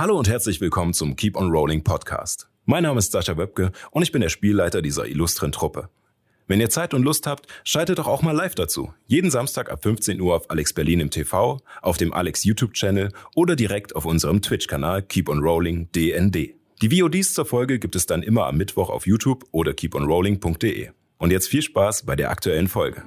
Hallo und herzlich willkommen zum Keep on Rolling Podcast. Mein Name ist Sascha Wöbke und ich bin der Spielleiter dieser illustren Truppe. Wenn ihr Zeit und Lust habt, schaltet doch auch mal live dazu. Jeden Samstag ab 15 Uhr auf Alex Berlin im TV, auf dem Alex YouTube-Channel oder direkt auf unserem Twitch-Kanal Keep on Rolling DND. Die VODs zur Folge gibt es dann immer am Mittwoch auf YouTube oder keeponrolling.de. Und jetzt viel Spaß bei der aktuellen Folge.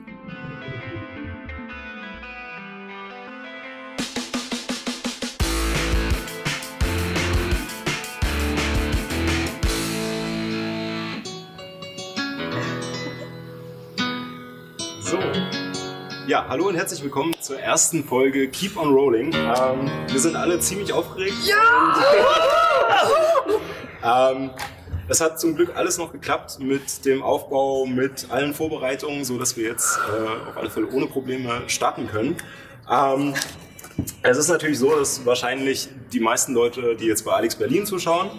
Ja, hallo und herzlich willkommen zur ersten Folge Keep on Rolling. Ähm, wir sind alle ziemlich aufgeregt. Ja! ähm, es hat zum Glück alles noch geklappt mit dem Aufbau, mit allen Vorbereitungen, so dass wir jetzt äh, auf alle Fälle ohne Probleme starten können. Ähm, es ist natürlich so, dass wahrscheinlich die meisten Leute, die jetzt bei Alex Berlin zuschauen,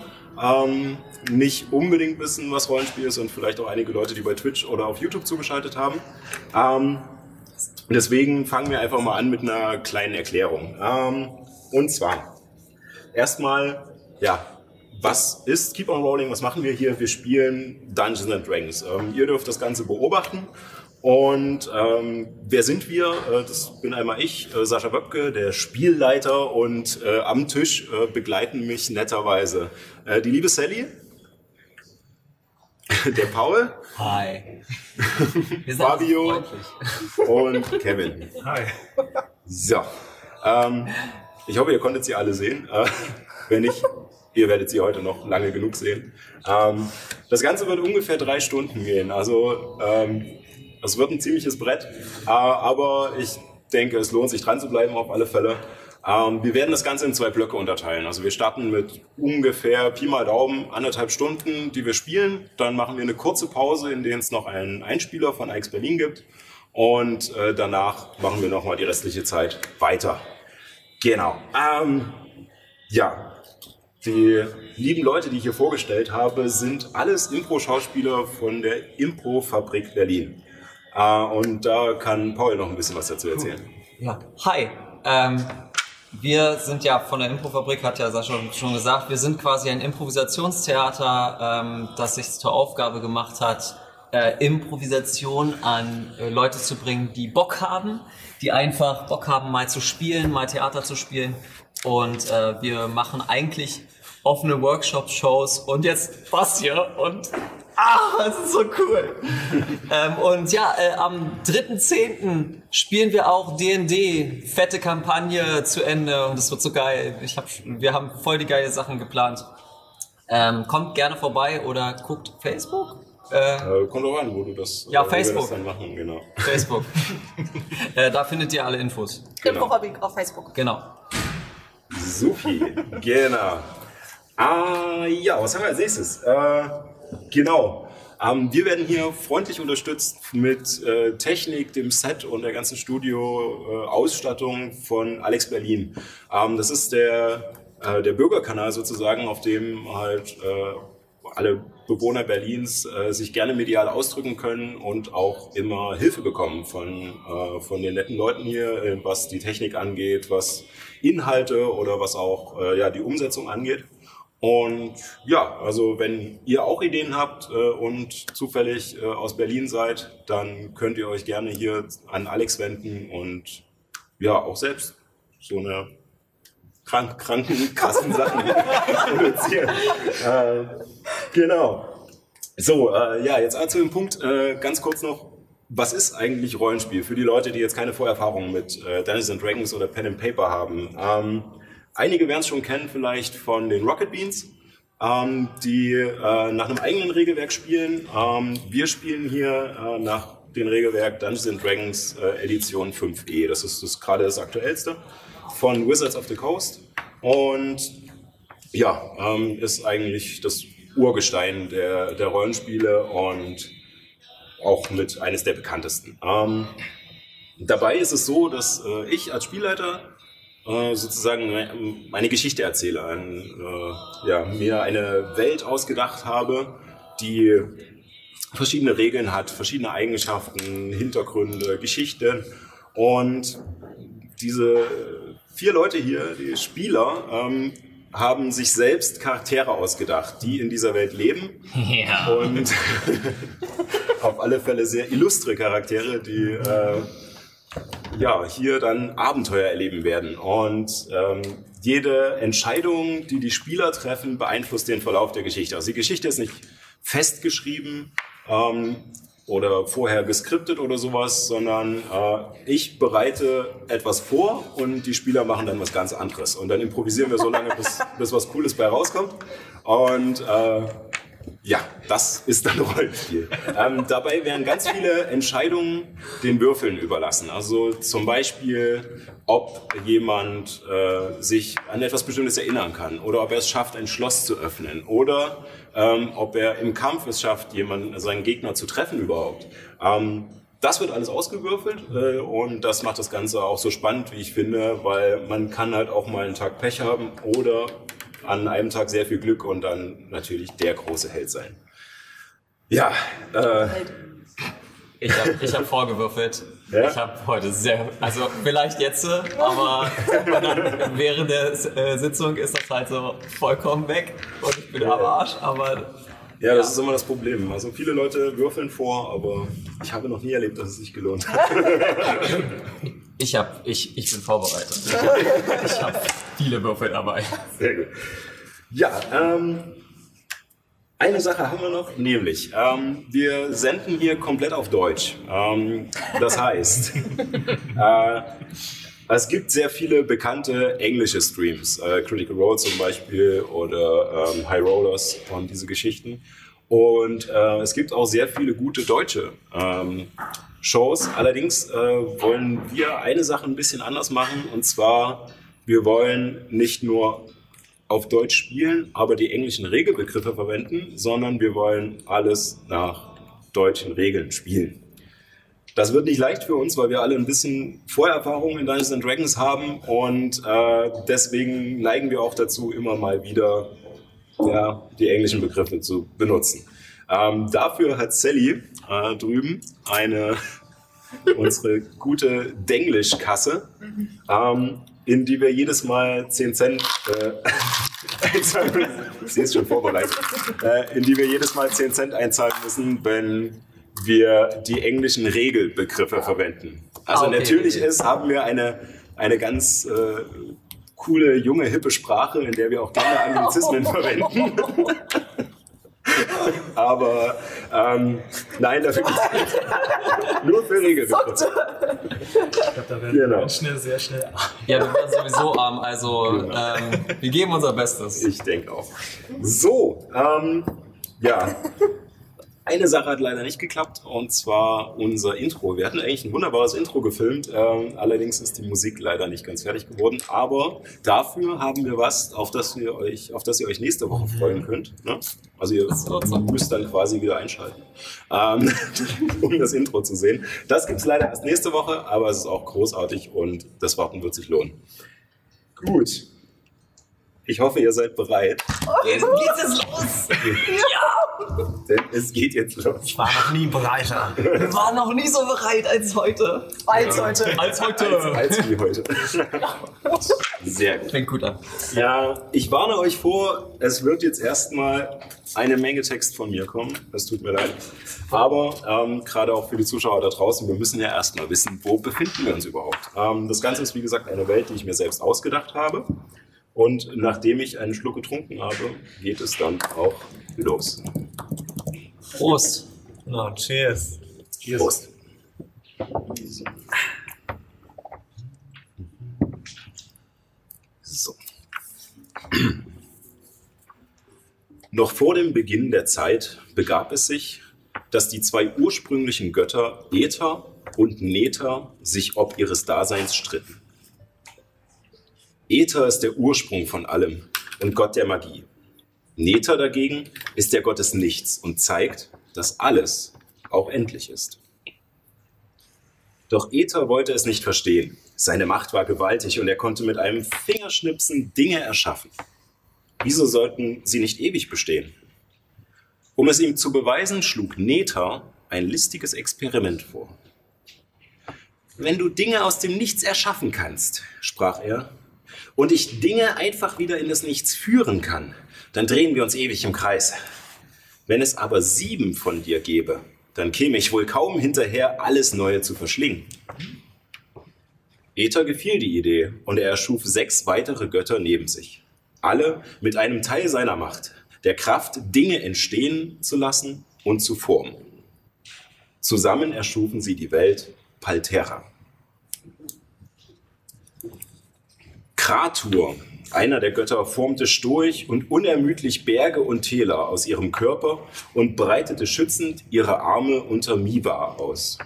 ähm, nicht unbedingt wissen, was Rollenspiel ist und vielleicht auch einige Leute, die bei Twitch oder auf YouTube zugeschaltet haben. Ähm, deswegen fangen wir einfach mal an mit einer kleinen Erklärung. Ähm, und zwar erstmal, ja, was ist Keep on Rolling? Was machen wir hier? Wir spielen Dungeons and Dragons. Ähm, ihr dürft das Ganze beobachten. Und ähm, wer sind wir? Äh, das bin einmal ich, äh, Sascha Wöpke, der Spielleiter. Und äh, am Tisch äh, begleiten mich netterweise die liebe Sally, der Paul, Hi. Fabio und Kevin. Hi. So, ähm, ich hoffe, ihr konntet sie alle sehen. Äh, wenn nicht, ihr werdet sie heute noch lange genug sehen. Ähm, das Ganze wird ungefähr drei Stunden gehen. Also ähm, es wird ein ziemliches Brett, äh, aber ich denke, es lohnt sich dran zu bleiben auf alle Fälle. Ähm, wir werden das Ganze in zwei Blöcke unterteilen. Also wir starten mit ungefähr Pi mal Daumen anderthalb Stunden, die wir spielen. Dann machen wir eine kurze Pause, in der es noch einen Einspieler von Alex Berlin gibt. Und äh, danach machen wir nochmal die restliche Zeit weiter. Genau. Ähm, ja, die lieben Leute, die ich hier vorgestellt habe, sind alles Impro-Schauspieler von der Impro-Fabrik Berlin. Äh, und da kann Paul noch ein bisschen was dazu erzählen. Ja. Hi. Ähm, wir sind ja von der Improfabrik, hat ja Sascha schon gesagt, wir sind quasi ein Improvisationstheater, ähm, das sich zur Aufgabe gemacht hat, äh, Improvisation an äh, Leute zu bringen, die Bock haben, die einfach Bock haben, mal zu spielen, mal Theater zu spielen. Und äh, wir machen eigentlich offene Workshops, Shows und jetzt das hier und ah, das ist so cool. ähm, und ja, äh, am 3.10. spielen wir auch D&D, fette Kampagne zu Ende und es wird so geil. Ich hab, wir haben voll die geile Sachen geplant. Ähm, kommt gerne vorbei oder guckt Facebook. Äh, Äh, kommt auch an, wo du das, Ja, äh, Facebook. das dann machen, genau. Facebook. äh, da findet ihr alle Infos. Genau. Improfabrik auf Facebook. Genau. Supi, genau. Ah, ja, was haben wir als nächstes? Äh, genau. Ähm, wir werden hier freundlich unterstützt mit äh, Technik, dem Set und der ganzen Studio-Ausstattung von Alex Berlin. Ähm, das ist der, äh, der Bürgerkanal sozusagen, auf dem halt äh, alle Bewohner Berlins äh, sich gerne medial ausdrücken können und auch immer Hilfe bekommen von, äh, von den netten Leuten hier, äh, was die Technik angeht, was Inhalte oder was auch äh, ja, die Umsetzung angeht. Und ja, also wenn ihr auch Ideen habt äh, und zufällig äh, aus Berlin seid, dann könnt ihr euch gerne hier an Alex wenden und ja, auch selbst so eine krank, Krankenkassensachen produzieren. Äh, genau. So, äh, ja, jetzt zu dem Punkt, äh, ganz kurz noch, was ist eigentlich Rollenspiel für die Leute, die jetzt keine Vorerfahrung mit äh, Dungeons and Dragons oder Pen and Paper haben? Ähm, einige werden es schon kennen vielleicht von den Rocket Beans, ähm, die äh, nach einem eigenen Regelwerk spielen. Ähm, wir spielen hier äh, nach dem Regelwerk Dungeons Dragons äh, Edition 5e. Das ist das, gerade das aktuellste von Wizards of the Coast. Und ja, ähm, ist eigentlich das Urgestein der, der Rollenspiele und auch mit eines der bekanntesten. Ähm, dabei ist es so, dass äh, ich als Spielleiter äh, sozusagen meine Geschichte erzähle, ein, äh, ja, mir eine Welt ausgedacht habe, die verschiedene Regeln hat, verschiedene Eigenschaften, Hintergründe, Geschichte und diese vier Leute hier, die Spieler, ähm, haben sich selbst Charaktere ausgedacht, die in dieser Welt leben. Ja. Und auf alle Fälle sehr illustre Charaktere, die äh, ja, hier dann Abenteuer erleben werden. Und ähm, jede Entscheidung, die die Spieler treffen, beeinflusst den Verlauf der Geschichte. Also die Geschichte ist nicht festgeschrieben ähm, oder vorher geskriptet oder sowas, sondern äh, ich bereite etwas vor und die Spieler machen dann was ganz anderes. Und dann improvisieren wir so lange, bis, bis was Cooles bei rauskommt. Und äh, ja, das ist dann Rollenspiel. ähm, dabei werden ganz viele Entscheidungen den Würfeln überlassen. Also zum Beispiel, ob jemand äh, sich an etwas Bestimmtes erinnern kann oder ob er es schafft, ein Schloss zu öffnen oder ähm, ob er im Kampf es schafft, jemanden, seinen Gegner zu treffen überhaupt. Ähm, das wird alles ausgewürfelt äh, und das macht das Ganze auch so spannend, wie ich finde, weil man kann halt auch mal einen Tag Pech haben oder an einem Tag sehr viel Glück und dann natürlich der große Held sein. Ja, äh, Ich habe ich hab vorgewürfelt. Ja? Ich habe heute sehr, also vielleicht jetzt, aber dann während der äh, Sitzung ist das halt so vollkommen weg und ich bin am Arsch, aber ja, das ist immer das Problem. Also viele Leute würfeln vor, aber ich habe noch nie erlebt, dass es sich gelohnt hat. ich, hab, ich, ich bin vorbereitet. Ich habe viele Würfel dabei. Sehr gut. Ja, ähm, eine Sache haben wir noch, nämlich ähm, wir senden hier komplett auf Deutsch. Ähm, das heißt, äh, es gibt sehr viele bekannte englische Streams, äh, Critical Role zum Beispiel oder ähm, High Rollers und diese Geschichten. Und äh, es gibt auch sehr viele gute deutsche ähm, Shows. Allerdings äh, wollen wir eine Sache ein bisschen anders machen und zwar wir wollen nicht nur auf Deutsch spielen, aber die englischen Regelbegriffe verwenden, sondern wir wollen alles nach deutschen Regeln spielen. Das wird nicht leicht für uns, weil wir alle ein bisschen Vorerfahrung in Dungeons Dragons haben und äh, deswegen neigen wir auch dazu, immer mal wieder ja, die englischen Begriffe zu benutzen. Ähm, dafür hat Sally äh, drüben eine unsere gute Denglisch-Kasse, ähm, in die wir jedes Mal 10 Cent äh. Sie ist schon vorbereitet. Äh, in die wir jedes Mal 10 Cent einzahlen müssen, wenn wir die englischen Regelbegriffe verwenden. Also Ah, okay, natürlich ist, haben wir eine, eine ganz äh, coole, junge, hippe Sprache, in der wir auch gerne Anglizismen verwenden. Aber ähm, nein, dafür gibt's nur für Regelbegriffe. Ich glaube, da werden Genau. Menschen sehr schnell Ja, wir werden sowieso arm, also ähm, wir geben unser Bestes. Ich denke auch. So, ähm, ja. Eine Sache hat leider nicht geklappt und zwar unser Intro. Wir hatten eigentlich ein wunderbares Intro gefilmt, ähm, allerdings ist die Musik leider nicht ganz fertig geworden. Aber dafür haben wir was, auf das wir euch, auf das ihr euch nächste Woche freuen könnt. Ne? Also ihr müsst dann quasi wieder einschalten, ähm, um das Intro zu sehen. Das gibt's leider erst nächste Woche, aber es ist auch großartig und das Warten wird sich lohnen. Gut. Ich hoffe, ihr seid bereit, Jetzt geht's jetzt los! denn es geht jetzt los. Ich war noch nie breiter. Wir waren noch nie so bereit als heute. Als heute. Als Als, heute. als wie heute. Sehr gut. Fängt gut an. Ja, ich warne euch vor, es wird jetzt erstmal eine Menge Text von mir kommen. Es tut mir leid. Aber ähm, gerade auch für die Zuschauer da draußen, wir müssen ja erstmal wissen, wo befinden wir uns überhaupt. Ähm, das Ganze ist wie gesagt eine Welt, die ich mir selbst ausgedacht habe. Und nachdem ich einen Schluck getrunken habe, geht es dann auch los. Prost. No, cheers. Cheers. Prost. So. Noch vor dem Beginn der Zeit begab es sich, dass die zwei ursprünglichen Götter Äther und Nether sich ob ihres Daseins stritten. Äther ist der Ursprung von allem und Gott der Magie. Nether dagegen ist der Gott des Nichts und zeigt, dass alles auch endlich ist. Doch Äther wollte es nicht verstehen. Seine Macht war gewaltig und er konnte mit einem Fingerschnipsen Dinge erschaffen. Wieso sollten sie nicht ewig bestehen? Um es ihm zu beweisen, schlug Nether ein listiges Experiment vor. Wenn du Dinge aus dem Nichts erschaffen kannst, sprach er, und ich Dinge einfach wieder in das Nichts führen kann, dann drehen wir uns ewig im Kreis. Wenn es aber sieben von dir gäbe, dann käme ich wohl kaum hinterher, alles Neue zu verschlingen. Ether gefiel die Idee und er erschuf sechs weitere Götter neben sich. Alle mit einem Teil seiner Macht, der Kraft, Dinge entstehen zu lassen und zu formen. Zusammen erschufen sie die Welt Palterra. Kratur, einer der Götter, formte stoisch und unermüdlich Berge und Täler aus ihrem Körper und breitete schützend ihre Arme unter Miwa aus.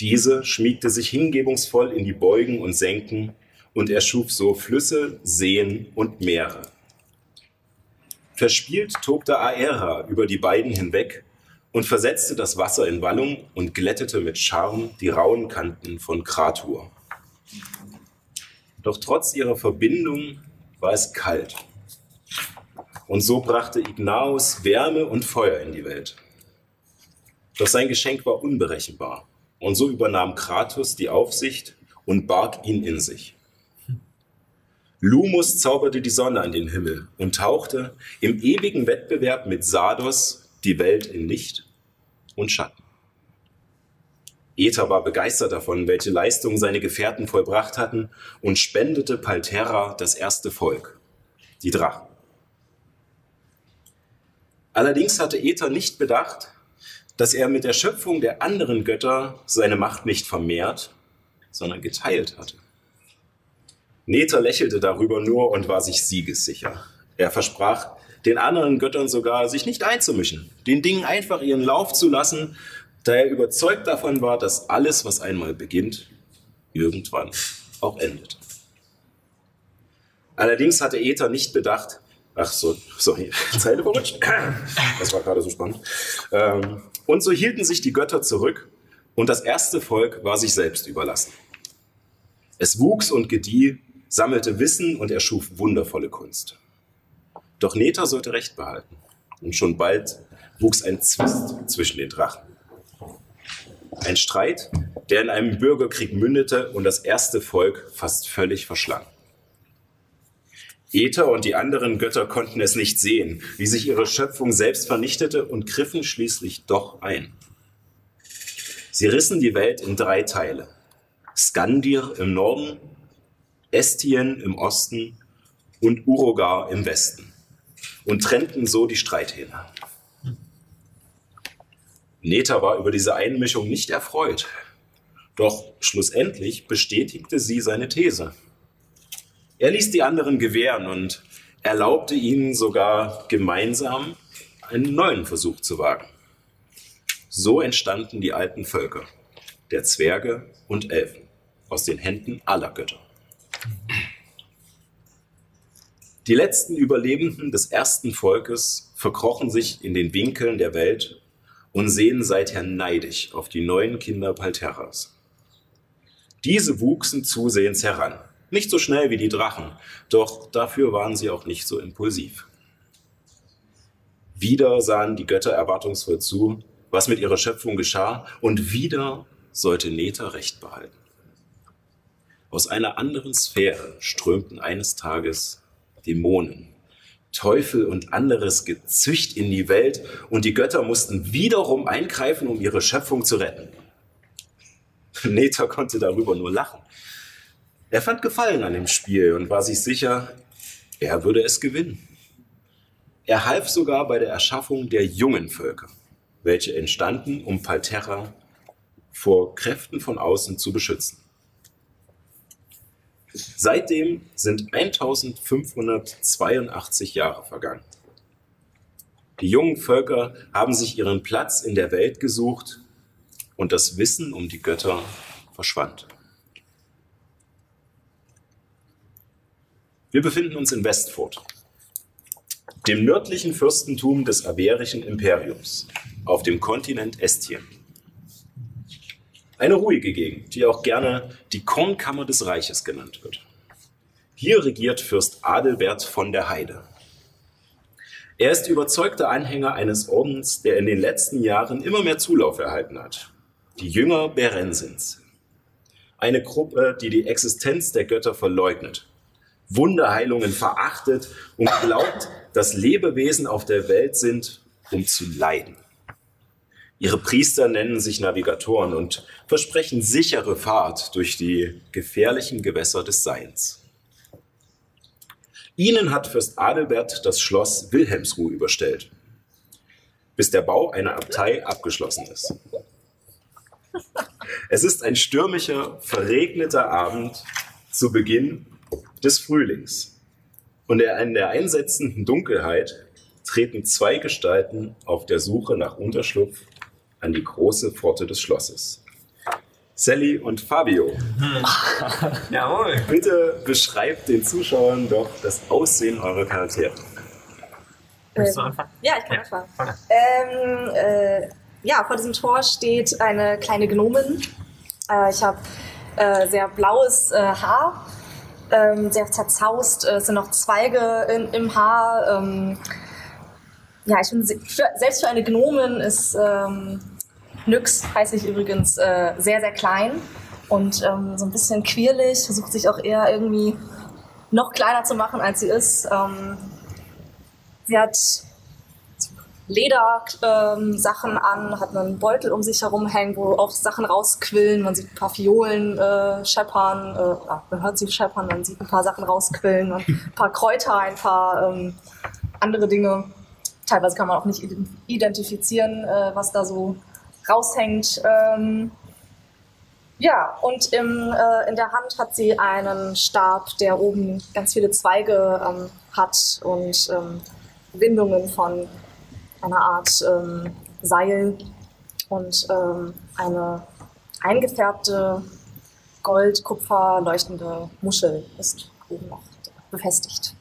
Diese schmiegte sich hingebungsvoll in die Beugen und Senken und erschuf so Flüsse, Seen und Meere. Verspielt tobte Aera über die beiden hinweg und versetzte das Wasser in Wallung und glättete mit Charme die rauen Kanten von Kratur. Doch trotz ihrer Verbindung war es kalt. Und so brachte Ignaus Wärme und Feuer in die Welt. Doch sein Geschenk war unberechenbar. Und so übernahm Kratos die Aufsicht und barg ihn in sich. Lumus zauberte die Sonne an den Himmel und tauchte im ewigen Wettbewerb mit Sados die Welt in Licht und Schatten. Ether war begeistert davon, welche Leistungen seine Gefährten vollbracht hatten und spendete Palterra das erste Volk, die Drachen. Allerdings hatte Ether nicht bedacht, dass er mit der Schöpfung der anderen Götter seine Macht nicht vermehrt, sondern geteilt hatte. Nether lächelte darüber nur und war sich siegessicher. Er versprach den anderen Göttern sogar, sich nicht einzumischen, den Dingen einfach ihren Lauf zu lassen da er überzeugt davon war, dass alles, was einmal beginnt, irgendwann auch endet. Allerdings hatte Ether nicht bedacht, ach so, sorry, Zeile verrutscht, das war gerade so spannend, ähm, und so hielten sich die Götter zurück und das erste Volk war sich selbst überlassen. Es wuchs und gedieh, sammelte Wissen und erschuf wundervolle Kunst. Doch Neta sollte Recht behalten und schon bald wuchs ein Zwist zwischen den Drachen. Ein Streit, der in einem Bürgerkrieg mündete und das erste Volk fast völlig verschlang. Ether und die anderen Götter konnten es nicht sehen, wie sich ihre Schöpfung selbst vernichtete und griffen schließlich doch ein. Sie rissen die Welt in drei Teile. Skandir im Norden, Estien im Osten und Urogar im Westen und trennten so die Streithähne. Neta war über diese Einmischung nicht erfreut. Doch schlussendlich bestätigte sie seine These. Er ließ die anderen gewähren und erlaubte ihnen sogar gemeinsam einen neuen Versuch zu wagen. So entstanden die alten Völker, der Zwerge und Elfen, aus den Händen aller Götter. Die letzten Überlebenden des ersten Volkes verkrochen sich in den Winkeln der Welt und sehen seither neidisch auf die neuen Kinder Palterras. Diese wuchsen zusehends heran. Nicht so schnell wie die Drachen, doch dafür waren sie auch nicht so impulsiv. Wieder sahen die Götter erwartungsvoll zu, was mit ihrer Schöpfung geschah, und wieder sollte Neta Recht behalten. Aus einer anderen Sphäre strömten eines Tages Dämonen Teufel und anderes Gezücht in die Welt und die Götter mussten wiederum eingreifen, um ihre Schöpfung zu retten. Neta konnte darüber nur lachen. Er fand Gefallen an dem Spiel und war sich sicher, er würde es gewinnen. Er half sogar bei der Erschaffung der jungen Völker, welche entstanden, um Palterra vor Kräften von außen zu beschützen. Seitdem sind 1582 Jahre vergangen. Die jungen Völker haben sich ihren Platz in der Welt gesucht und das Wissen um die Götter verschwand. Wir befinden uns in Westfurt, dem nördlichen Fürstentum des Averischen Imperiums, auf dem Kontinent Estien. Eine ruhige Gegend, die auch gerne die Kornkammer des Reiches genannt wird. Hier regiert Fürst Adelbert von der Heide. Er ist überzeugter Anhänger eines Ordens, der in den letzten Jahren immer mehr Zulauf erhalten hat. Die Jünger Berensins. Eine Gruppe, die die Existenz der Götter verleugnet, Wunderheilungen verachtet und glaubt, dass Lebewesen auf der Welt sind, um zu leiden. Ihre Priester nennen sich Navigatoren und versprechen sichere Fahrt durch die gefährlichen Gewässer des Seins. Ihnen hat Fürst Adelbert das Schloss Wilhelmsruh überstellt, bis der Bau einer Abtei abgeschlossen ist. Es ist ein stürmischer, verregneter Abend zu Beginn des Frühlings. Und in der einsetzenden Dunkelheit treten zwei Gestalten auf der Suche nach Unterschlupf an die große Pforte des Schlosses. Sally und Fabio, Jawohl. bitte beschreibt den Zuschauern doch das Aussehen eurer Charaktere. Willst du Ähm, anfangen? Ja, ich kann Ja, anfangen. fang an. Ähm, äh, ja, vor diesem Tor steht eine kleine Gnomin. Äh, ich habe äh, sehr blaues äh, Haar, ähm, sehr zerzaust. Äh, es sind noch Zweige in, im Haar. Ja, ich bin selbst für eine Gnomin ist ähm, Nyx, heiße ich übrigens, äh, sehr, sehr klein und ähm, so ein bisschen quirlig, versucht sich auch eher irgendwie noch kleiner zu machen, als sie ist. Ähm, sie hat Ledersachen ähm, an, hat einen Beutel um sich herum hängen, wo auch Sachen rausquillen. Man sieht ein paar Violen äh, scheppern, äh, man hört sie scheppern, man sieht ein paar Sachen rausquillen, ein paar Kräuter, ein paar ähm, andere Dinge. Teilweise kann man auch nicht ident- identifizieren, äh, was da so raushängt. Ähm, ja, und im, äh, in der Hand hat sie einen Stab, der oben ganz viele Zweige ähm, hat und ähm, Windungen von einer Art ähm, Seil und ähm, eine eingefärbte Gold, Kupfer leuchtende Muschel ist oben noch befestigt.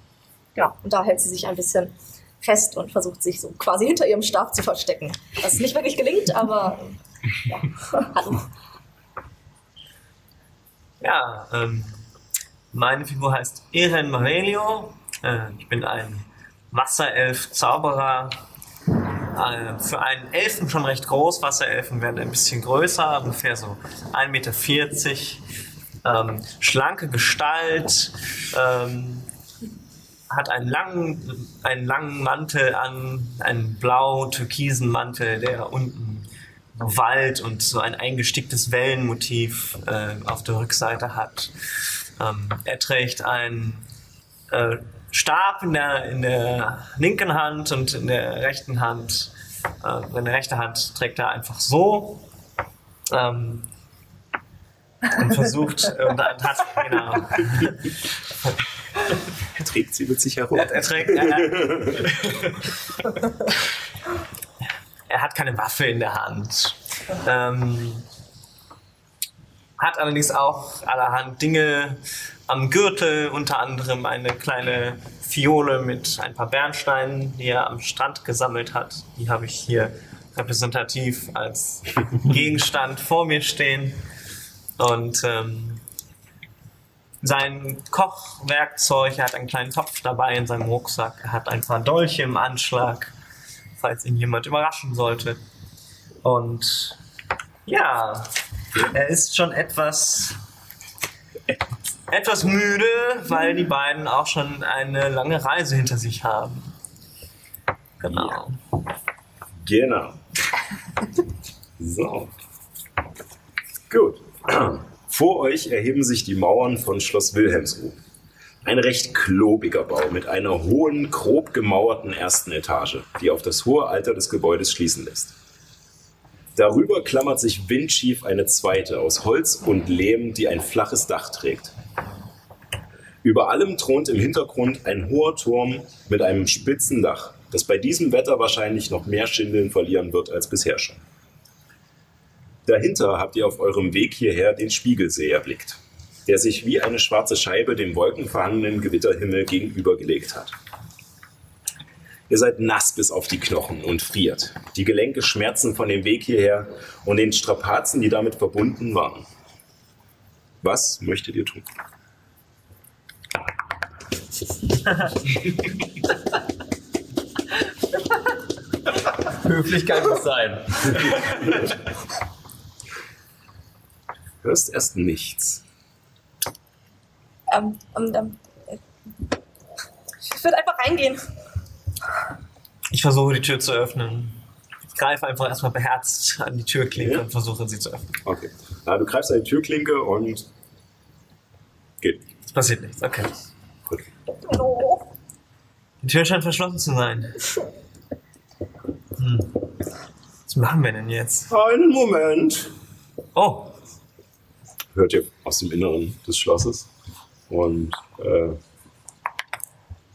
Genau, und da hält sie sich ein bisschen fest und versucht sich so quasi hinter ihrem Stab zu verstecken. Was nicht wirklich gelingt, aber ja. Hallo. Ja, ähm, meine Figur heißt Eren Marelio. Äh, ich bin ein Wasserelf-Zauberer. Äh, für einen Elfen schon recht groß. Wasserelfen werden ein bisschen größer, ungefähr so 1,40 Meter. Ähm, schlanke Gestalt. Ähm, hat einen langen, einen langen Mantel an, einen blau-türkisen Mantel, der unten Wald und so ein eingesticktes Wellenmotiv äh, auf der Rückseite hat. Ähm, er trägt einen äh, Stab in der, in der linken Hand und in der rechten Hand, äh, seine rechte Hand trägt er einfach so. Ähm, und versucht, und hat, genau, Er trägt sie mit sich herum. er, er trägt. Er, er hat keine Waffe in der Hand. Ähm, hat allerdings auch allerhand Dinge am Gürtel, unter anderem eine kleine Fiole mit ein paar Bernsteinen, die er am Strand gesammelt hat. Die habe ich hier repräsentativ als Gegenstand vor mir stehen. Und ähm, sein Kochwerkzeug, er hat einen kleinen Topf dabei in seinem Rucksack, er hat ein paar Dolche im Anschlag, falls ihn jemand überraschen sollte. Und ja, er ist schon etwas etwas müde, weil die beiden auch schon eine lange Reise hinter sich haben. Genau. Genau. So. Gut. Vor euch erheben sich die Mauern von Schloss Wilhelmsruh. Ein recht klobiger Bau mit einer hohen, grob gemauerten ersten Etage, die auf das hohe Alter des Gebäudes schließen lässt. Darüber klammert sich windschief eine zweite aus Holz und Lehm, die ein flaches Dach trägt. Über allem thront im Hintergrund ein hoher Turm mit einem spitzen Dach, das bei diesem Wetter wahrscheinlich noch mehr Schindeln verlieren wird als bisher schon. Dahinter habt ihr auf eurem Weg hierher den Spiegelsee erblickt, der sich wie eine schwarze Scheibe dem wolkenverhangenen Gewitterhimmel gegenübergelegt hat. Ihr seid nass bis auf die Knochen und friert. Die Gelenke schmerzen von dem Weg hierher und den Strapazen, die damit verbunden waren. Was möchtet ihr tun? Höflichkeit muss sein. hörst erst nichts. Ähm, ähm, ähm, ich würde einfach reingehen. Ich versuche die Tür zu öffnen. Ich greife einfach erstmal beherzt an die Türklinke Ja. und versuche sie zu öffnen. Okay. Ja, du greifst an die Türklinke und geht. Es passiert nichts. Okay. Gut. Oh. Die Tür scheint verschlossen zu sein. Hm. Was machen wir denn jetzt? Einen Moment. Oh, Hört ihr aus dem Inneren des Schlosses. Und äh,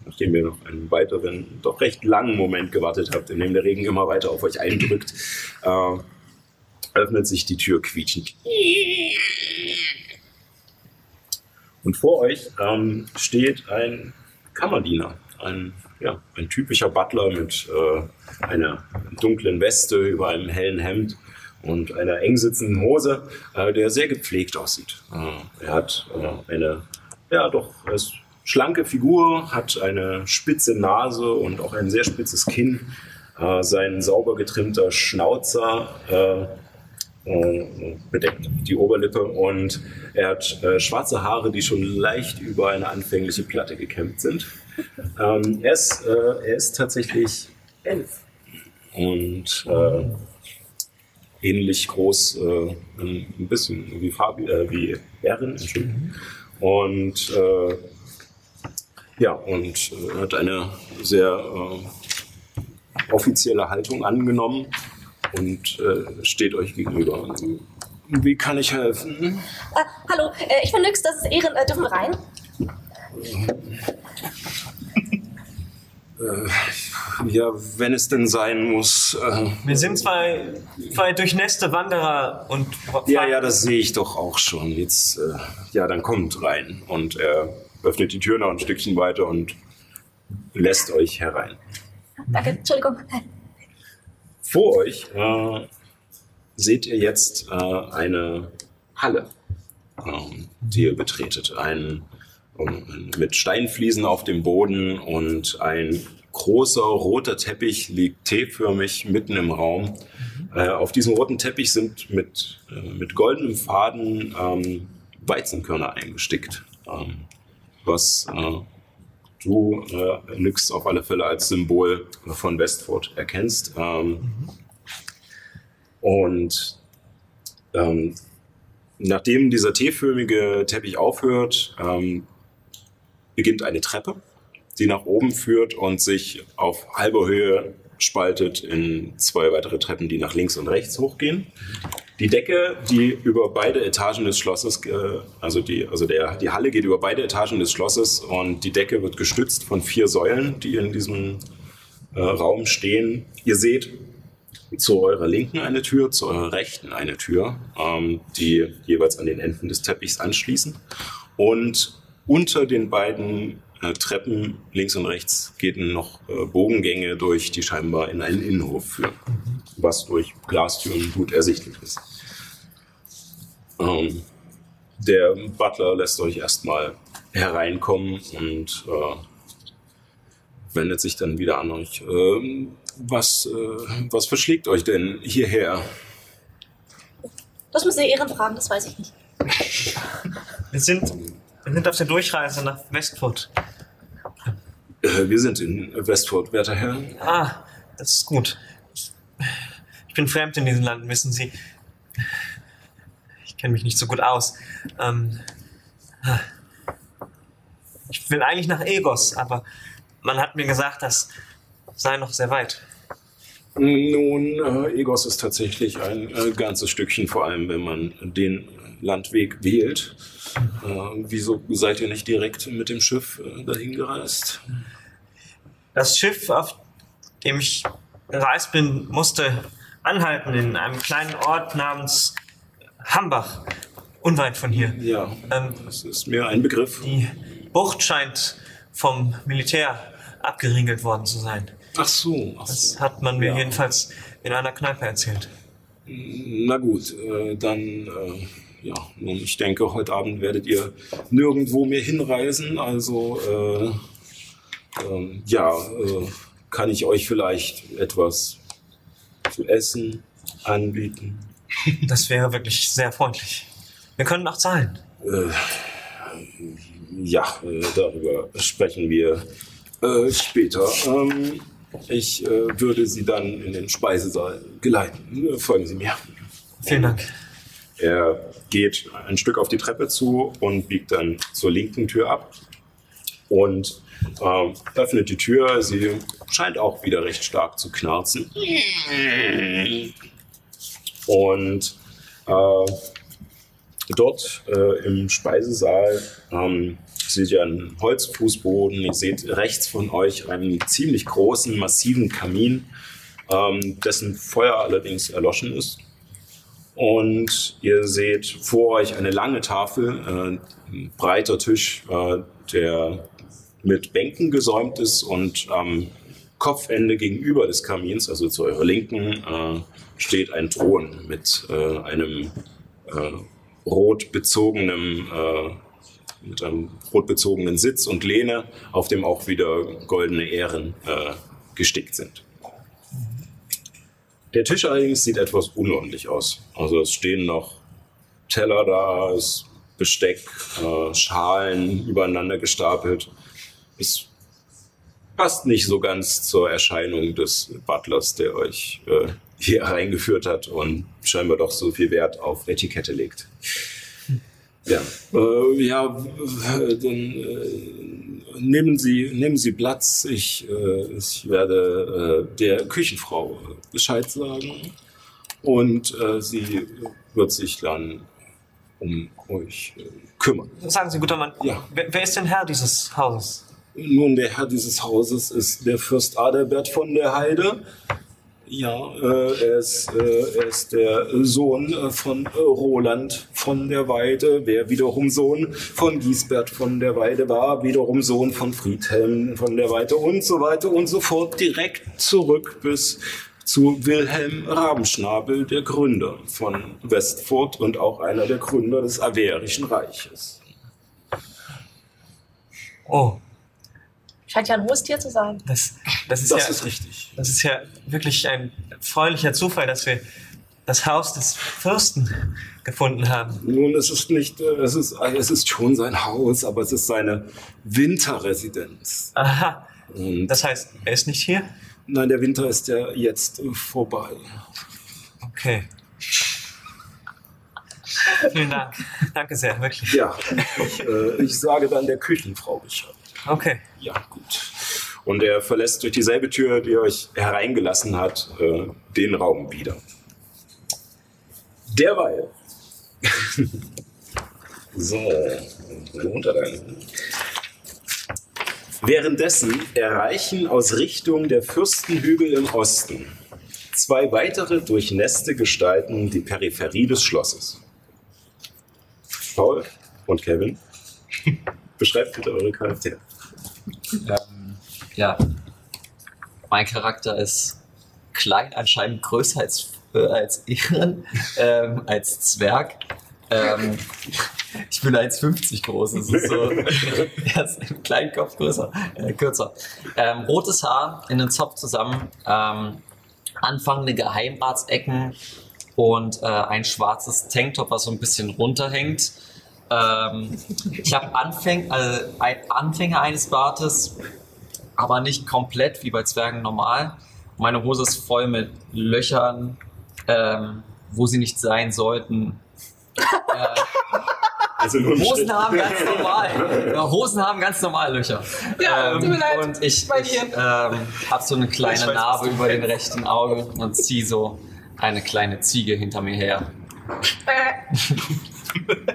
nachdem ihr noch einen weiteren, doch recht langen Moment gewartet habt, in dem der Regen immer weiter auf euch eindrückt, äh, öffnet sich die Tür quietschend. Und vor euch ähm, steht ein Kammerdiener, ein, ja, ein typischer Butler mit äh, einer dunklen Weste über einem hellen Hemd und einer eng sitzenden Hose, äh, der sehr gepflegt aussieht. Äh, er hat äh, eine, ja doch, er schlanke Figur, hat eine spitze Nase und auch ein sehr spitzes Kinn. Äh, sein sauber getrimmter Schnauzer äh, äh, bedeckt die Oberlippe und er hat äh, schwarze Haare, die schon leicht über eine anfängliche Platte gekämmt sind. Ähm, er, ist, äh, er ist tatsächlich elf und äh, ähnlich groß, äh, ein bisschen wie, Fabi, äh, wie Erin. Und äh, ja, und äh, hat eine sehr äh, offizielle Haltung angenommen und äh, steht euch gegenüber. Wie kann ich helfen? Äh, hallo, ich bin Nyx, das ist Ehren. Dürfen wir rein? Ja, wenn es denn sein muss. Äh, wir sind zwei, zwei durchnässte Wanderer und ja, ja, das sehe ich doch auch schon. Jetzt, äh, ja, dann kommt rein. Und er öffnet die Tür noch ein Stückchen weiter und lässt euch herein. Danke, Entschuldigung. Vor euch äh, seht ihr jetzt äh, eine Halle, ähm, die ihr betretet. Ein, mit Steinfliesen auf dem Boden und ein großer roter Teppich liegt T-förmig mitten im Raum. Äh, auf diesem roten Teppich sind mit, äh, mit goldenem Faden ähm, Weizenkörner eingestickt, ähm, was äh, du äh, Nyx auf alle Fälle als Symbol von Westford erkennst. Ähm, Und ähm, nachdem dieser T-förmige Teppich aufhört, ähm, beginnt eine Treppe, die nach oben führt und sich auf halber Höhe spaltet in zwei weitere Treppen, die nach links und rechts hochgehen. Die Decke, die über beide Etagen des Schlosses, äh, also die, also der, die Halle geht über beide Etagen des Schlosses und die Decke wird gestützt von vier Säulen, die in diesem äh, Raum stehen. Ihr seht zu eurer Linken eine Tür, zu eurer Rechten eine Tür, ähm, die jeweils an den Enden des Teppichs anschließen. Und unter den beiden äh, Treppen links und rechts geht noch äh, Bogengänge durch, die scheinbar in einen Innenhof führen, was durch Glastüren gut ersichtlich ist. Ähm, der Butler lässt euch erstmal hereinkommen und äh, wendet sich dann wieder an euch. Ähm, was, äh, was verschlägt euch denn hierher? Das müssen Sie Ehren fragen, das weiß ich nicht. Wir sind, wir sind auf der Durchreise nach Westfurt. Äh, wir sind in Westford, werter Herr. Ah, das ist gut. Ich, ich bin fremd in diesem Land, wissen Sie. Ich kenne mich nicht so gut aus. Ähm, ich will eigentlich nach Egos, aber man hat mir gesagt, das sei noch sehr weit. Nun, äh, Egos ist tatsächlich ein äh, ganzes Stückchen, vor allem wenn man den Landweg wählt. Äh, wieso seid ihr nicht direkt mit dem Schiff äh, dahin gereist? Das Schiff, auf dem ich gereist bin, musste anhalten in einem kleinen Ort namens Hambach, unweit von hier. Ja, Ähm, das ist mir ein Begriff. Die Bucht scheint vom Militär abgeriegelt worden zu sein. Ach so, ach Das hat man mir Ja. jedenfalls in einer Kneipe erzählt. Na gut, äh, dann, äh, ja, nun, ich denke, heute Abend werdet ihr nirgendwo mehr hinreisen. Also, äh, ähm, ja, äh, kann ich euch vielleicht etwas zu essen anbieten? Das wäre wirklich sehr freundlich. Wir können auch zahlen. Äh, ja, äh, darüber sprechen wir äh, später. Ähm, ich äh, würde Sie dann in den Speisesaal geleiten. Äh, Folgen Sie mir. Vielen Dank. Er geht ein Stück auf die Treppe zu und biegt dann zur linken Tür ab und ähm, öffnet die Tür. Sie scheint auch wieder recht stark zu knarzen. Und äh, dort äh, im Speisesaal ähm, seht ihr einen Holzfußboden. Ihr seht rechts von euch einen ziemlich großen, massiven Kamin, ähm, dessen Feuer allerdings erloschen ist. Und ihr seht vor euch eine lange Tafel, äh, ein breiter Tisch, äh, der mit Bänken gesäumt ist und am Kopfende gegenüber des Kamins, also zu eurer Linken, äh, steht ein Thron mit äh, einem äh, rot bezogenen äh, mit einem rot bezogenen Sitz und Lehne, auf dem auch wieder goldene Ähren äh, gestickt sind. Der Tisch allerdings sieht etwas unordentlich aus. Also es stehen noch Teller da, es Besteck, äh, Schalen übereinander gestapelt. Es passt nicht so ganz zur Erscheinung des Butlers, der euch äh, hier reingeführt hat und scheinbar doch so viel Wert auf Etikette legt. Ja, äh, ja, dann äh, nehmen Sie, nehmen Sie Platz. Ich, äh, ich werde äh, der Küchenfrau Bescheid sagen und äh, sie wird sich dann um euch äh, kümmern. Sagen Sie, guter Mann, Ja. wer, wer ist denn Herr dieses Hauses? Nun, der Herr dieses Hauses ist der Fürst Adalbert von der Heide. Ja, äh, er, ist, äh, er ist der Sohn äh, von äh, Roland von der Weide, wer wiederum Sohn von Giesbert von der Weide war, wiederum Sohn von Friedhelm von der Weide und so weiter und so fort, direkt zurück bis zu Wilhelm Rabenschnabel, der Gründer von Westfurt und auch einer der Gründer des Averischen Reiches. Oh, Scheint ja ein hohes Tier zu sein. das, das, ist, Das ja, ist richtig. das ist ja wirklich ein freulicher Zufall, dass wir das Haus des Fürsten gefunden haben. Nun, es ist nicht, äh, es ist, es ist schon sein Haus, aber es ist seine Winterresidenz. Aha, Und das heißt, er ist nicht hier? nein, der Winter ist ja jetzt vorbei. Okay. Vielen Dank. Danke sehr, wirklich. Ja, ich, äh, ich sage dann der Küchenfrau Bescheid. Okay. Ja, gut. Und er verlässt durch dieselbe Tür, die euch hereingelassen hat, äh, den Raum wieder. Derweil. so, runter dann. Währenddessen erreichen aus Richtung der Fürstenhügel im Osten zwei weitere durchnässte Gestalten die Peripherie des Schlosses. Paul und Kevin, beschreibt bitte eure Charaktere. Ähm, ja. Mein Charakter ist klein, anscheinend größer als, äh, als Ehren, ähm, als Zwerg. Ähm, ich bin 1,50 groß. Das ist so, er ist im kleinen Kopf größer, äh, kürzer. Ähm, rotes Haar in den Zopf zusammen, ähm, anfangende Geheimatsecken und äh, ein schwarzes Tanktop, was so ein bisschen runterhängt. Ähm, ich habe Anfäng, also ein Anfänger eines Bartes, aber nicht komplett wie bei Zwergen normal. Meine Hose ist voll mit Löchern, ähm, wo sie nicht sein sollten. Äh, Also Hosen haben ganz normal. Ja, Hosen haben ganz normal Löcher. Ja, tut mir leid. Und ich, ich ähm, habe so eine kleine weiß, Narbe über den rechten Auge und ziehe so eine kleine Ziege hinter mir her. Äh,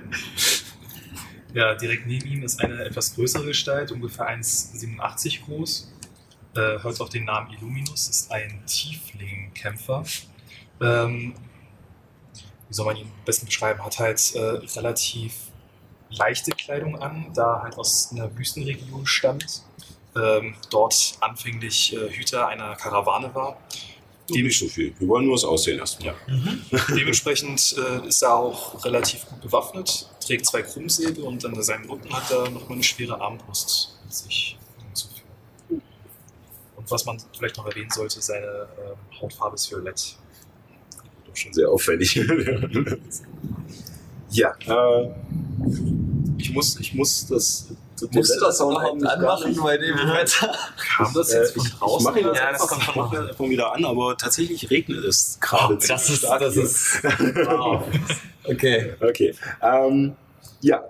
Ja, direkt neben ihm ist eine etwas größere Gestalt, ungefähr 1,87 groß. Äh, hört auch den Namen Illuminus, ist ein Tiefling-Kämpfer. Ähm, wie soll man ihn am besten beschreiben? Hat halt äh, relativ leichte Kleidung an, da halt aus einer Wüstenregion stammt. Ähm, dort anfänglich äh, Hüter einer Karawane war. Dem nicht so viel. Wir wollen nur das Aussehen erstmal. Ja. Dementsprechend äh, ist er auch relativ gut bewaffnet, trägt zwei Krummsäbel und an seinem Rücken hat er nochmal eine schwere Armbrust mit sich hinzufügen. Und was man vielleicht noch erwähnen sollte, seine ähm, Hautfarbe ist violett. Doch schon sehr auffällig. Ja, äh, ich muss, ich muss das. das Musst du das eigentlich gar anmachen bei dem Wetter? Kam das Äh, jetzt ich, von ich draußen? mache das Ja, das einfach, ich von das wieder an, aber tatsächlich regnet es gerade. Das ziemlich ist, das hier. ist, wow. Okay. Okay. Ähm, ja.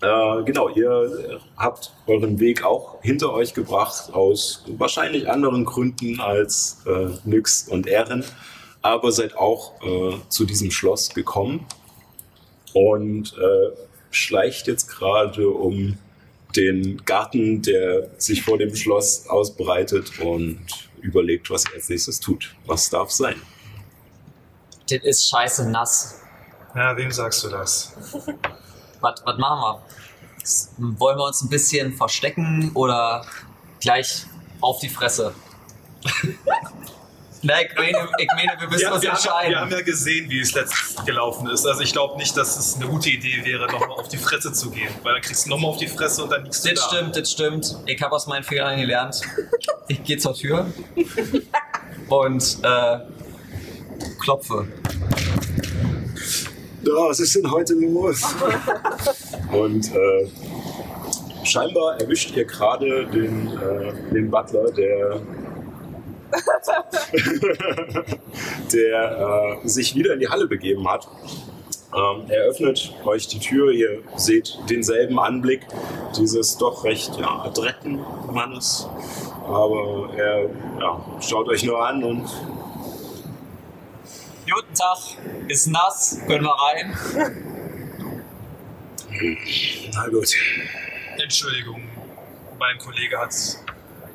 Äh, genau, ihr habt euren Weg auch hinter euch gebracht, aus wahrscheinlich anderen Gründen als äh, Nyx und Ehren, aber seid auch äh, zu diesem Schloss gekommen und äh, schleicht jetzt gerade um den Garten, der sich vor dem Schloss ausbreitet und überlegt, was er als nächstes tut. Was darf sein? Das ist scheiße nass. Ja, wem sagst du das? Was, was machen wir? Wollen wir uns ein bisschen verstecken oder gleich auf die Fresse? Nein, ich meine, ich meine wir müssen Ja, uns wir, haben, entscheiden. wir haben ja gesehen, wie es letztens gelaufen ist. Also ich glaube nicht, dass es eine gute Idee wäre, nochmal auf die Fresse zu gehen. Weil dann kriegst du nochmal auf die Fresse und dann liegst du Das da. stimmt, das stimmt. Ich habe aus meinen Fehlern gelernt. Ich gehe zur Tür und äh, klopfe. Ja, was ist denn heute los? Und äh, scheinbar erwischt ihr gerade den, äh, den Butler, der, der äh, sich wieder in die Halle begeben hat. Ähm, er öffnet euch die Tür, ihr seht denselben Anblick dieses doch recht ja, adretten Mannes. Aber er ja, schaut euch nur an und Guten Tag, ist nass, können wir rein? na gut. Entschuldigung, mein Kollege hat,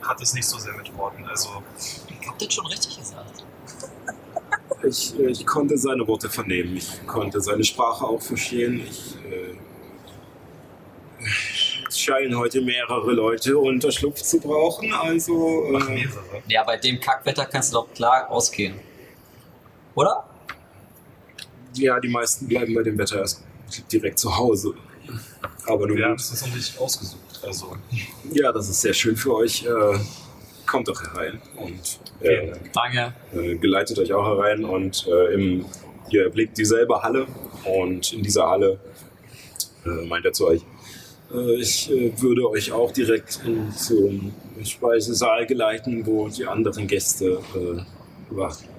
hat es nicht so sehr mit Worten. Also Ich hab das schon richtig gesagt. Ich, äh, ich konnte seine Worte vernehmen. Ich konnte seine Sprache auch verstehen. Ich, äh, es scheinen heute mehrere Leute Unterschlupf zu brauchen. Also, ach, äh, mehrere. Ja, bei dem Kackwetter kannst du doch klar ausgehen. Oder? ja, die meisten bleiben bei dem Wetter erst direkt zu Hause. Aber nun Wir haben es nicht ausgesucht. Also Ja, das ist sehr schön für euch. Äh, kommt doch herein und vielen äh, Dank. Danke. äh, geleitet euch auch herein und äh, im, ihr erblickt dieselbe Halle und in dieser Halle äh, meint er zu euch, äh, ich äh, würde euch auch direkt in, zum Speisesaal geleiten, wo die anderen Gäste äh, warten.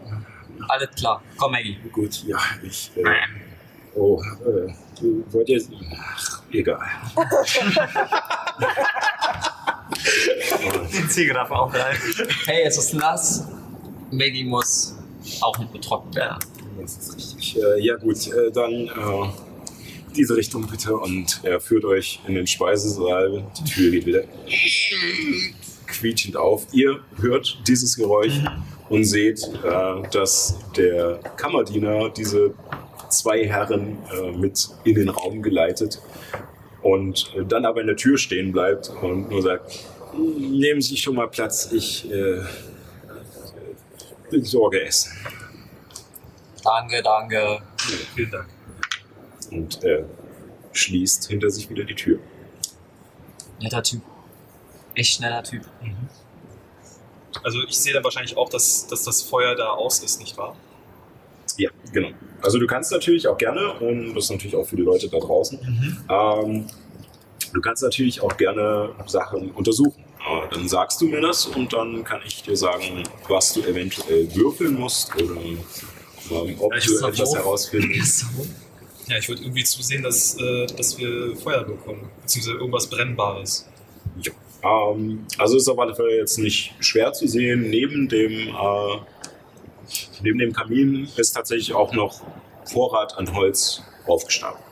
Alles klar. Komm, Maggie. Gut, ja, ich... Äh, oh, äh, du wollt jetzt... Ach, egal. Die Ziege darf auch rein. Hey, es ist nass. Maggie muss auch mit betroffen werden. Das ist richtig. Äh, ja gut, äh, dann äh, diese Richtung bitte und er führt euch in den Speisesaal. Die Tür geht wieder quietschend auf. Ihr hört dieses Geräusch und seht, äh, dass der Kammerdiener diese zwei Herren äh, mit in den Raum geleitet und äh, dann aber in der Tür stehen bleibt und nur sagt, nehmen Sie schon mal Platz, ich äh, besorge Essen. Danke, danke. Vielen Dank. und er schließt hinter sich wieder die Tür. Netter Typ. Echt schneller Typ. Also ich sehe dann wahrscheinlich auch, dass, dass das Feuer da aus ist, nicht wahr? Ja, genau. Also du kannst natürlich auch gerne, und das ist natürlich auch für die Leute da draußen, ähm, du kannst natürlich auch gerne Sachen untersuchen. Äh, dann sagst du mir das und dann kann ich dir sagen, was du eventuell würfeln musst oder ähm, ob Ja, ich du etwas herausfindest. Ja, ich würde irgendwie zusehen, dass, äh, dass wir Feuer bekommen, beziehungsweise irgendwas Brennbares. Ja. Ähm, also ist auf alle Fälle jetzt nicht schwer zu sehen. Neben dem, äh, neben dem Kamin ist tatsächlich auch noch Vorrat an Holz aufgestapelt.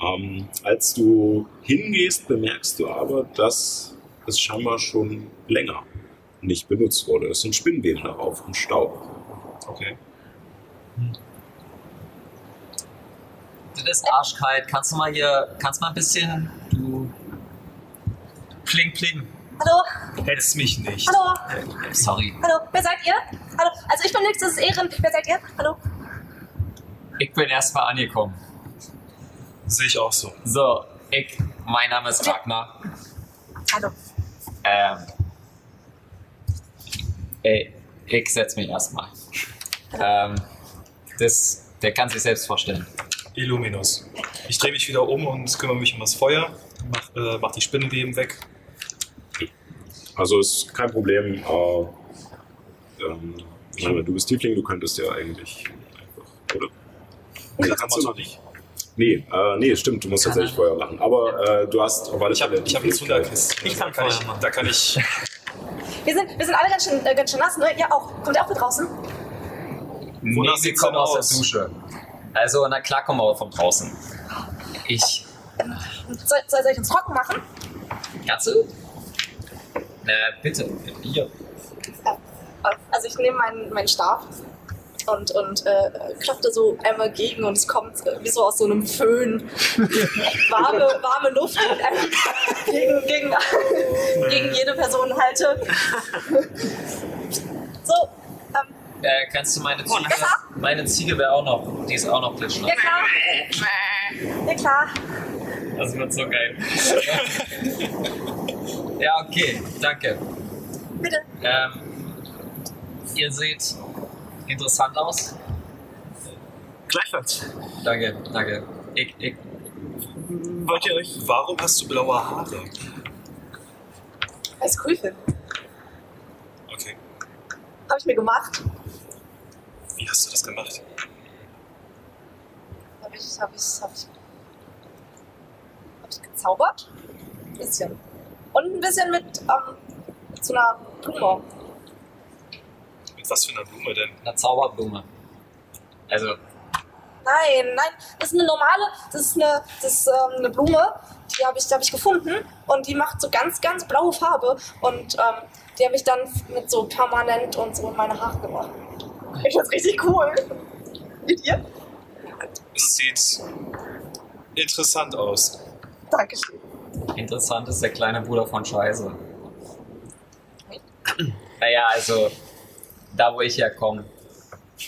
Ähm, als du hingehst, bemerkst du aber, dass es scheinbar schon länger nicht benutzt wurde. Es sind Spinnweben darauf und Staub. Okay. Das ist arschkalt. Kannst du mal hier, kannst mal ein bisschen, du, pling pling. Hallo, Hetz mich nicht. hallo, Sorry. hallo, wer seid ihr? Hallo, also ich bin Nix, das ist Ehren. Wer seid ihr? Hallo? Ich bin erstmal angekommen. Sehe ich auch so. So, ich, mein Name ist Ragnar. Hallo. Ähm, ey, ich setz mich erstmal. Ähm, das, der kann sich selbst vorstellen. Illuminus. Ich drehe mich wieder um und kümmere mich um das Feuer, mach, äh, mach die Spinnenweben weg. Also ist kein Problem. Äh, ähm, ich meine, du bist Tiefling, du könntest ja eigentlich einfach, oder? Nee, kannst du noch nicht. Nee, äh, nee, stimmt, du musst Kann tatsächlich er? Feuer machen. Aber äh, du hast auf alle Ich habe hab. Zunderkiste. Ich kann da, kann Feuer ich, machen. da kann ich. Wir sind, wir sind alle ganz schön, äh, ganz schön nass, ne? Ihr auch. Kommt ihr auch mit draußen? Nee, Wonach wir kommen aus aus? der Dusche. Also, na klar kommen wir von draußen. Ich. Soll, soll, soll ich uns trocken machen? Katze? Na, bitte. Bier. Also ich nehme meinen, meinen Stab und, und äh, klopfte so einmal gegen und es kommt äh, wie so aus so einem Föhn warme, warme Luft ich einfach gegen, gegen, gegen jede Person halte. So, ähm, Äh, kannst du meine Ziege. Ja. Meine Ziege wäre auch noch. Die ist auch noch glitschnass. ja klar. Ja klar. Das wird so geil. ja, okay, danke. Bitte. Ähm, ihr seht interessant aus. Gleichfalls. Danke, danke. Ich, ich, Wollt ihr euch. Warum hast du blaue Haare? Als cool finde. Okay. Habe ich mir gemacht. Wie hast du das gemacht? Habe ich, habe ich, habe ich, gezaubert. Ein bisschen. Und ein bisschen mit, ähm, mit so einer Blume. Mit was für einer Blume denn? eine Zauberblume. Also, Nein, nein, das ist eine normale, das ist eine, das ist, ähm, eine Blume, die habe ich, die hab ich gefunden und die macht so ganz, ganz blaue Farbe und ähm, die habe ich dann mit so permanent und so in meine Haare gemacht. Ich find's richtig cool. Mit ihr? Es sieht interessant aus. Dankeschön. interessant ist der kleine Bruder von Scheiße. Naja, also, da wo ich herkomme,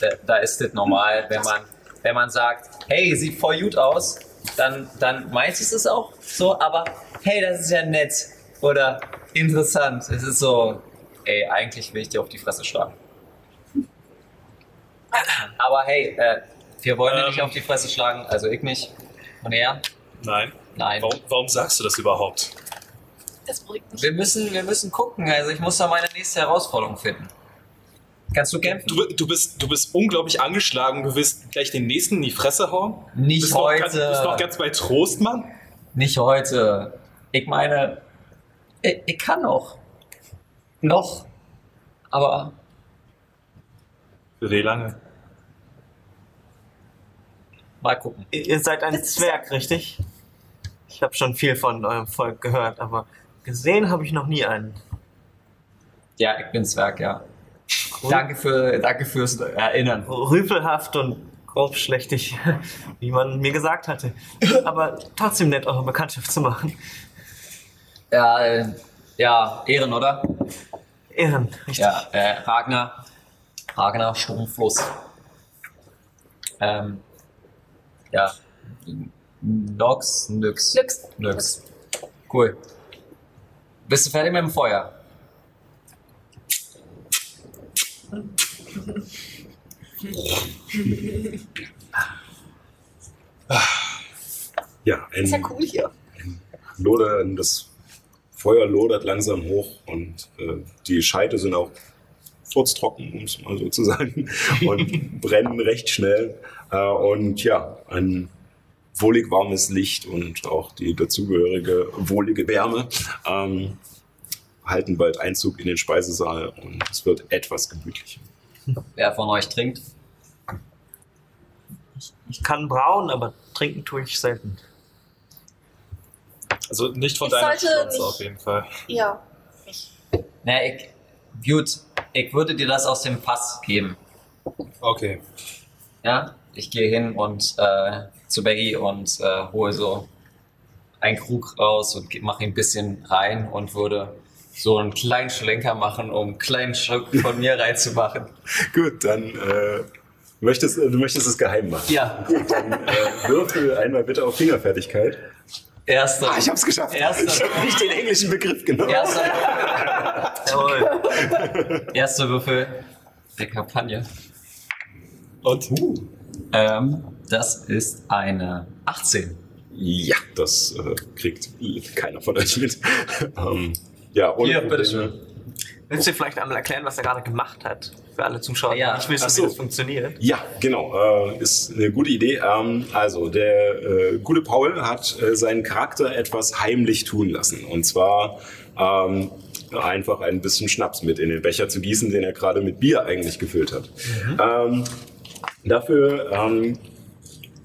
da, da ist das normal, wenn man, wenn man sagt, hey, sieht voll gut aus, dann, dann meint es es auch so, aber hey, das ist ja nett oder interessant. Es ist so, ey, eigentlich will ich dir auf die Fresse schlagen. Aber hey, äh, wir wollen dir nicht Ähm. auf die Fresse schlagen, also ich nicht. Und er? Nein. Nein. Warum, warum sagst du das überhaupt? Das beruhigt mich. Wir müssen, wir müssen gucken. Also ich muss da meine nächste Herausforderung finden. Kannst du kämpfen? Du, du, bist, du bist unglaublich angeschlagen. Du willst gleich den nächsten in die Fresse hauen? Nicht bist Noch heute. ganz, bist noch ganz bei Trost, Mann? Nicht heute. Ich meine, ich, ich kann noch. Noch. Aber Für wie lange? mal gucken. Ihr seid ein Zwerg, richtig? Ich habe schon viel von eurem Volk gehört, aber gesehen habe ich noch nie einen. Ja, ich bin Zwerg, ja. Danke, für, danke fürs Erinnern. Rüpelhaft und grobschlächtig, wie man mir gesagt hatte. Aber trotzdem nett, eure Bekanntschaft zu machen. Ja, äh, ja, Ehren, oder? Ehren, richtig. Ja, äh, Ragnar. Ragnar Sturmfluss. Ähm, ja. Nox, Nyx. Nix. Nix. Cool. Bist du fertig mit dem Feuer? Ja, ein Ist ja cool hier. Loder, das Feuer lodert langsam hoch und äh, die Scheite sind auch furztrocken, um es mal so zu sagen, und brennen recht schnell. Äh, und ja, ein wohlig warmes Licht und auch die dazugehörige wohlige Wärme ähm, halten bald Einzug in den Speisesaal und es wird etwas gemütlicher. Wer von euch trinkt? Ich kann brauen, aber trinken tue ich selten. Also nicht von Ich deiner sollte Schnauze auf jeden Fall. Ja. Na, ich, gut, ich würde dir das aus dem Pass geben. Okay. Ja, ich gehe hin und äh, zu Baggy und äh, hole so einen Krug raus und mache ihn ein bisschen rein und würde so einen kleinen Schlenker machen, um einen kleinen Schluck von mir reinzumachen. Gut, dann äh, möchtest, du möchtest es geheim machen. Ja, Dann äh, würfel einmal bitte auf Fingerfertigkeit. erster. Ah, ich hab's geschafft. Erster. Ich habe nicht den englischen Begriff genommen. Erster, Jawohl. erster Würfel der Kampagne. Und? Ähm, Das ist eine 18. Ja, das äh, kriegt keiner von euch mit. ähm, ja, ohne Hier, bitteschön. Willst du vielleicht einmal erklären, was er gerade gemacht hat? Für alle Zuschauer, Ja. die nicht wissen, so. wie das funktioniert. Ja, genau. Äh, ist eine gute Idee. Ähm, also, der äh, gute Paul hat äh, seinen Charakter etwas heimlich tun lassen. Und zwar ähm, einfach ein bisschen Schnaps mit in den Becher zu gießen, den er gerade mit Bier eigentlich gefüllt hat. Ähm, dafür, ähm,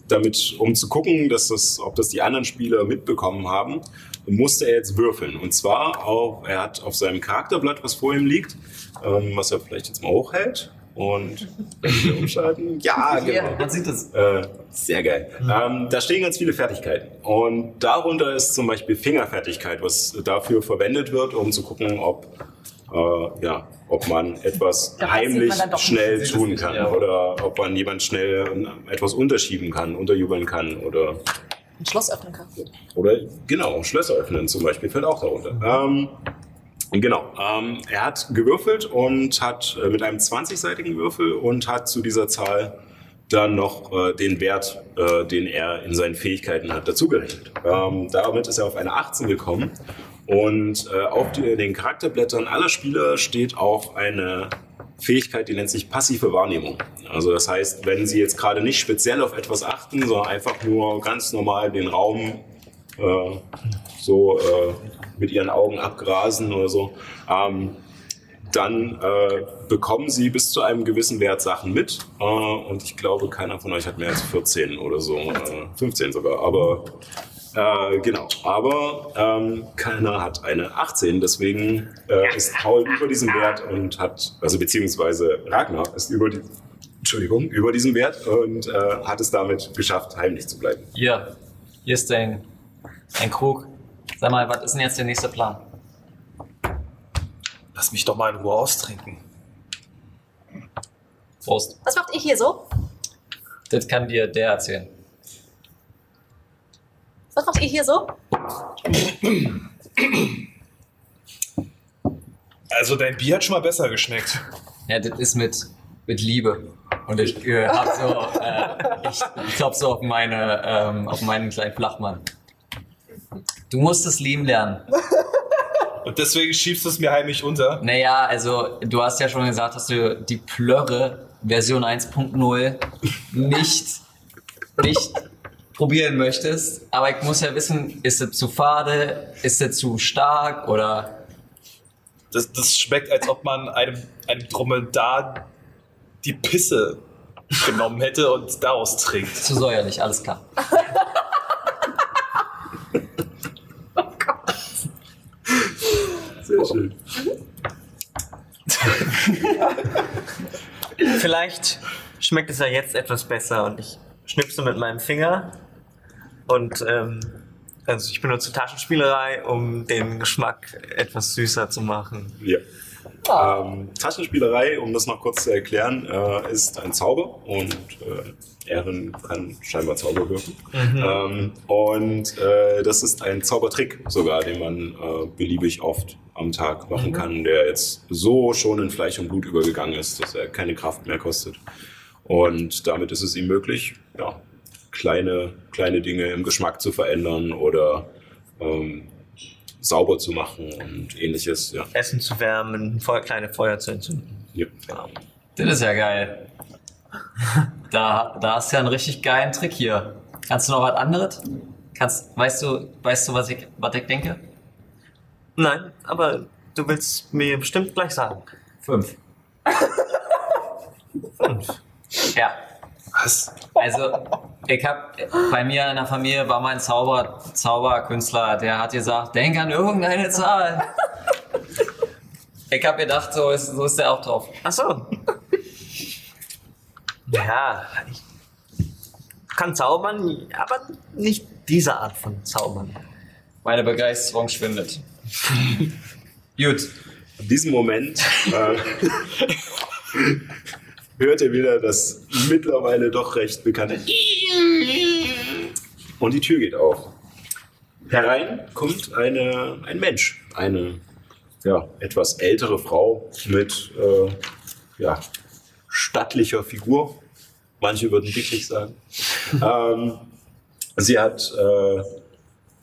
damit, um zu gucken, dass das, ob das die anderen Spieler mitbekommen haben, musste er jetzt würfeln. Und zwar auch, er hat auf seinem Charakterblatt, was vor ihm liegt, ähm, was er vielleicht jetzt mal hochhält. Und wenn wir umschalten. Ja, genau. Man sieht es. Äh, sehr geil. Ähm, da stehen ganz viele Fertigkeiten. Und darunter ist zum Beispiel Fingerfertigkeit, was dafür verwendet wird, um zu gucken, ob, äh, ja, ob man etwas das heimlich man schnell tun kann. ja. Oder ob man jemand schnell etwas unterschieben kann, unterjubeln kann. Oder, Ein Schloss öffnen kann. oder genau, Schlösser öffnen zum Beispiel fällt auch darunter. Ähm, Genau. Ähm, er hat gewürfelt und hat äh, mit einem 20-seitigen Würfel und hat zu dieser Zahl dann noch äh, den Wert, äh, den er in seinen Fähigkeiten hat, dazugerechnet. Ähm, damit ist er auf eine 18 gekommen. Und äh, auf die, den Charakterblättern aller Spieler steht auch eine Fähigkeit, die nennt sich passive Wahrnehmung. Also das heißt, wenn sie jetzt gerade nicht speziell auf etwas achten, sondern einfach nur ganz normal den Raum äh, so äh, mit ihren Augen abgrasen oder so, ähm, dann äh, bekommen sie bis zu einem gewissen Wert Sachen mit. Äh, und ich glaube, keiner von euch hat mehr als 14 oder so, äh, 15 sogar. Aber äh, genau, aber ähm, keiner hat eine 18, deswegen äh, ist Paul über diesem Wert und hat, also beziehungsweise Ragnar ist über die, Entschuldigung, über diesem Wert und äh, hat es damit geschafft, heimlich zu bleiben. Hier, hier ist dein, ein Krug. Sag mal, was ist denn jetzt der nächste Plan? Lass mich doch mal in Ruhe austrinken. Prost. Was macht ihr hier so? Das kann dir der erzählen. Was macht ihr hier so? Also dein Bier hat schon mal besser geschmeckt. Ja, das ist mit, mit Liebe. Und ich äh, hab so, äh, ich, ich glaub so auf meine, ähm, auf meinen kleinen Flachmann. Du musst es lieben lernen. Und deswegen schiebst du es mir heimlich unter. Naja, also du hast ja schon gesagt, dass du die Plörre Version 1.0 nicht, nicht probieren möchtest. Aber ich muss ja wissen, ist es zu fade, ist es zu stark oder Das, das schmeckt, als ob man einem, einem Dromedar die Pisse genommen hätte und daraus trinkt. zu säuerlich, alles klar. Sehr schön. Vielleicht schmeckt es ja jetzt etwas besser und ich schnipse mit meinem Finger und ähm, also ich benutze Taschenspielerei, um den Geschmack etwas süßer zu machen. Ja. Ähm, Taschenspielerei, um das noch kurz zu erklären, äh, ist ein Zauber und äh, Erin kann scheinbar Zauber wirken. Ähm, und äh, das ist ein Zaubertrick sogar, den man äh, beliebig oft am Tag machen kann, der jetzt so schon in Fleisch und Blut übergegangen ist, dass er keine Kraft mehr kostet. Und damit ist es ihm möglich, ja, kleine, kleine Dinge im Geschmack zu verändern oder ähm, sauber zu machen und ähnliches. Ja. Essen zu wärmen, Feuer, kleine Feuer zu entzünden. Ja. Das ist ja geil. Da, da hast du ja einen richtig geilen Trick hier. Kannst du noch was anderes? Kannst, weißt du, weißt du, was ich, was ich denke? Nein, aber du willst mir bestimmt gleich sagen. Fünf. Fünf. Ja. Was? Also, ich hab, bei mir in der Familie war mein Zauber, Zauberkünstler, der hat gesagt, denk an irgendeine Zahl. Ich hab gedacht, so ist, so ist der auch drauf. Ach so. Ja, ich kann zaubern, aber nicht diese Art von Zaubern. Meine Begeisterung schwindet. Gut. In diesem Moment äh, hört ihr wieder das mittlerweile doch recht bekannte und die Tür geht auf. Herein kommt eine, ein Mensch, eine ja, etwas ältere Frau mit äh, ja, stattlicher Figur. Manche würden dicklich sagen. ähm, sie hat, äh,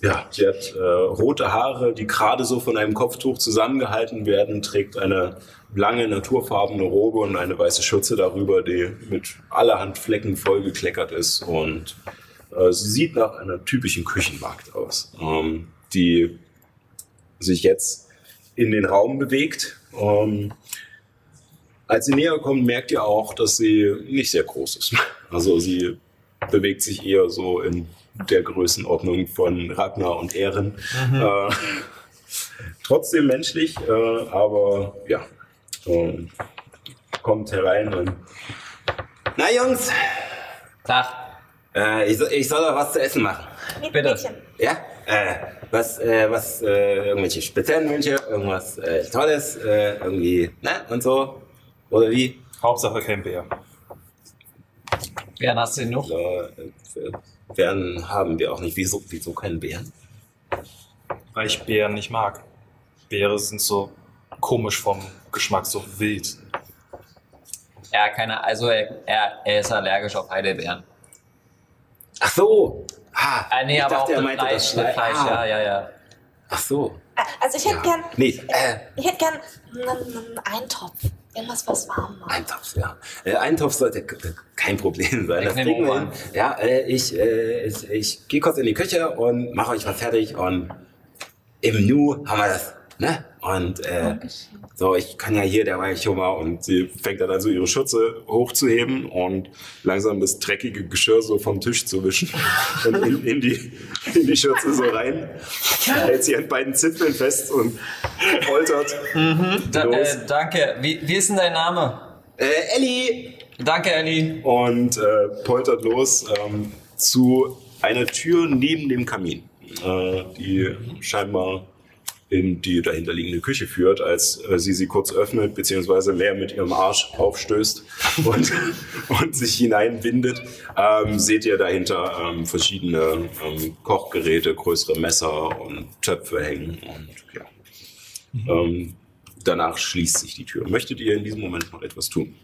ja, sie hat äh, rote Haare, die gerade so von einem Kopftuch zusammengehalten werden, trägt eine lange naturfarbene Robe und eine weiße Schürze darüber, die mit allerhand Flecken vollgekleckert ist. Und äh, sie sieht nach einer typischen Küchenmarkt aus, ähm, die sich jetzt in den Raum bewegt. Ähm, als sie näher kommt, merkt ihr auch, dass sie nicht sehr groß ist. Also sie bewegt sich eher so in der Größenordnung von Ragnar und Ehren. Äh, trotzdem menschlich, äh, aber ja, ähm, kommt herein und na Jungs, Tag. äh, ich, soll, ich soll doch was zu essen machen. Bitte. Mädchen. Ja? Äh, was, äh, was, äh, irgendwelche speziellen Wünsche, irgendwas äh, Tolles, äh, irgendwie, ne, und so? Oder wie? Hauptsache kein Bär. Bären hast du genug? So, äh, Bären haben wir auch nicht. Wieso, wieso keinen Bären? Weil ich Bären nicht mag. Beere sind so komisch vom Geschmack, so wild. Ja, keine, also er, er, er ist allergisch auf Heidelbeeren. Ach so. Ah, Äh, nee, ich aber dachte, auch er mit meinte Fleisch, das mit Fle- Fleisch, ah. ja, ja, ja. Ach so. Äh, Also ich hätte Ja. gern, Nee, äh, ich hätte gern einen, Eintopf. Irgendwas, was warm macht. Eintopf, ja. Äh, Eintopf sollte k- kein Problem sein. Ich Das kriegen wir hin. Ja, äh, ich, äh, ich, ich gehe kurz in die Küche und mache euch was fertig und im Nu haben wir das. Ne? Und äh, so, ich kann ja hier derweil schon mal und sie fängt dann an so ihre Schürze hochzuheben und langsam das dreckige Geschirr so vom Tisch zu wischen und in, in, die, in die Schürze so rein. Hält sie an beiden Zipfeln fest und poltert. Da, Los. äh, danke. Wie, wie ist denn dein Name? Äh, Ellie! Danke, Ellie. und äh, poltert los ähm, zu einer Tür neben dem Kamin, äh, die scheinbar in die dahinterliegende Küche führt, als äh, sie sie kurz öffnet, beziehungsweise leer mit ihrem Arsch aufstößt und, und sich hineinwindet, ähm, seht ihr dahinter ähm, verschiedene ähm, Kochgeräte, größere Messer und Töpfe hängen und ja. Ähm, danach schließt sich die Tür. Möchtet ihr in diesem Moment noch etwas tun?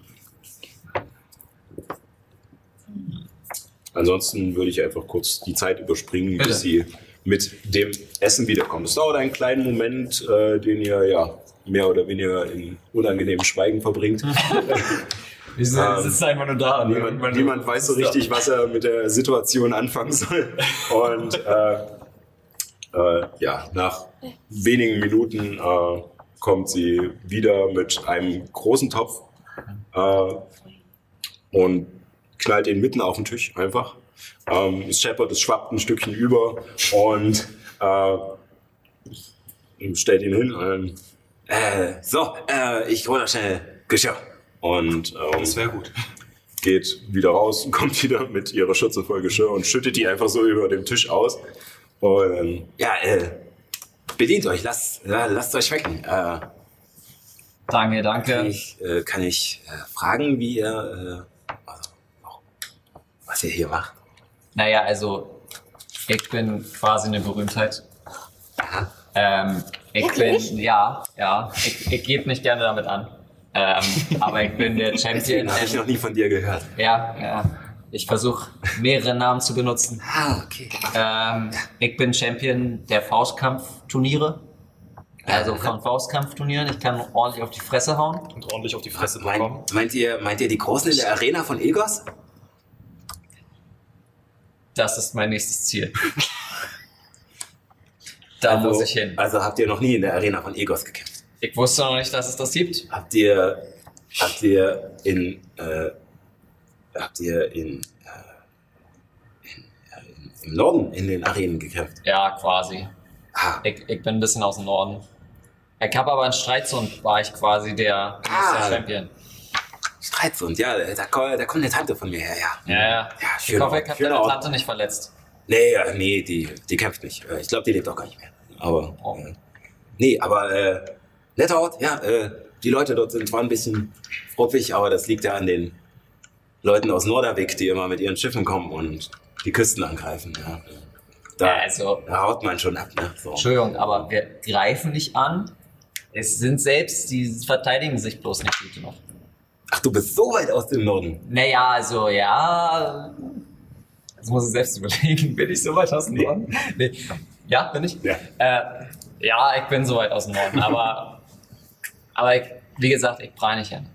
Ansonsten würde ich einfach kurz die Zeit überspringen, bis sie mit dem Essen wiederkommt. Es dauert einen kleinen Moment, äh, den ihr ja mehr oder weniger in unangenehmem Schweigen verbringt. Sind- Ähm, sitzen einfach nur da. niemand, irgendwann- niemand weiß so richtig, was er mit der Situation anfangen soll. Und äh, äh, ja, nach wenigen Minuten äh, kommt sie wieder mit einem großen Topf äh, und knallt ihn mitten auf den Tisch einfach. Ähm, es scheppert, es schwappt ein Stückchen über und äh, stellt ihn hin. Und, äh, so, äh, ich hole noch schnell Geschirr. Und ähm, Das wäre gut. geht wieder raus und kommt wieder mit ihrer Schürze voll Geschirr und schüttet die einfach so über dem Tisch aus. Und ähm, ja, äh, bedient euch, lasst, ja, lasst euch schmecken. Äh, Danke, kann danke. ich, äh, kann ich äh, fragen, wie ihr, äh, also, was ihr hier macht? Naja, also ich bin quasi eine Berühmtheit. Aha. Ähm, ich Wirklich? bin, ja, ja, ich, ich gebe nicht gerne damit an. Ähm, aber ich bin der Champion. Habe ich noch nie von dir gehört. Ja, ja. Ich versuche mehrere Namen zu benutzen. Ah, okay. Ähm, ich bin Champion der Faustkampfturniere. Also von Faustkampfturnieren. Ich kann ordentlich auf die Fresse hauen. Und ordentlich auf die Fresse bekommen. Meint, meint, ihr, meint ihr die Großen in der Arena von Egos? Das ist mein nächstes Ziel. Da also, muss ich hin. Also habt ihr noch nie in der Arena von Egos gekämpft? Ich wusste noch nicht, dass es das gibt. Habt ihr, habt ihr in, äh, habt ihr in, äh, in, äh, in, im Norden in den Arenen gekämpft? Ja, quasi. Ah, Ich, ich bin ein bisschen aus dem Norden. Ich habe aber in Streitsund war ich quasi der Ah. nächste Champion. Streitsund, ja, da, da kommt eine Tante von mir her, ja. Ja, ja. Ja, Ich hoffe, ich Ort, habe schöner deine. Tante nicht verletzt. Nee, äh, nee, die, die kämpft nicht. Äh, Ich glaube, die lebt auch gar nicht mehr. Aber, Oh. äh, nee, aber, äh, netter Ort, ja, äh, die Leute dort sind zwar ein bisschen ruppig, aber das liegt ja an den Leuten aus Norderwick, die immer mit ihren Schiffen kommen und die Küsten angreifen, ja. Da, Ja, also, da haut man schon ab, ne? So. Entschuldigung, aber wir greifen nicht an. Es sind selbst, die verteidigen sich bloß nicht gut genug. Ach, du bist so weit aus dem Norden. Naja, also ja. Jetzt muss ich selbst überlegen, bin ich so weit aus dem Norden? Nee. Ja, bin ich? Ja. Äh, ja, ich bin so weit aus dem Norden, aber, aber ich, wie gesagt, ich brauche nicht hin.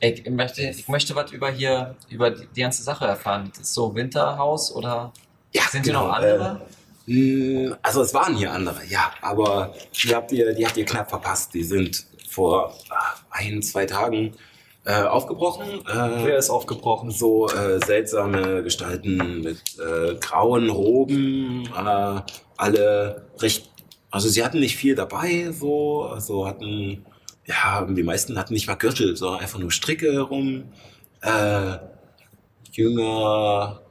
Ich möchte, ich möchte was über hier, über die, ganze Sache erfahren. Das ist so Winterhaus oder Ja, sind hier genau, noch andere? Mm, Also es waren hier andere, ja, aber die habt ihr, die habt ihr knapp verpasst. Die sind vor ah, ein, zwei Tagen äh, aufgebrochen. Äh, Wer ist aufgebrochen? so äh, seltsame Gestalten mit äh, grauen Roben, äh, alle recht, also sie hatten nicht viel dabei, so, also hatten, ja, die meisten hatten nicht mal Gürtel, sondern einfach nur Stricke rum. Äh, Jünger,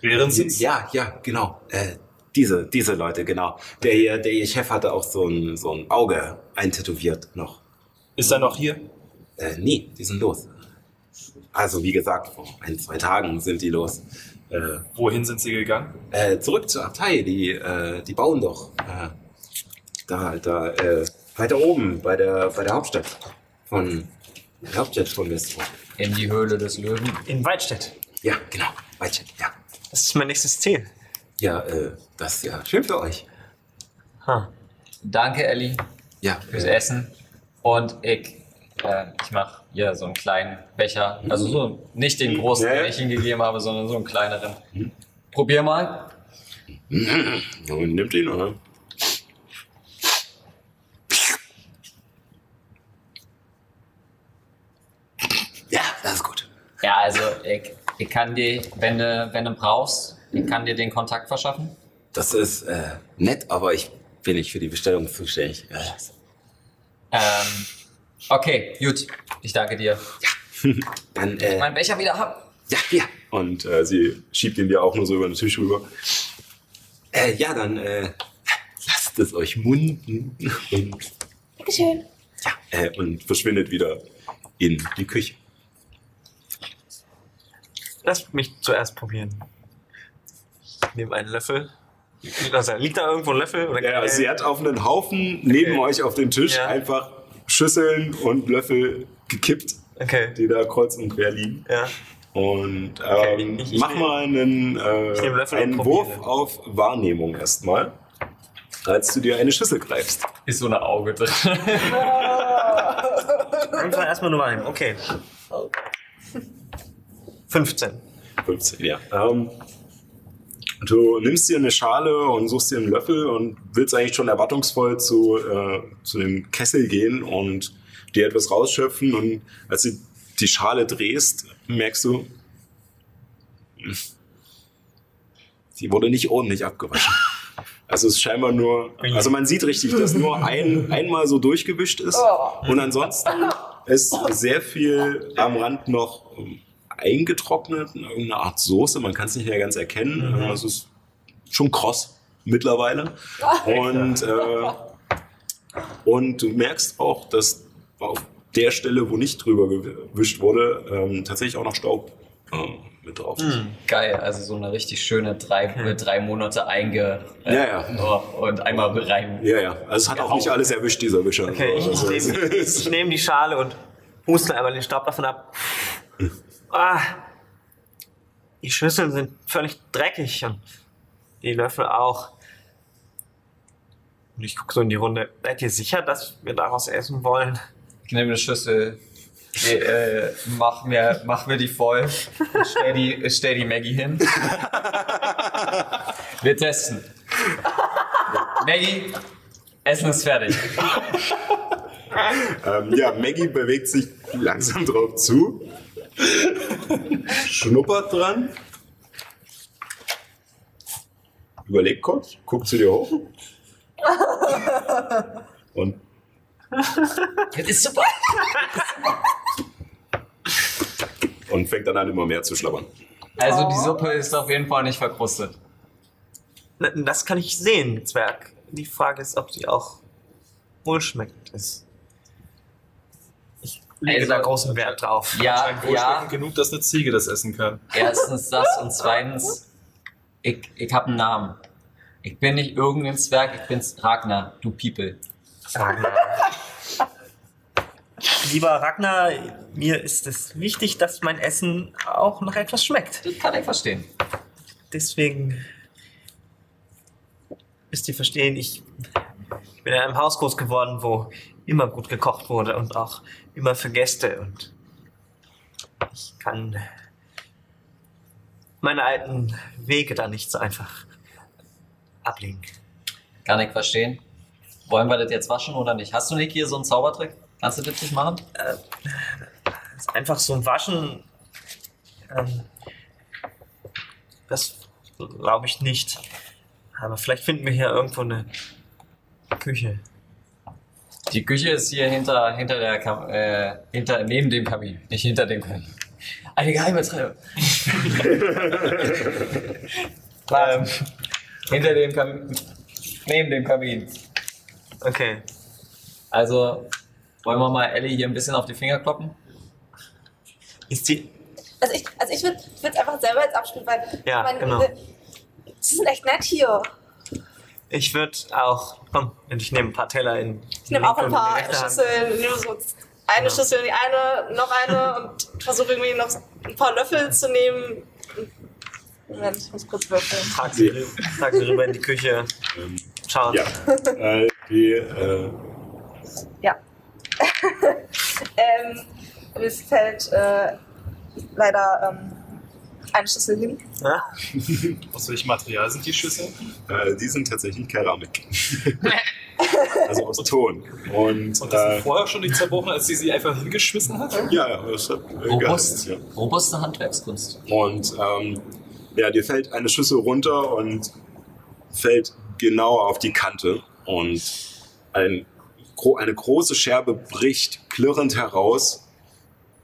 Behrensens? ja, ja, genau. Äh, diese, diese Leute, genau. Der hier, der ihr Chef hatte auch so ein, so ein Auge eintätowiert noch. Ist er noch hier? Äh, nee, die sind los. Also wie gesagt, vor ein, zwei Tagen sind die los. Äh, Wohin sind sie gegangen? äh, zurück zur Abtei, die, äh, die bauen doch. Äh, da, da, äh, weiter oben bei der, bei der Hauptstadt von, der Hauptstadt von Westro. In die Höhle des Löwen. In Waldstedt. Ja, genau, Weitstadt, ja. Das ist mein nächstes Ziel. Ja, äh, das ist ja schön für euch. Ha. Danke, Elli, Ja, fürs äh, Essen. Und ich, äh, ich mache hier so einen kleinen Becher. Also so nicht den großen, Ja, ja. den ich ihm gegeben habe, sondern so einen kleineren. Probier mal. und nimmt ihn, oder? Ja, das ist gut. Ja, also ich, ich kann dir, wenn du, wenn du brauchst, ich kann dir den Kontakt verschaffen. Das ist äh, nett, aber ich bin nicht für die Bestellung zuständig. Äh, Ähm, okay, gut. Ich danke dir. dann, äh, Mein Becher wieder hab. ja, ja. Und äh, sie schiebt ihn dir auch nur so über den Tisch rüber. Äh, ja, dann äh, lasst es euch munden und, Dankeschön. ja, äh, und verschwindet wieder in die Küche. Lass mich zuerst probieren. Ich nehme einen Löffel. Also, liegt da irgendwo ein Löffel? Oder Ja, sie hat auf einen Haufen neben Okay. euch auf den Tisch Ja. einfach Schüsseln und Löffel gekippt, Okay. die da kreuz und quer liegen. Ja. Und Okay, ähm, ich- ich mach nehm- mal einen, äh, einen. Wurf auf Wahrnehmung erstmal, als du dir eine Schüssel greifst. Ist so eine Auge drin. Einfach erstmal nur wahrnehmen. Okay. 15. 15, ja. Ähm, du nimmst dir eine Schale und suchst dir einen Löffel und willst eigentlich schon erwartungsvoll zu, äh, zu dem Kessel gehen und dir etwas rausschöpfen. Und als du die Schale drehst, merkst du, sie wurde nicht ordentlich abgewaschen. Also es ist scheinbar nur, also man sieht richtig, dass nur ein, einmal so durchgewischt ist und ansonsten ist sehr viel am Rand noch ähm, eingetrocknet, irgendeine Art Soße, man kann es nicht mehr ganz erkennen. Mhm. Äh, Es ist schon kross mittlerweile. Und, äh, und du merkst auch, dass auf der Stelle, wo nicht drüber gewischt wurde, ähm, tatsächlich auch noch Staub äh, mit drauf ist. Hm. Geil, also so eine richtig schöne drei, äh, drei Monate einge... äh, Ja, ja. Oh, und einmal rein. Ja, ja. Also es hat auch nicht alles erwischt, dieser Wischer. Okay, ich, ich Also, nehme ich nehm die Schale und huste einmal den Staub davon ab. Ah, die Schüsseln sind völlig dreckig und die Löffel auch. Und ich gucke so in die Runde. Seid ihr sicher, dass wir daraus essen wollen? Ich nehme eine Schüssel, äh, äh, mach, mir, mach mir die voll, und stell die, stell die Maggie hin. Wir testen. Maggie, Essen ist fertig. Ähm, ja, Maggie bewegt sich langsam drauf zu, schnuppert dran, überlegt kurz, guckt zu dir hoch und Das ist super. und fängt dann an, immer mehr zu schlabbern. Also die Suppe ist auf jeden Fall nicht verkrustet. Das kann ich sehen, Zwerg. Die Frage ist, ob sie auch wohlschmeckend ist. Ich lege Also- da großen Wert drauf. Ja, ja. genug, dass eine Ziege das essen kann. Erstens das und zweitens, ich, ich habe einen Namen. Ich bin nicht irgendein Zwerg, ich bin's Ragnar, du People. Ragnar. Lieber Ragnar, mir ist es wichtig, dass mein Essen auch noch etwas schmeckt. Das kann ich verstehen. deswegen müsst ihr verstehen, ich, ich bin in einem Haus groß geworden, wo immer gut gekocht wurde und auch immer für Gäste und ich kann meine alten Wege da nicht so einfach ablegen. Kann ich verstehen. Wollen wir das jetzt waschen oder nicht? Hast du nicht hier so einen Zaubertrick? Kannst du das nicht machen? Das ist einfach so ein Waschen. Ähm, das glaube ich nicht. Aber vielleicht finden wir hier irgendwo eine Küche. Die Küche ist hier hinter, hinter der Kam äh, hinter, neben dem Kamin, nicht hinter dem Kamin. Eine geheime Treppe. ähm, hinter dem Kamin, neben dem Kamin. Okay. Also, wollen wir mal Ellie hier ein bisschen auf die Finger kloppen? Ist die. Also ich, also ich würde es einfach selber jetzt abspielen, weil Ja, ich meine, genau. sie sind echt nett hier. Ich würde auch. Komm, ich nehme ein paar Teller in. Ich nehme auch ein paar. Schüsseln, nehme so eine Schüssel in die eine, noch eine und versuche irgendwie noch ein paar Löffel zu nehmen. Moment, ich muss kurz würfeln. Trag sie, trag sie rüber in die Küche. Ähm, Schauen. ja, äh, die, äh, Ja. ähm, mir fällt äh, leider ähm, eine Schüssel hin. Ja? Aus welchem Material sind die Schüssel? äh, die sind tatsächlich Keramik. also aus Ton. Und, Und das äh, sind vorher schon nicht zerbrochen, als sie sie einfach hingeschmissen hat? ja, ja, das hat äh, Robust. ja. Robuste Handwerkskunst. Und ähm, ja, dir fällt eine Schüssel runter und fällt genau auf die Kante. Und ein, eine große Scherbe bricht klirrend heraus.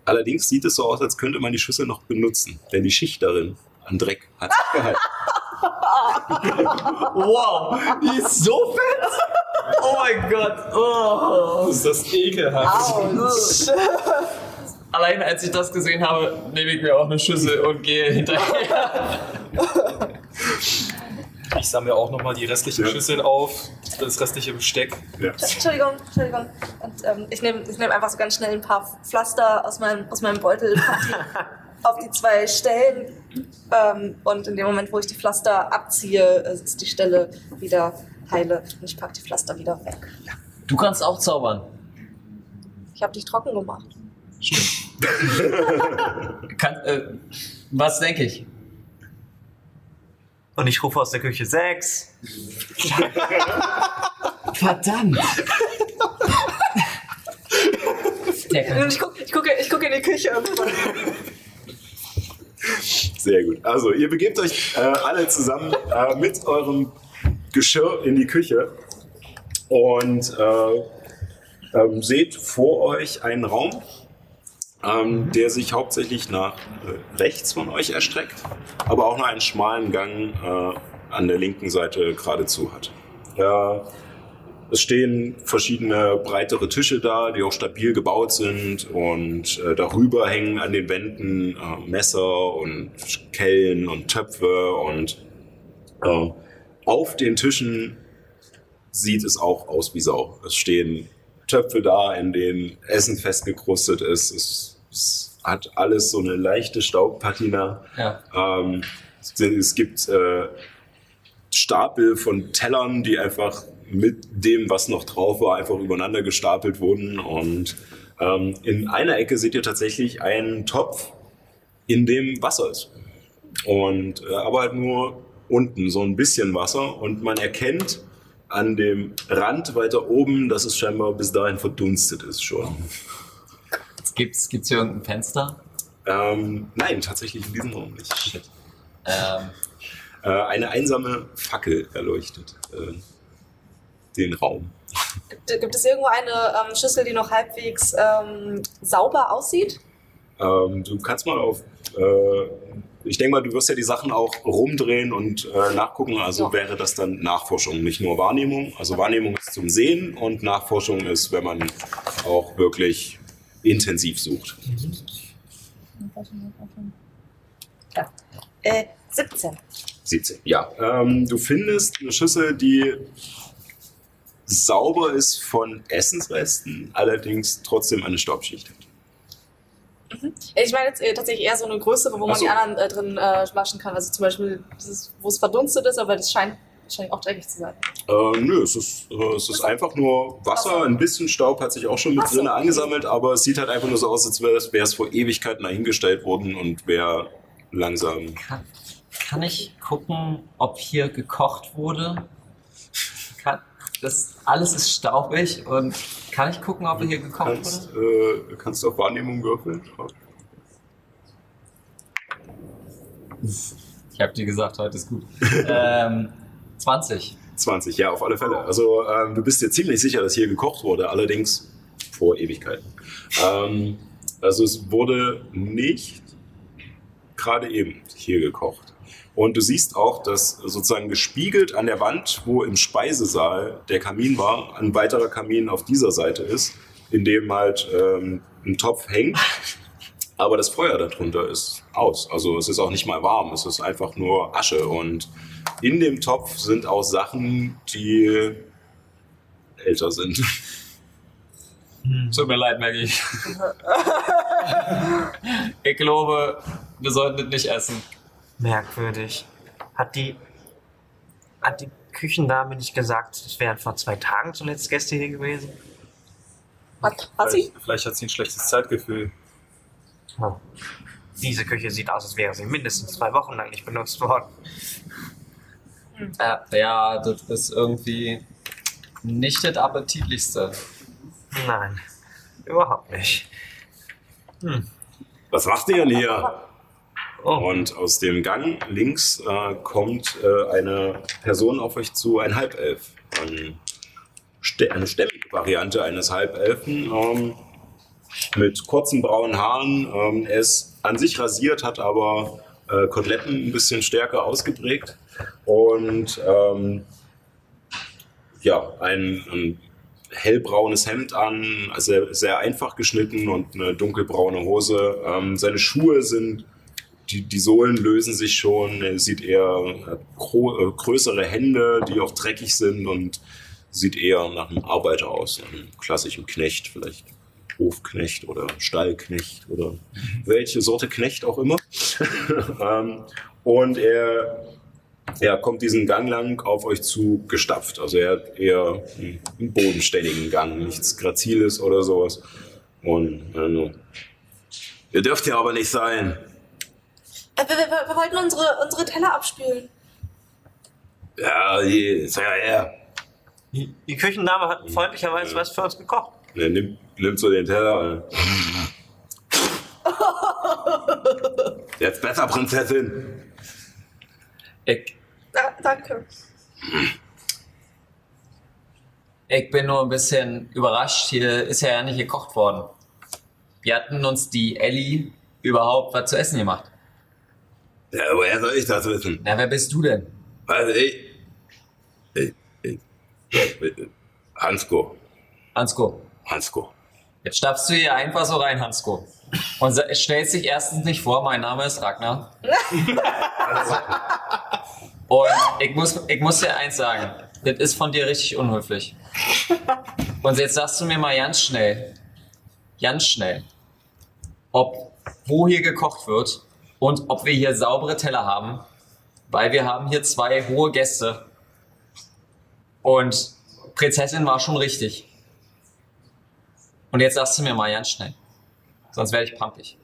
Allerdings sieht es so aus, als könnte man die Schüssel noch benutzen, denn die Schicht darin an Dreck hat sich gehalten. Wow, die ist so fett! Oh mein Gott! Oh. Ist das ekelhaft. Allein als ich das gesehen habe, nehme ich mir auch eine Schüssel und gehe hinterher. Ich sammle auch nochmal die restlichen Ja. Schüsseln auf, das restliche Besteck. Ja. Entschuldigung, Entschuldigung. Und, ähm, ich nehme ich nehm einfach so ganz schnell ein paar Pflaster aus meinem, aus meinem Beutel die auf die zwei Stellen. Ähm, und in dem Moment, wo ich die Pflaster abziehe, äh, ist die Stelle wieder heile. Und ich packe die Pflaster wieder weg. Du kannst auch zaubern. Ich habe dich trocken gemacht. Kann, äh, was denke ich? Und ich rufe aus der Küche sechs. Verdammt! Und ich gucke ich guck, guck in die Küche irgendwann. Sehr gut. Also, ihr begebt euch äh, alle zusammen äh, mit eurem Geschirr in die Küche und äh, ähm, seht vor euch einen Raum, ähm, der sich hauptsächlich nach äh, rechts von euch erstreckt, aber auch noch einen schmalen Gang äh, an der linken Seite geradezu hat. Äh, es stehen verschiedene breitere Tische da, die auch stabil gebaut sind und äh, darüber hängen an den Wänden äh, Messer und Kellen und Töpfe und äh, auf den Tischen sieht es auch aus wie Sau. Es stehen Töpfe da, in denen Essen festgekrustet ist. Es, hat alles so eine leichte Staubpatina. Ja. Ähm, es, es gibt äh, Stapel von Tellern, die einfach mit dem, was noch drauf war, einfach übereinander gestapelt wurden. Und ähm, in einer Ecke seht ihr tatsächlich einen Topf, in dem Wasser ist. Und äh, aber halt nur unten so ein bisschen Wasser. Und man erkennt an dem Rand weiter oben, dass es scheinbar bis dahin verdunstet ist schon. Gibt's, gibt's hier irgendein Fenster? Ähm, nein, tatsächlich in diesem Raum nicht. Ähm, Äh, eine einsame Fackel erleuchtet äh, den Raum. Gibt, gibt es irgendwo eine ähm, Schüssel, die noch halbwegs ähm, sauber aussieht? Ähm, du kannst mal auf. Äh, ich denke mal, du wirst ja die Sachen auch rumdrehen und äh, nachgucken. Also Ja. wäre das dann Nachforschung, nicht nur Wahrnehmung. Also Wahrnehmung ist zum Sehen und Nachforschung ist, wenn man auch wirklich intensiv sucht. Ja. Äh, 17. 17. Ja. Ähm, du findest eine Schüssel, die sauber ist von Essensresten, allerdings trotzdem eine Staubschicht hat. Ich meine jetzt äh, tatsächlich eher so eine größere, wo man so. die anderen äh, drin äh, waschen kann. Also zum Beispiel, wo es verdunstet ist, aber das scheint wahrscheinlich auch dreckig zu sein. Äh, nö, es ist, äh, es ist einfach nur Wasser, ein bisschen Staub hat sich auch schon mit so, drin angesammelt, aber es sieht halt einfach nur so aus, als wäre es, wäre es vor Ewigkeiten dahingestellt worden und wäre langsam. Kann, kann ich gucken, ob hier gekocht wurde? Kann, das alles ist staubig und kann ich gucken, ob hier gekocht Kannst, wurde? äh, kannst du auf Wahrnehmung würfeln? Ich habe dir gesagt, heute ist gut. ähm, 20. 20, ja, auf alle Fälle. Also ähm, du bist dir ziemlich sicher, dass hier gekocht wurde, allerdings vor Ewigkeiten. Ähm, also es wurde nicht gerade eben hier gekocht. Und du siehst auch, dass sozusagen gespiegelt an der Wand, wo im Speisesaal der Kamin war, ein weiterer Kamin auf dieser Seite ist, in dem halt ähm, ein Topf hängt, aber das Feuer darunter ist aus. Also es ist auch nicht mal warm, es ist einfach nur Asche. Und in dem Topf sind auch Sachen, die älter sind. Tut mir leid, Maggie. ich glaube, wir sollten das nicht essen. Merkwürdig. Hat die, hat die Küchendame nicht gesagt, es wären vor zwei Tagen zuletzt Gäste hier gewesen? Hat, hat sie? Vielleicht, vielleicht hat sie ein schlechtes Zeitgefühl. Oh. Diese Küche sieht aus, als wäre sie mindestens zwei Wochen lang nicht benutzt worden. Äh, ja, das ist irgendwie nicht das Appetitlichste. Nein, überhaupt nicht. Was macht ihr denn hier? Oh, Und aus dem Gang links äh, kommt äh, eine Person auf euch zu, ein Halbelf. Ein, stä- eine stämmige Variante eines Halbelfen ähm, mit kurzen braunen Haaren. Ähm, er ist an sich rasiert, hat aber äh, Koteletten ein bisschen stärker ausgeprägt. Und ähm, ja, ein, ein hellbraunes Hemd an, also sehr einfach geschnitten und eine dunkelbraune Hose. Ähm, seine Schuhe sind die, die Sohlen lösen sich schon. Er sieht eher äh, größere Hände, die auch dreckig sind und sieht eher nach einem Arbeiter aus, einem klassischen Knecht, vielleicht Hofknecht oder Stallknecht oder welche Sorte Knecht auch immer. ähm, und er, er kommt diesen Gang lang auf euch zu gestapft. Also er hat eher einen, bodenständigen Gang, nichts Graziles oder sowas. Und äh, nur, ihr dürft hier aber nicht sein. Äh, wir, wir, wir wollten unsere, unsere Teller abspülen. Ja, die, sag ja her. die, die Küchendame hat freundlicherweise was für uns gekocht. Er nimmt, nimmt so den Teller. Jetzt besser, Prinzessin. Ich, Da, danke. ich bin nur ein bisschen überrascht. Hier ist ja nicht gekocht worden. Wir hatten uns die Ellie überhaupt was zu essen gemacht. Ja, woher soll ich das wissen? Na, wer bist du denn? Also ich, ich, ich Hansko. Hansko. Hansko. Jetzt stapfst du hier einfach so rein, Hansko. Und stellst dich erstens nicht vor, mein Name ist Ragnar. Und ich muss, ich muss dir eins sagen, das ist von dir richtig unhöflich. Und jetzt sagst du mir mal ganz schnell, ganz schnell, ob wo hier gekocht wird und ob wir hier saubere Teller haben, weil wir haben hier zwei hohe Gäste. Und Prinzessin war schon richtig. Und jetzt sagst du mir mal ganz schnell. Sonst werde ich pampig.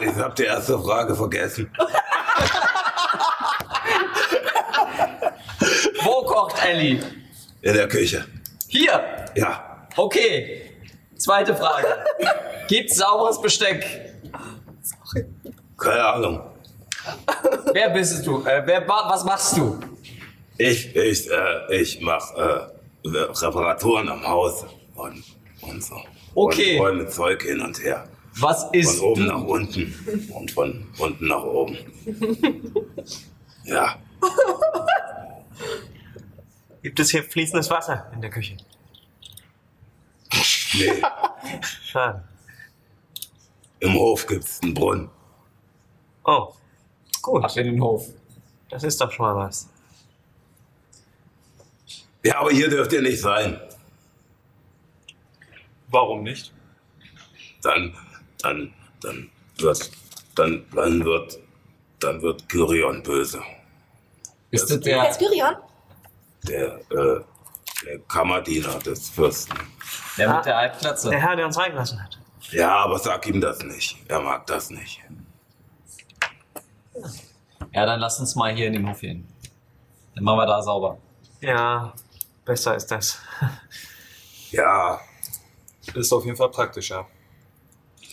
Ich hab die erste Frage vergessen. Wo kocht Ellie? In der Küche. Hier. Ja. Okay. Zweite Frage. Gibt's sauberes Besteck? Keine Ahnung. Wer bist du? Äh, wer, wa- was machst du? Ich, ich, äh, ich mach äh, Reparaturen am Haus und, und so. Okay. Und räume Zeug hin und her. Was Von ist oben du? nach unten und von unten nach oben. Ja. Gibt es hier fließendes Wasser in der Küche? Nee. Schade. Im Hof gibt's einen Brunnen. Oh, gut. Ab in den Hof. Das ist doch schon mal was. Ja, aber hier dürft ihr nicht sein. Warum nicht? Dann, dann, dann wird, dann, dann wird, dann wird Kyrion böse. Ist das der, Jetzt Gyrion? Der, äh, der Kammerdiener des Fürsten. der Ah. mit der Halbplatze? Der Herr, der uns reingelassen hat. Ja, aber sag ihm das nicht. Er mag das nicht. Ja, dann lass uns mal hier in den Hof gehen. Dann machen wir da sauber. Ja, besser ist das. Ja, Ist auf jeden Fall praktischer.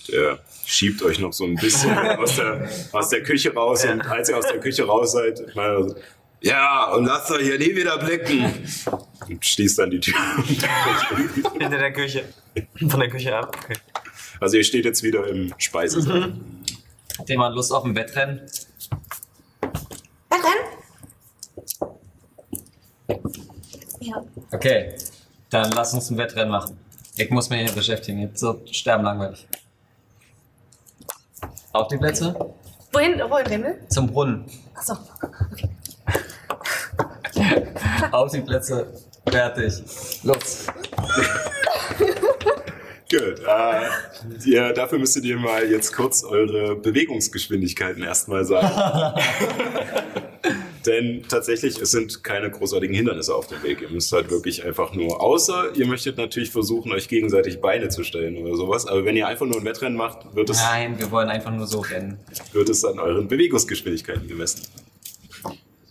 der schiebt euch noch so ein bisschen aus der, aus der Küche raus und als ihr aus der Küche raus seid, ich meine, so, ja, und lasst euch hier nie wieder blicken. Und schließt dann die Tür. Hinter der Küche. Von der Küche ab. Okay. Also ihr steht jetzt wieder im Speisesaal. Hat jemand Lust auf ein? Wettrennen? Okay, dann lass uns ein Wettrennen machen. Ich muss mich hier beschäftigen. Jetzt so sterben langweilig. Auf die Plätze? Wohin, wohin, Himmel? Zum Brunnen. Achso. Auf die Plätze. Fertig. Los. Gut. Äh, ihr, dafür müsstet ihr mal jetzt kurz eure Bewegungsgeschwindigkeiten erstmal sagen. Denn tatsächlich, es sind keine großartigen Hindernisse auf dem Weg. Ihr müsst halt wirklich einfach nur, außer ihr möchtet natürlich versuchen, euch gegenseitig Beine zu stellen oder sowas. Aber wenn ihr einfach nur ein Wettrennen macht, wird es, Nein, wir wollen einfach nur so rennen. wird es an euren Bewegungsgeschwindigkeiten gemessen.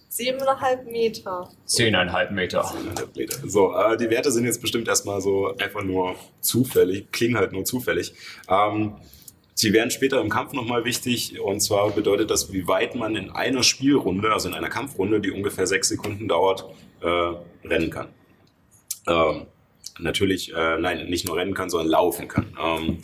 Siebeneinhalb Meter. Zehneinhalb Meter. Eineinhalb Meter. So, äh, die Werte sind jetzt bestimmt erstmal so einfach nur zufällig, klingen halt nur zufällig. Ähm, sie werden später im Kampf nochmal wichtig und zwar bedeutet das, wie weit man in einer Spielrunde, also in einer Kampfrunde, die ungefähr sechs Sekunden dauert, äh, rennen kann. Ähm, natürlich, äh, nein, nicht nur rennen kann, sondern laufen kann. Ähm,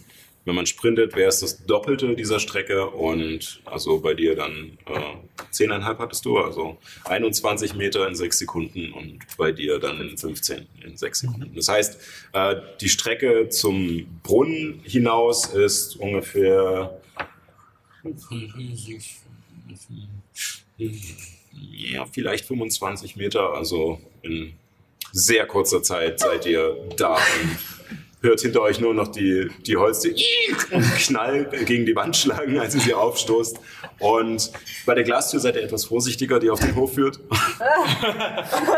wenn man sprintet, wäre es das Doppelte dieser Strecke und also bei dir dann äh, 10,5 hattest du, also 21 Meter in 6 Sekunden und bei dir dann in 15 in 6 Sekunden. Das heißt, äh, die Strecke zum Brunnen hinaus ist ungefähr ja, vielleicht 25 Meter, also in sehr kurzer Zeit seid ihr da und hört hinter euch nur noch die, die Holz, die Knall gegen die Wand schlagen, als ihr sie aufstoßt. Und bei der Glastür seid ihr etwas vorsichtiger, die auf den Hof führt.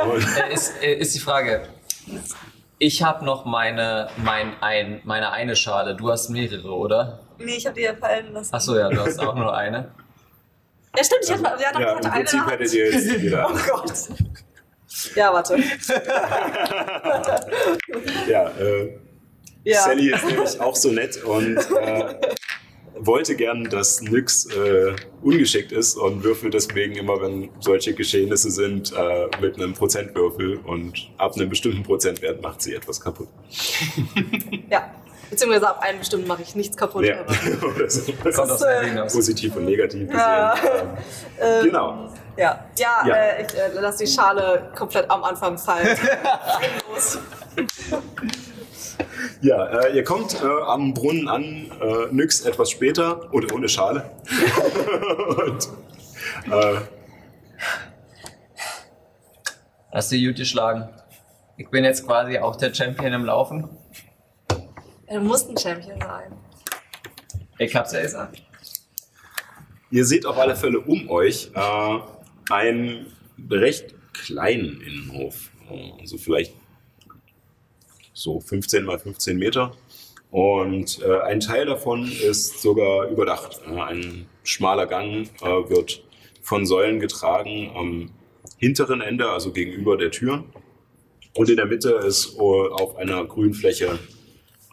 Äh, ist, äh, ist die Frage. Ich habe noch meine, mein ein, meine eine Schale. Du hast mehrere, oder? Nee, ich hab die ja fallen lassen. Achso, ja, du hast auch nur eine. Ja, stimmt, ich hatte, ja, ja, ich im hatte eine. Prinzip in der hättet ihr jetzt wieder. Oh Gott. Ja, warte. Ja, äh, Ja. Sally ist nämlich auch so nett und äh, wollte gern, dass Nyx äh, ungeschickt ist und würfelt deswegen immer, wenn solche Geschehnisse sind, äh, mit einem Prozentwürfel und ab einem bestimmten Prozentwert macht sie etwas kaputt. Ja. Beziehungsweise ab einem bestimmten mache ich nichts kaputt. Ja. Aber, Oder so. Kommt aus ist, äh. Positiv und negativ gesehen. Ja. Ähm, genau. ja, ja, Ja. Äh, ich äh, lasse die Schale komplett am Anfang fallen. Ja, äh, ihr kommt äh, am Brunnen an, äh, Nyx etwas später und ohne Schale. und, äh, Hast du gut geschlagen. Ich bin jetzt quasi auch der Champion im Laufen. Du musst ein Champion sein. Ich hab's ja gesagt. Ihr seht auf alle Fälle um euch äh, einen recht kleinen Innenhof. Also vielleicht so 15 mal 15 Meter. Und äh, ein Teil davon ist sogar überdacht. Äh, ein schmaler Gang äh, wird von Säulen getragen am hinteren Ende, also gegenüber der Tür. Und in der Mitte ist äh, auf einer Grünfläche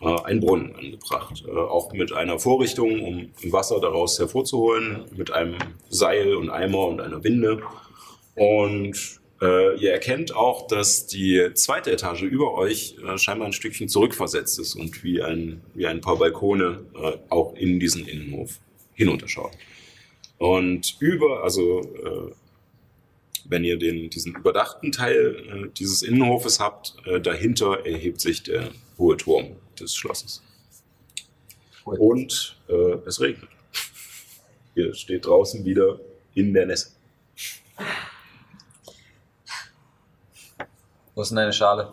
äh, ein Brunnen angebracht. Äh, auch mit einer Vorrichtung, um Wasser daraus hervorzuholen, mit einem Seil und Eimer und einer Winde. Und äh, ihr erkennt auch, dass die zweite Etage über euch äh, scheinbar ein Stückchen zurückversetzt ist und wie ein, wie ein paar Balkone äh, auch in diesen Innenhof hinunterschaut. Und über, also äh, wenn ihr den, diesen überdachten Teil äh, dieses Innenhofes habt, äh, dahinter erhebt sich der hohe Turm des Schlosses. Und es regnet. Ihr steht draußen wieder in der Nässe. Wo ist denn deine Schale?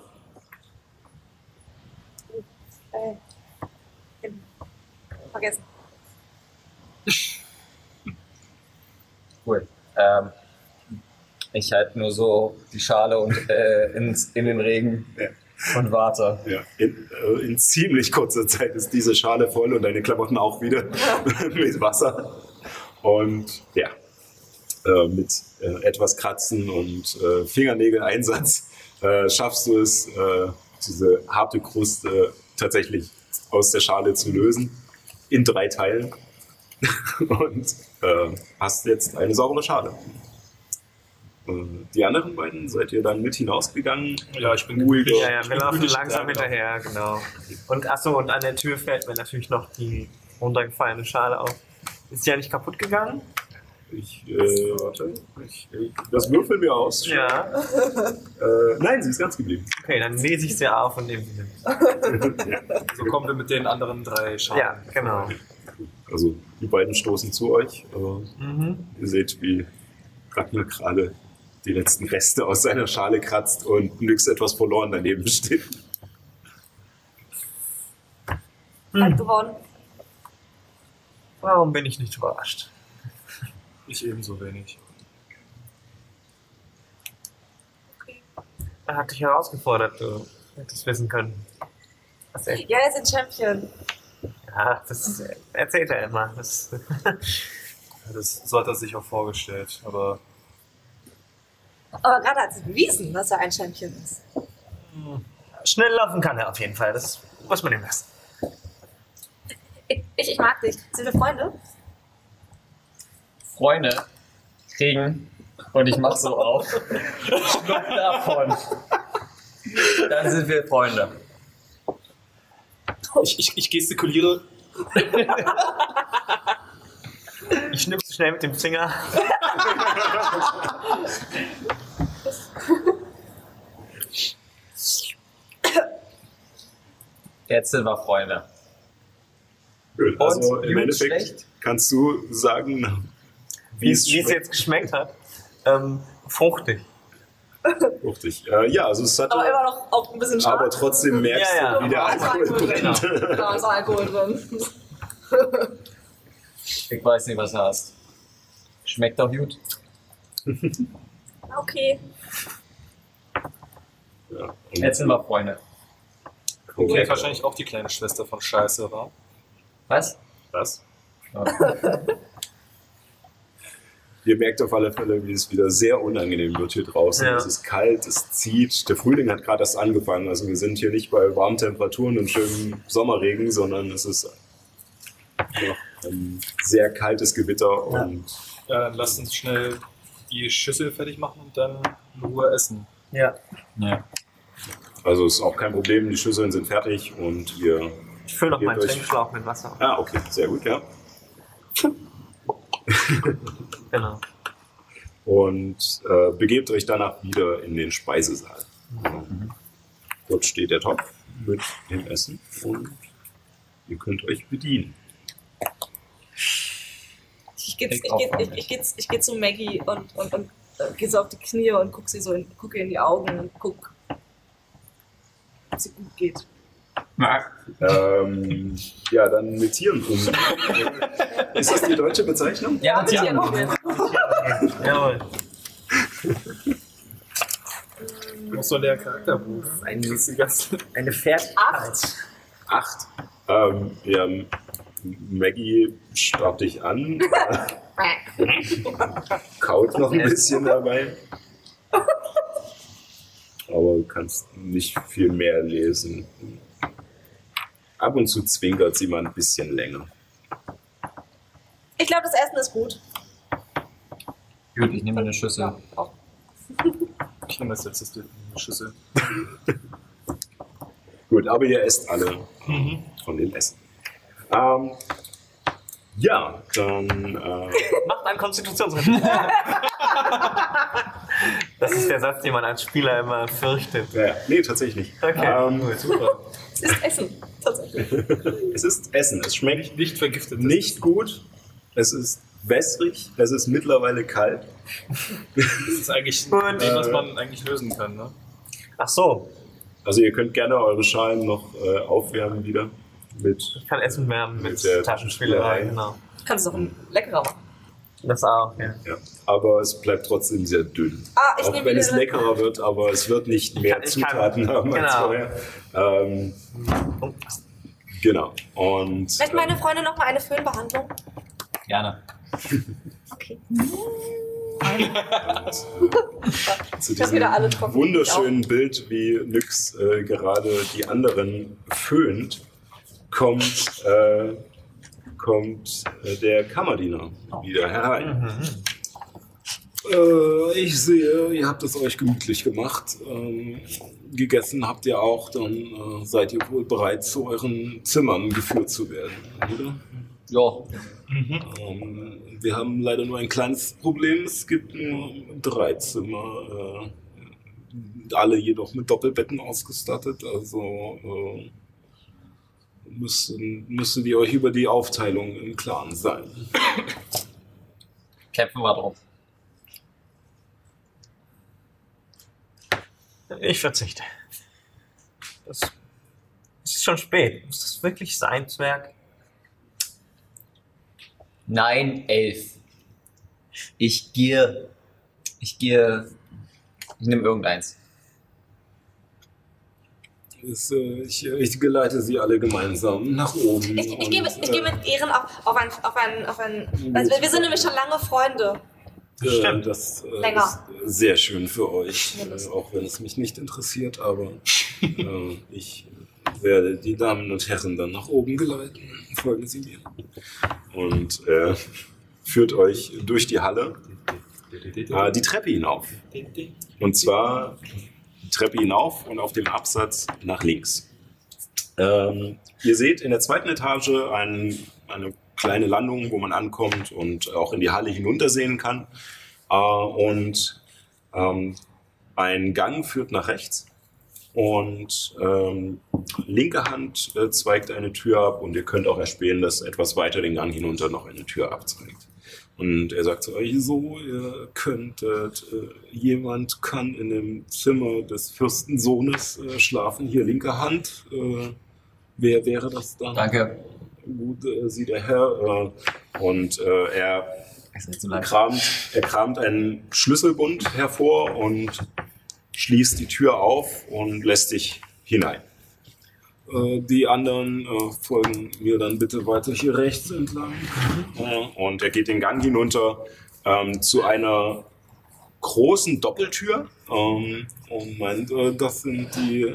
Äh, vergessen. Cool. Ähm, ich halte nur so die Schale und äh, ins, in den Regen Ja. und warte. Ja, in, äh, in ziemlich kurzer Zeit ist diese Schale voll und deine Klamotten auch wieder mit Wasser. Und ja, äh, mit äh, etwas Kratzen und äh, Fingernägeleinsatz äh, schaffst du es, äh, diese harte Kruste tatsächlich aus der Schale zu lösen. In drei Teilen. und äh, hast jetzt eine saubere Schale. Die anderen beiden seid ihr dann mit hinausgegangen. Ja, ich bin Ruhig. Ja, ja, wir laufen langsam da, hinterher, genau. Und achso, und an der Tür fällt mir natürlich noch die runtergefallene Schale auf. Ist die ja nicht kaputt gegangen? Ich, äh, warte, ich, ich, das würfeln wir aus. Ja. Äh, nein, sie ist ganz geblieben. Okay, dann lese ich sie auf und nehme sie mit. So kommen wir mit den anderen drei Schalen. Ja, genau. Also die beiden stoßen zu euch. Mhm. ihr seht, wie Ragnar gerade die letzten Reste aus seiner Schale kratzt und nix etwas verloren daneben steht. Kalt geworden. Warum bin ich nicht überrascht? Ich ebenso wenig. Er hat dich herausgefordert, du hättest wissen können. Was er, Ja, er ist ein Champion. ja, das erzählt er immer. Das, Ja, Das sollte er sich auch vorgestellt. Aber Aber gerade hat sie bewiesen, dass er ein Champion ist. schnell laufen kann er auf jeden Fall. Das muss man ihm lassen. Ich, ich, ich mag dich. Sind wir Freunde? Freunde kriegen und ich mach so auf. Schluck davon. Dann sind wir Freunde. ich, ich, ich gestikuliere. Ich schnipse schnell mit dem Finger. Jetzt sind wir Freunde. Also im gut, Endeffekt schlecht? kannst du sagen, Wie es wie es jetzt geschmeckt hat. Ähm, fruchtig. Fruchtig. Äh, ja, also es hat Aber immer noch auch ein bisschen aber stark. trotzdem merkst Ja, ja. du, wie der Alkohol Alkohol drin. brennt. Da ist Alkohol drin. Ich weiß nicht, was du hast. Schmeckt doch gut. Okay. Ja, Jetzt sind wir Freunde. Okay, okay. wahrscheinlich auch die kleine Schwester von Scheiße war. Was? Was? Ja. Ihr merkt auf alle Fälle, wie es wieder sehr unangenehm wird hier draußen. Ja. Es ist kalt, es zieht. Der Frühling hat gerade erst angefangen. Also wir sind hier nicht bei warmen Temperaturen und schönem Sommerregen, sondern es ist noch ein sehr kaltes Gewitter und Ja, dann lasst uns schnell die Schüssel fertig machen und dann in Ruhe essen. Ja. Ja. also ist auch kein Problem. Die Schüsseln sind fertig und wir. Ich fülle noch meinen Trinkschlauch mit Wasser. Ah, okay, sehr gut, ja. Genau. Und äh, begebt euch danach wieder in den Speisesaal. Dort steht der Topf mit dem Essen und ihr könnt euch bedienen. Ich gehe geh zu Maggie und, und, und äh, gehe so auf die Knie und gucke sie so in, guck ihr in die Augen und guck, ob sie gut geht. Ähm, ja, dann mit Tieren. Ist das die deutsche Bezeichnung? Ja, mit ihren Augen. Jawohl. Noch so der Charakterbuch. Ein, Die ganze eine Fertigkeit. Acht. Acht. Ähm, ja, Maggie starrt dich an, kaut noch ein bisschen dabei. Aber du kannst nicht viel mehr lesen. Ab und zu zwinkert sie mal ein bisschen länger. Ich glaube, das Essen ist gut. Gut, ich nehme eine Schüssel. Ja, auch. Ich nehme als letztes die Schüssel. Gut, aber ihr esst alle von dem Essen. Ähm, ja, dann äh, Macht einen Konstitutionsrecht. das ist der Satz, den man als Spieler immer fürchtet. ja, nee, tatsächlich nicht. Okay, Ähm, gut. Super. Es ist Essen, tatsächlich. es ist Essen. Es schmeckt Nicht vergiftet. nicht gut. Es ist wässrig. Es ist mittlerweile kalt. Das ist eigentlich Und- Problem, was man eigentlich lösen kann. Ne? Ach so, Also ihr könnt gerne eure Schalen noch äh, aufwärmen wieder mit. ich kann Essen wärmen mit, Mit Taschenspielerei, genau. Kannst du ein leckerer machen. Das auch, ja. Ja. Aber es bleibt trotzdem sehr dünn. Ah, ich Auch wenn es leckerer wird, aber es wird nicht mehr kann- ich kann- Zutaten haben als genau. vorher. Ähm, genau. Und Möchte meine Freundin noch mal eine Föhnbehandlung? Gerne. Okay. zu Ich hab diesem wieder alle trocken. wunderschönen Bild, wie Nyx äh, gerade die anderen föhnt, kommt, äh, kommt äh, der Kammerdiener wieder herein. Äh, ich sehe, ihr habt es euch gemütlich gemacht. Ähm, gegessen habt ihr auch, dann äh, seid ihr wohl bereit, zu euren Zimmern geführt zu werden, oder? Ja, Ähm, wir haben leider nur ein kleines Problem. Es gibt nur drei Zimmer, äh, alle jedoch mit Doppelbetten ausgestattet. Also äh, müssen, müssen wir euch über die Aufteilung im Klaren sein. kämpfen wir drum. Ich verzichte. Das es ist schon spät. Muss das wirklich sein, Zwerg? Nein, elf. Ich gehe. Ich gehe. Ich nehme irgendeins. Es, äh, ich, ich geleite sie alle gemeinsam nach oben. Ich, ich, gehe mit, und, ich gehe mit Ehren auf, auf ein, auf ein, auf ein also wir, sind nämlich schon lange Freunde. äh, Stimmt. Das äh, Länger. ist sehr schön für euch, äh, auch wenn es mich nicht interessiert, aber äh, ich werde die Damen und Herren dann nach oben geleiten. Folgen Sie mir. Und er führt euch durch die Halle äh, die Treppe hinauf. Und zwar Treppe hinauf und auf dem Absatz nach links. Ähm, ihr seht in der zweiten Etage ein, eine kleine Landung, wo man ankommt und auch in die Halle hinuntersehen kann. Äh, und ähm, ein Gang führt nach rechts. Und ähm, linke Hand äh, zweigt eine Tür ab und ihr könnt auch erspähen, dass etwas weiter den Gang hinunter noch eine Tür abzweigt. Und er sagt zu euch so, ihr könntet, äh, jemand kann in dem Zimmer des Fürstensohnes äh, schlafen, hier linke Hand. Äh, wer wäre das dann? Danke. Gut, äh, sieht der Herr. Äh, und äh, er so kramt, er kramt einen Schlüsselbund hervor und schließt die Tür auf und lässt dich hinein. Äh, Die anderen äh, folgen mir dann bitte weiter hier rechts entlang. Äh, Und er geht den Gang hinunter ähm, zu einer großen Doppeltür ähm, und meint, äh, das sind die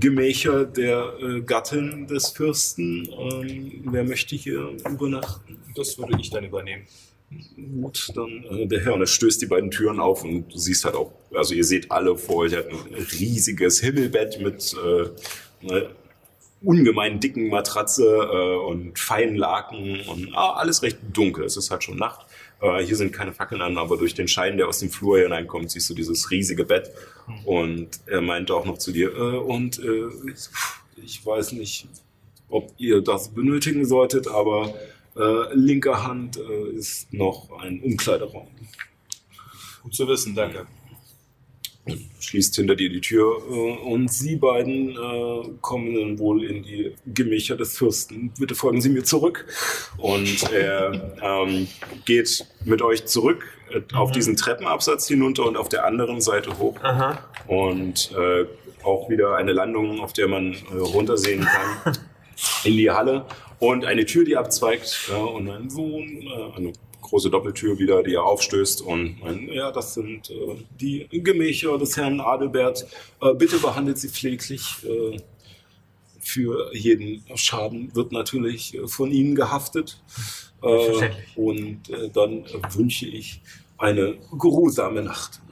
Gemächer der Gattin des Fürsten. Ähm, wer möchte hier übernachten? Das würde ich dann übernehmen. Gut, dann äh, der Herr und er stößt die beiden Türen auf und du siehst halt auch, also ihr seht alle vor euch, hat ein riesiges Himmelbett mit äh, einer ungemein dicken Matratze äh, und feinen Laken und ah, alles recht dunkel. Es ist halt schon Nacht. Äh, hier sind keine Fackeln an, aber durch den Schein, der aus dem Flur hineinkommt, siehst du dieses riesige Bett. Und er meinte auch noch zu dir, äh, und äh, ich, weiß nicht, ob ihr das benötigen solltet, aber äh, linker Hand äh, ist noch ein Umkleideraum. Gut zu wissen, danke. Schließt hinter dir die Tür äh, und Sie beiden äh, kommen dann wohl in die Gemächer des Fürsten. Bitte folgen Sie mir zurück. Und er ähm, geht mit euch zurück äh, auf diesen Treppenabsatz hinunter und auf der anderen Seite hoch. Aha. Und äh, auch wieder eine Landung, auf der man äh, runtersehen kann in die Halle. Und eine Tür, die abzweigt. Ja, und ein Sohn, äh, eine große Doppeltür wieder, die er aufstößt. Und ja, das sind äh, die Gemächer des Herrn Adelbert. Äh, bitte behandelt sie pfleglich. Äh, für jeden Schaden wird natürlich äh, von Ihnen gehaftet. Äh, und äh, dann wünsche ich eine geruhsame Nacht.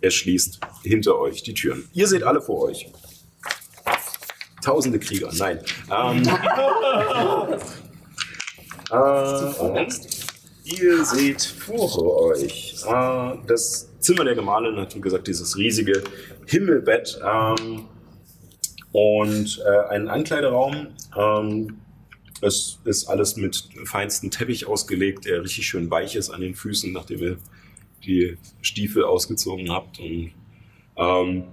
Er schließt hinter euch die Türen. Ihr seht alle vor euch. Tausende Krieger, nein. Ähm, äh, und ihr seht vor euch äh, das Zimmer der Gemahlin, hat wie gesagt dieses riesige Himmelbett ähm, und äh, einen Ankleideraum. Ähm, es ist alles mit feinstem Teppich ausgelegt, der richtig schön weich ist an den Füßen, nachdem ihr die Stiefel ausgezogen habt. Und Ähm,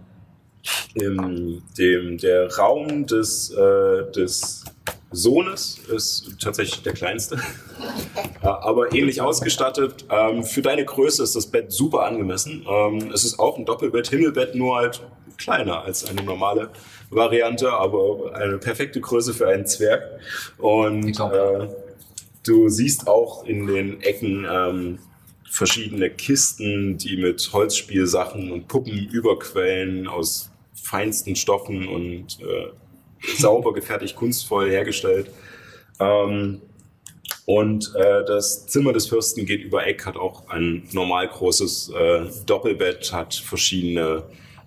im, dem, der Raum des, äh, des Sohnes ist tatsächlich der kleinste, aber ähnlich ausgestattet. Ähm, für deine Größe ist das Bett super angemessen. Ähm, es ist auch ein Doppelbett, Himmelbett, nur halt kleiner als eine normale Variante, aber eine perfekte Größe für einen Zwerg. Und äh, du siehst auch in den Ecken ähm, verschiedene Kisten, die mit Holzspielsachen und Puppen überquellen aus feinsten Stoffen und äh, sauber gefertigt, kunstvoll hergestellt. Ähm, und äh, das Zimmer des Fürsten geht über Eck, hat auch ein normal großes äh, Doppelbett, hat verschiedene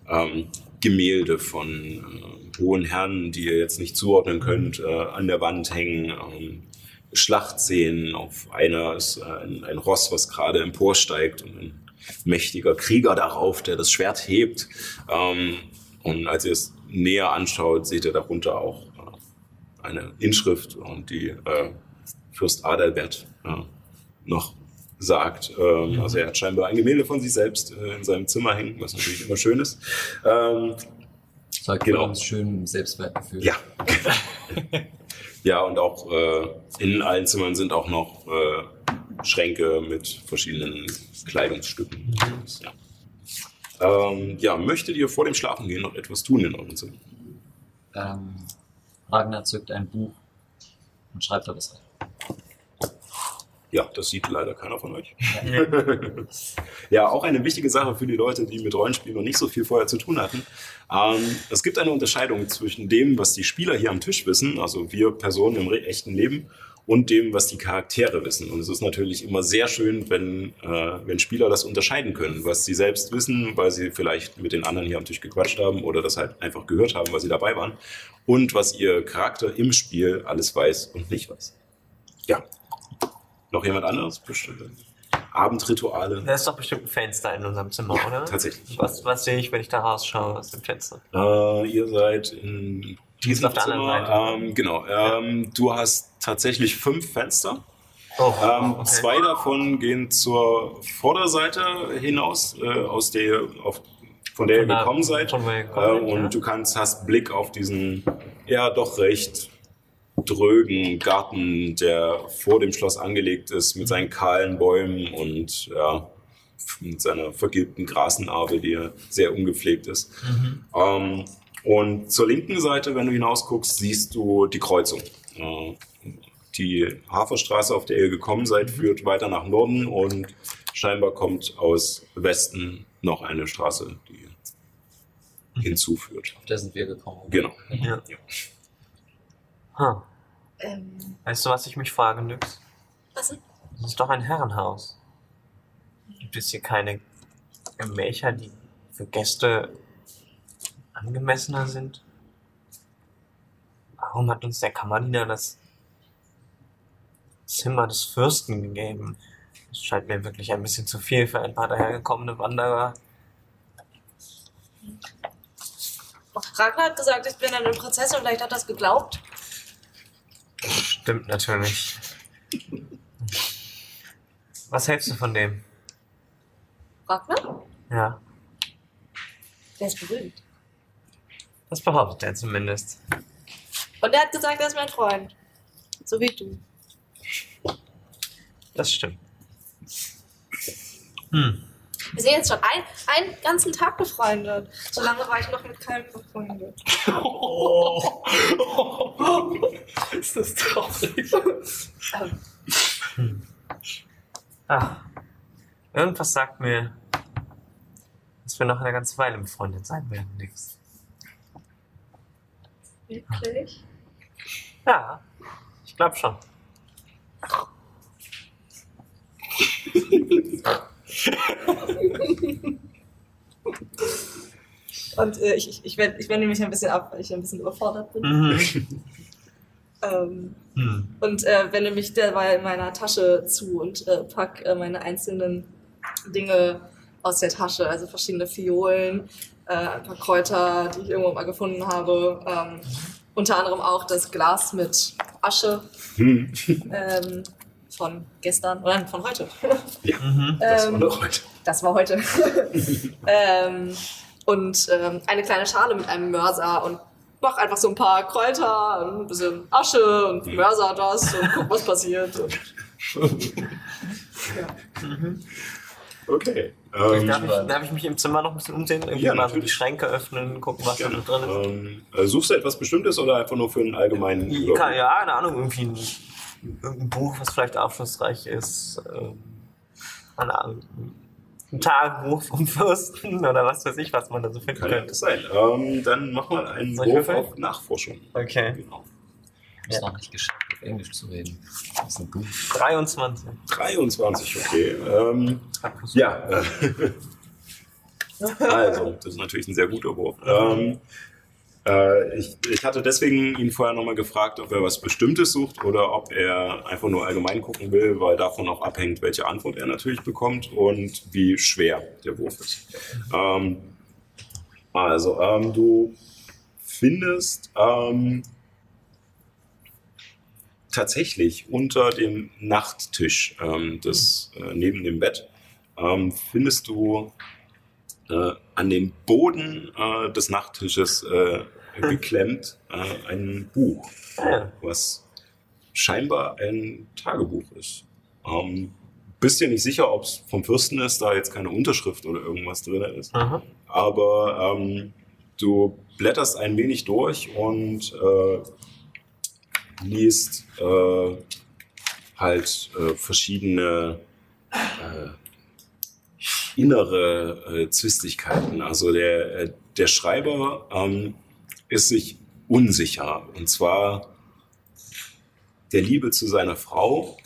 ähm, Gemälde von äh, hohen Herren, die ihr jetzt nicht zuordnen könnt, äh, an der Wand hängen. Ähm, Schlachtszenen. Auf einer ist äh, ein, ein Ross, was gerade emporsteigt und ein mächtiger Krieger darauf, der das Schwert hebt. Ähm, und als ihr es näher anschaut, seht ihr darunter auch äh, eine Inschrift und die äh, Fürst Adalbert äh, noch sagt. Ähm, Also er hat scheinbar ein Gemälde von sich selbst äh, in seinem Zimmer hängen, was natürlich immer schön ist. Ähm, Zeigt Genau. genau. uns schön Selbstwertgefühl. ja. ja, und auch äh, in allen Zimmern sind auch noch äh, Schränke mit verschiedenen Kleidungsstücken. Ja. Ähm, ja, möchtet ihr vor dem Schlafengehen noch etwas tun in eurem Zimmer? Ähm, Ragnar zückt ein Buch und schreibt da was rein. Ja, das sieht leider keiner von euch. ja, auch eine wichtige Sache für die Leute, die mit Rollenspielen noch nicht so viel vorher zu tun hatten. Ähm, es gibt eine Unterscheidung zwischen dem, was die Spieler hier am Tisch wissen, also wir Personen im echten Leben, und dem, was die Charaktere wissen. Und es ist natürlich immer sehr schön, wenn, äh, wenn Spieler das unterscheiden können, was sie selbst wissen, weil sie vielleicht mit den anderen hier am Tisch gequatscht haben oder das halt einfach gehört haben, weil sie dabei waren, und was ihr Charakter im Spiel alles weiß und nicht weiß. Ja. Noch jemand anderes? Bestimmt. Abendrituale. Da ist doch bestimmt ein Fenster in unserem Zimmer, Ja, oder? tatsächlich. Was, was sehe ich, wenn ich da rausschaue aus dem Fenster? Äh, ihr seid in diesem auf der anderen. Seite. Ähm, genau. Ähm, du hast tatsächlich fünf Fenster. Oh, Ähm, okay. Zwei davon gehen zur Vorderseite hinaus, äh, aus der, auf, von der Von ihr gekommen seid. äh, gekommen seid, und ja. du kannst, hast Blick auf diesen ja doch recht drögen Garten, der vor dem Schloss angelegt ist, mit seinen kahlen Bäumen und ja, mit seiner vergilbten Grasnarbe, die ja sehr ungepflegt ist. Ähm, und zur linken Seite, wenn du hinausguckst, siehst du die Kreuzung. Äh, die Haferstraße, auf der ihr gekommen seid, führt weiter nach Norden und scheinbar kommt aus Westen noch eine Straße, die hinzuführt. Auf der sind wir gekommen. Genau. Ja. Huh. Ähm, Weißt du, was ich mich frage, Nyx? was denn? Das ist doch ein Herrenhaus. Gibt es hier keine Gemächer, die für Gäste angemessener sind? Warum hat uns der Kammerdiener das Zimmer des Fürsten gegeben? Das scheint mir wirklich ein bisschen zu viel für ein paar dahergekommene Wanderer. Ragnar hat gesagt, ich bin eine Prinzessin, vielleicht hat er das geglaubt. Stimmt natürlich. Was hältst du von dem? Ragnar? Ja, Der ist berühmt. Das behauptet er zumindest. Und er hat gesagt, er ist mein Freund. So wie du. Das stimmt. Hm. Wir sind jetzt schon ein, einen ganzen Tag befreundet. So lange war ich noch mit keinem befreundet. Ist das traurig? Ähm, Ach, irgendwas sagt mir, dass wir noch eine ganze Weile befreundet sein werden, Nix. Wirklich? Ja, ich glaube schon. Und äh, ich, ich, ich, wende, ich wende mich ein bisschen ab, weil ich ein bisschen überfordert bin. Mhm. Ähm, Hm. und äh, wende mich derweil in meiner Tasche zu und äh, pack äh, meine einzelnen Dinge aus der Tasche, also verschiedene Fiolen, äh, ein paar Kräuter, die ich irgendwo mal gefunden habe. Ähm, unter anderem auch das Glas mit Asche Hm. ähm, von gestern oder von heute. Mhm. Das war Ähm, doch heute. Das war heute. ähm, und ähm, eine kleine Schale mit einem Mörser und mach einfach so ein paar Kräuter, und ein bisschen Asche und Mörser das und guck, was passiert. Und, Okay. Ähm, Darf ich, darf ich mich im Zimmer noch ein bisschen umsehen? Irgendwie Ja, mal so die natürlich. Schränke öffnen, gucken, was da drin ist? Ähm, äh, suchst du etwas Bestimmtes oder einfach nur für einen allgemeinen Überblick? kann, ja, keine Ahnung, irgendwie ein, irgendein Buch, was vielleicht aufschlussreich ist. Ähm, keine Ahnung, ein Tagebuch vom Fürsten oder was weiß ich, was man da so finden Kann ja könnte. das sein. Ähm, dann mach mal einen Soll Wurf auf Nachforschung. Okay. Genau. Ich hab's noch nicht geschafft, Englisch zu reden. Das ist gut. 23. 23, okay. Ähm, ja. äh, also, das ist natürlich ein sehr guter Wurf. Ähm, äh, ich, ich hatte deswegen ihn vorher nochmal gefragt, ob er was Bestimmtes sucht oder ob er einfach nur allgemein gucken will, weil davon auch abhängt, welche Antwort er natürlich bekommt und wie schwer der Wurf ist. Ähm, also, ähm, du findest ähm, tatsächlich unter dem Nachttisch ähm, des, äh, neben dem Bett ähm, findest du äh, an den Boden äh, des Nachttisches äh, geklemmt äh, ein Buch, Ja. was scheinbar ein Tagebuch ist. Ähm, bist dir nicht sicher, ob es vom Fürsten ist, da jetzt keine Unterschrift oder irgendwas drin ist. Mhm. Aber ähm, du blätterst ein wenig durch und äh, liest äh, halt äh, verschiedene äh, innere äh, Zwistigkeiten. Also der, äh, der Schreiber ähm, ist sich unsicher und zwar der Liebe zu seiner Frau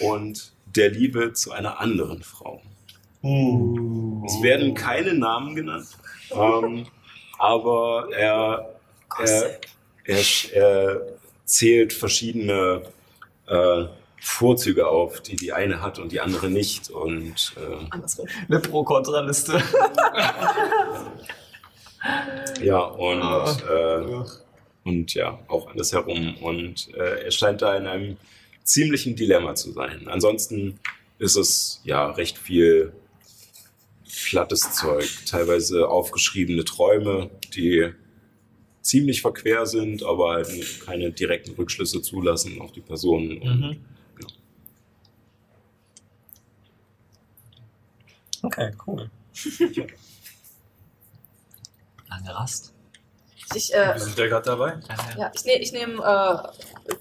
und der Liebe zu einer anderen Frau. Es werden keine Namen genannt, ähm, aber er, er, er, er zählt verschiedene äh, Vorzüge auf, die die eine hat und die andere nicht. Und äh, andersrum. Eine Pro-Kontra-Liste. ja, und, äh, und ja, auch alles herum. Und äh, er scheint da in einem ziemlichen Dilemma zu sein. Ansonsten ist es ja recht viel plattes Zeug, teilweise aufgeschriebene Träume, die ziemlich verquer sind, aber halt keine direkten Rückschlüsse zulassen auf die Personen. Und Mhm. Okay, cool. Lange Rast. Ich, äh, Wir sind ja gerade dabei. ja, ich, ne, ich nehme, äh,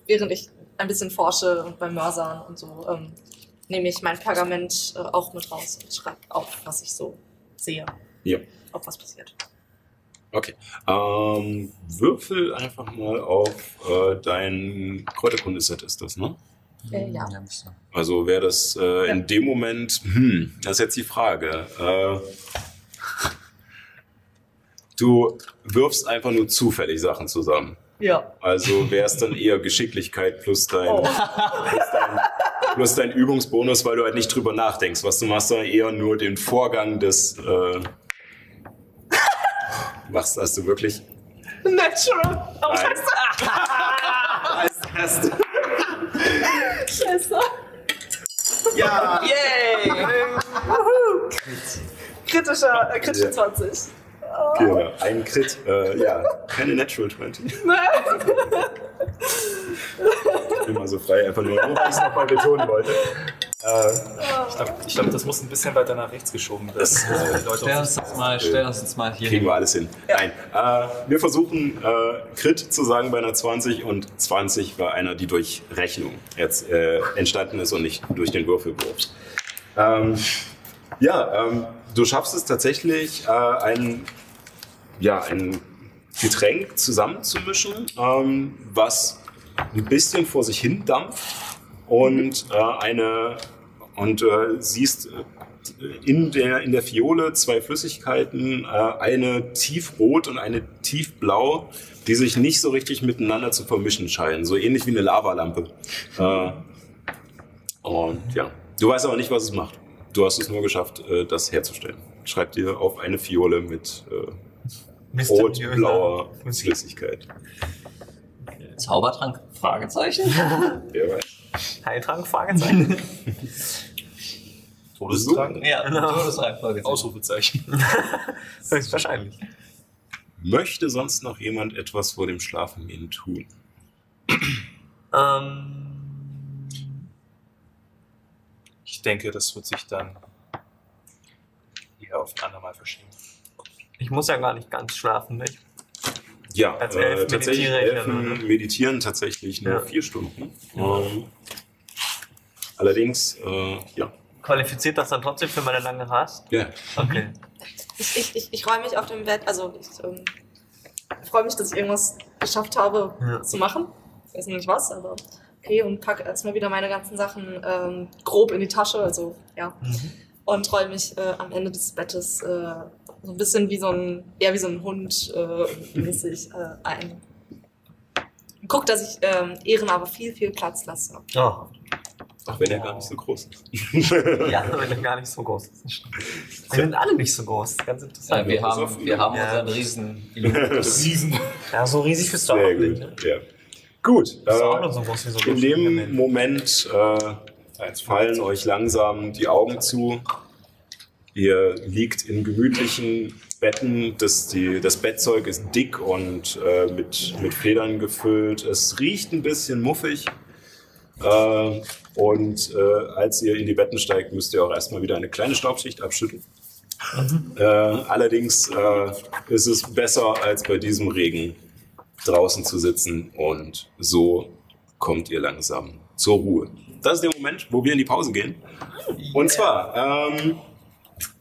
während ich ein bisschen forsche beim Mörsern und so, ähm, nehme ich mein Pergament äh, auch mit raus und schreibe auf, was ich so sehe. Ja. Ob was passiert. Okay. Ähm, würfel einfach mal auf äh, dein Kräuterkundeset ist das, ne? Äh, ja. Also wäre das äh, in dem Moment, hm, das ist jetzt die Frage. Äh, du wirfst einfach nur zufällig Sachen zusammen. Ja. Also wäre es dann eher Geschicklichkeit plus dein, Oh. plus dein, plus dein Übungsbonus, weil du halt nicht drüber nachdenkst, was du machst, sondern eher nur den Vorgang des äh, machst, hast du wirklich Natural. Oh, scheiße. erste. Scheiße. Ja! Yay! Kritischer, äh, kritische Ja. 20. Genau, ein Crit. Äh, ja, keine Natural 20. Immer so frei, einfach nur, weil ich es nochmal betonen wollte. Äh, Ich glaube, glaub, das muss ein bisschen weiter nach rechts geschoben werden. Die Leute Stell uns das mal, stell uns das mal hier kriegen hin. wir alles hin. Nein, äh, wir versuchen äh, Crit zu sagen bei einer 20 und 20 bei einer, die durch Rechnung jetzt äh, entstanden ist und nicht durch den Würfelwurf. Ähm, ja, ähm, du schaffst es tatsächlich, äh, ein, ja, ein Getränk zusammenzumischen, ähm, was ein bisschen vor sich hin dampft und äh, eine und äh, siehst äh, in der in der Fiole zwei Flüssigkeiten, äh, eine tiefrot und eine tiefblau, die sich nicht so richtig miteinander zu vermischen scheinen, so ähnlich wie eine Lavalampe. Äh, und ja, du weißt aber nicht, was es macht. Du hast es nur geschafft, äh, das herzustellen. Schreib dir auf eine Fiole mit äh, rot-blauer. Flüssigkeit. Zaubertrank? Fragezeichen. Wer weiß. Heiltrank? Fragezeichen. Todestrang? Ja, Todesreihenfolge. Ausrufezeichen. Höchstwahrscheinlich. Möchte sonst noch jemand etwas vor dem Schlafengehen tun? Ähm, Ich denke, das wird sich dann eher auf ein andermal verschieben. ich muss ja gar nicht ganz schlafen, nicht? Ja, Als äh, Elfen tatsächlich meditiere ich ja Elfen nur, ne? meditieren tatsächlich nur Ja. vier Stunden. Ähm, allerdings, äh, ja. Qualifiziert das dann trotzdem für meine lange Rast? ja. Okay. Ich, ich, ich, ich freue mich auf dem Bett, also ich ähm, freue mich, dass ich irgendwas geschafft habe Ja. zu machen. Ich weiß noch nicht was, aber okay, und packe erstmal wieder meine ganzen Sachen ähm, grob in die Tasche, also ja. Mhm. Und roll mich äh, am Ende des Bettes äh, so ein bisschen wie so ein, eher wie so ein Hund äh, mäßig äh, ein. Guck, dass ich ähm, Ehren aber viel, viel Platz lasse. Oh. Auch wenn er gar nicht so groß ist. Ja, wenn er gar nicht so groß ist. das. Wir sind alle nicht so groß. Ganz Ja, interessant. wir haben, wir haben Ja. unseren riesen. Riesen. Ja, so riesig bist du auch Sehr nicht. gut. ne? Ja. Gut. Äh, nur so groß wie so in dem Moment äh, fallen euch langsam die Augen zu. Ihr liegt in gemütlichen Betten. Das, die, das Bettzeug ist dick und äh, mit, mit Federn gefüllt. Es riecht ein bisschen muffig. Äh, und äh, als ihr in die Betten steigt, müsst ihr auch erstmal wieder eine kleine Staubschicht abschütteln. Äh, allerdings äh, ist es besser, als bei diesem Regen draußen zu sitzen und so kommt ihr langsam zur Ruhe. Das ist der Moment, wo wir in die Pause gehen. Und zwar ähm,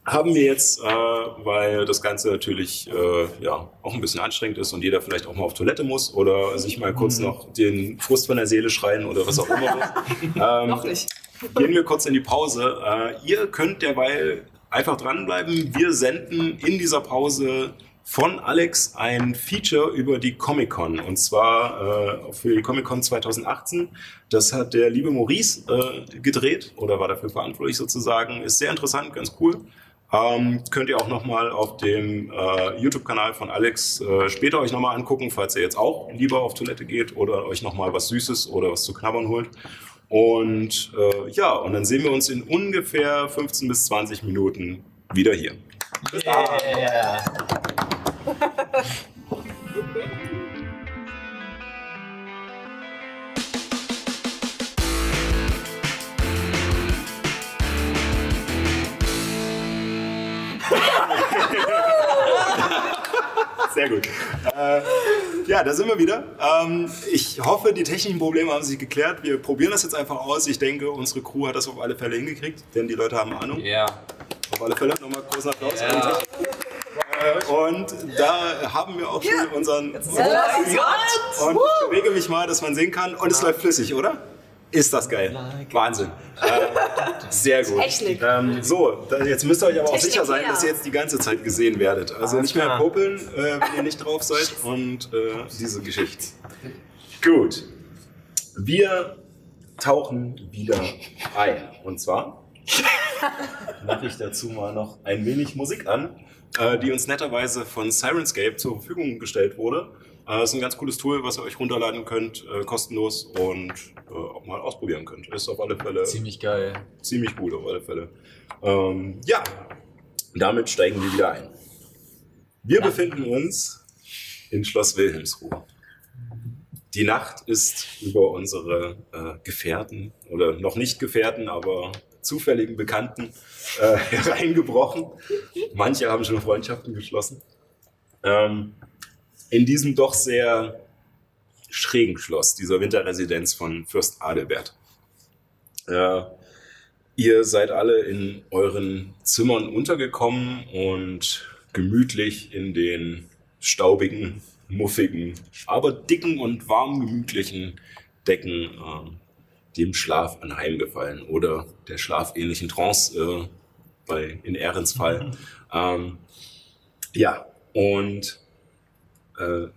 haben wir jetzt, äh, weil das Ganze natürlich äh, ja, auch ein bisschen anstrengend ist und jeder vielleicht auch mal auf Toilette muss oder sich mal kurz noch den Frust von der Seele schreien oder was auch immer. ähm, Noch nicht. gehen wir kurz in die Pause. Äh, ihr könnt derweil einfach dranbleiben. Wir senden in dieser Pause von Alex ein Feature über die Comic-Con und zwar äh, für die Comic-Con 2018. Das hat der liebe Maurice äh, gedreht oder war dafür verantwortlich sozusagen. Ist sehr interessant, ganz cool. Ähm, könnt ihr auch nochmal auf dem äh, YouTube-Kanal von Alex äh, später euch nochmal angucken, falls ihr jetzt auch lieber auf Toilette geht oder euch nochmal was Süßes oder was zu knabbern holt. Und äh, ja, und dann sehen wir uns in ungefähr 15 bis 20 Minuten wieder hier. Yeah. Sehr gut. Äh, ja, da sind wir wieder. Ähm, ich hoffe, die technischen Probleme haben sich geklärt. Wir probieren das jetzt einfach aus. Ich denke, unsere Crew hat das auf alle Fälle hingekriegt, denn die Leute haben Ahnung. Ja. Auf alle Fälle nochmal großen Applaus. Ja. Technik. Äh, Und da haben wir auch schon unseren. Und ich bewege mich mal, dass man sehen kann. Und es läuft flüssig, oder? Ist das geil. Wahnsinn. Äh, sehr gut. Technik. Ähm, so, jetzt müsst ihr euch aber auch Technik, sicher sein, ja. dass ihr jetzt die ganze Zeit gesehen werdet. Also nicht mehr popeln, äh, wenn ihr nicht drauf seid. Und äh, diese Geschichte. Gut. Wir tauchen wieder ein. Und zwar mache ich dazu mal noch ein wenig Musik an, äh, die uns netterweise von Sirenscape zur Verfügung gestellt wurde. Äh, ist ein ganz cooles Tool, was ihr euch runterladen könnt, äh, kostenlos und äh, auch mal ausprobieren könnt. Ist auf alle Fälle Ziemlich geil. ziemlich gut, auf alle Fälle. Ähm, ja, damit steigen wir wieder ein. Wir befinden uns in Schloss Wilhelmsruhe. Die Nacht ist über unsere äh, Gefährten oder noch nicht Gefährten, aber zufälligen Bekannten äh, hereingebrochen. Manche haben schon Freundschaften geschlossen. Ähm, in diesem doch sehr schrägen Schloss, dieser Winterresidenz von Fürst Adelbert. Äh, ihr seid alle in euren Zimmern untergekommen und gemütlich in den staubigen, muffigen, aber dicken und warm gemütlichen Decken äh, dem Schlaf anheimgefallen oder der schlafähnlichen Trance äh, bei in Ehrens Fall. Ähm, ja, und äh,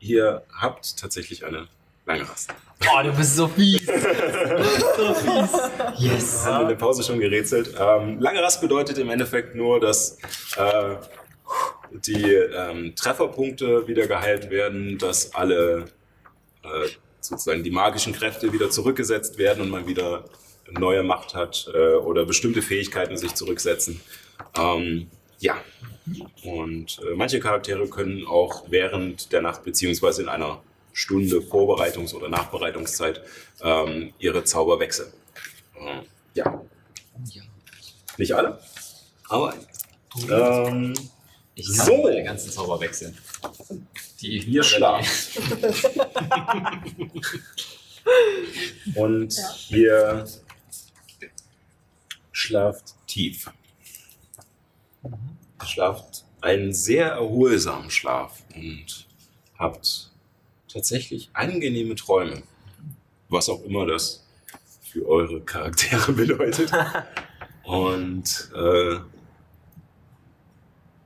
ihr habt tatsächlich eine lange Rast. Oh, du bist so fies. so fies. Yes. haben wir in der Pause schon gerätselt. Ähm, lange Rast bedeutet im Endeffekt nur, dass äh, die ähm, Trefferpunkte wieder geheilt werden, dass alle äh, sozusagen die magischen Kräfte wieder zurückgesetzt werden und man wieder neue Macht hat äh, oder bestimmte Fähigkeiten sich zurücksetzen. Ähm, ja. Und äh, manche Charaktere können auch während der Nacht beziehungsweise in einer Stunde Vorbereitungs- oder Nachbereitungszeit ähm, ihre Zauber wechseln. Äh, ja. Nicht alle, aber ähm, Ich kann So. meine ganzen Zauber wechseln. Die Ihr schlaft. Und ihr schlaft tief. Schlaft einen sehr erholsamen Schlaf und habt tatsächlich angenehme Träume. Was auch immer das für eure Charaktere bedeutet. Und äh,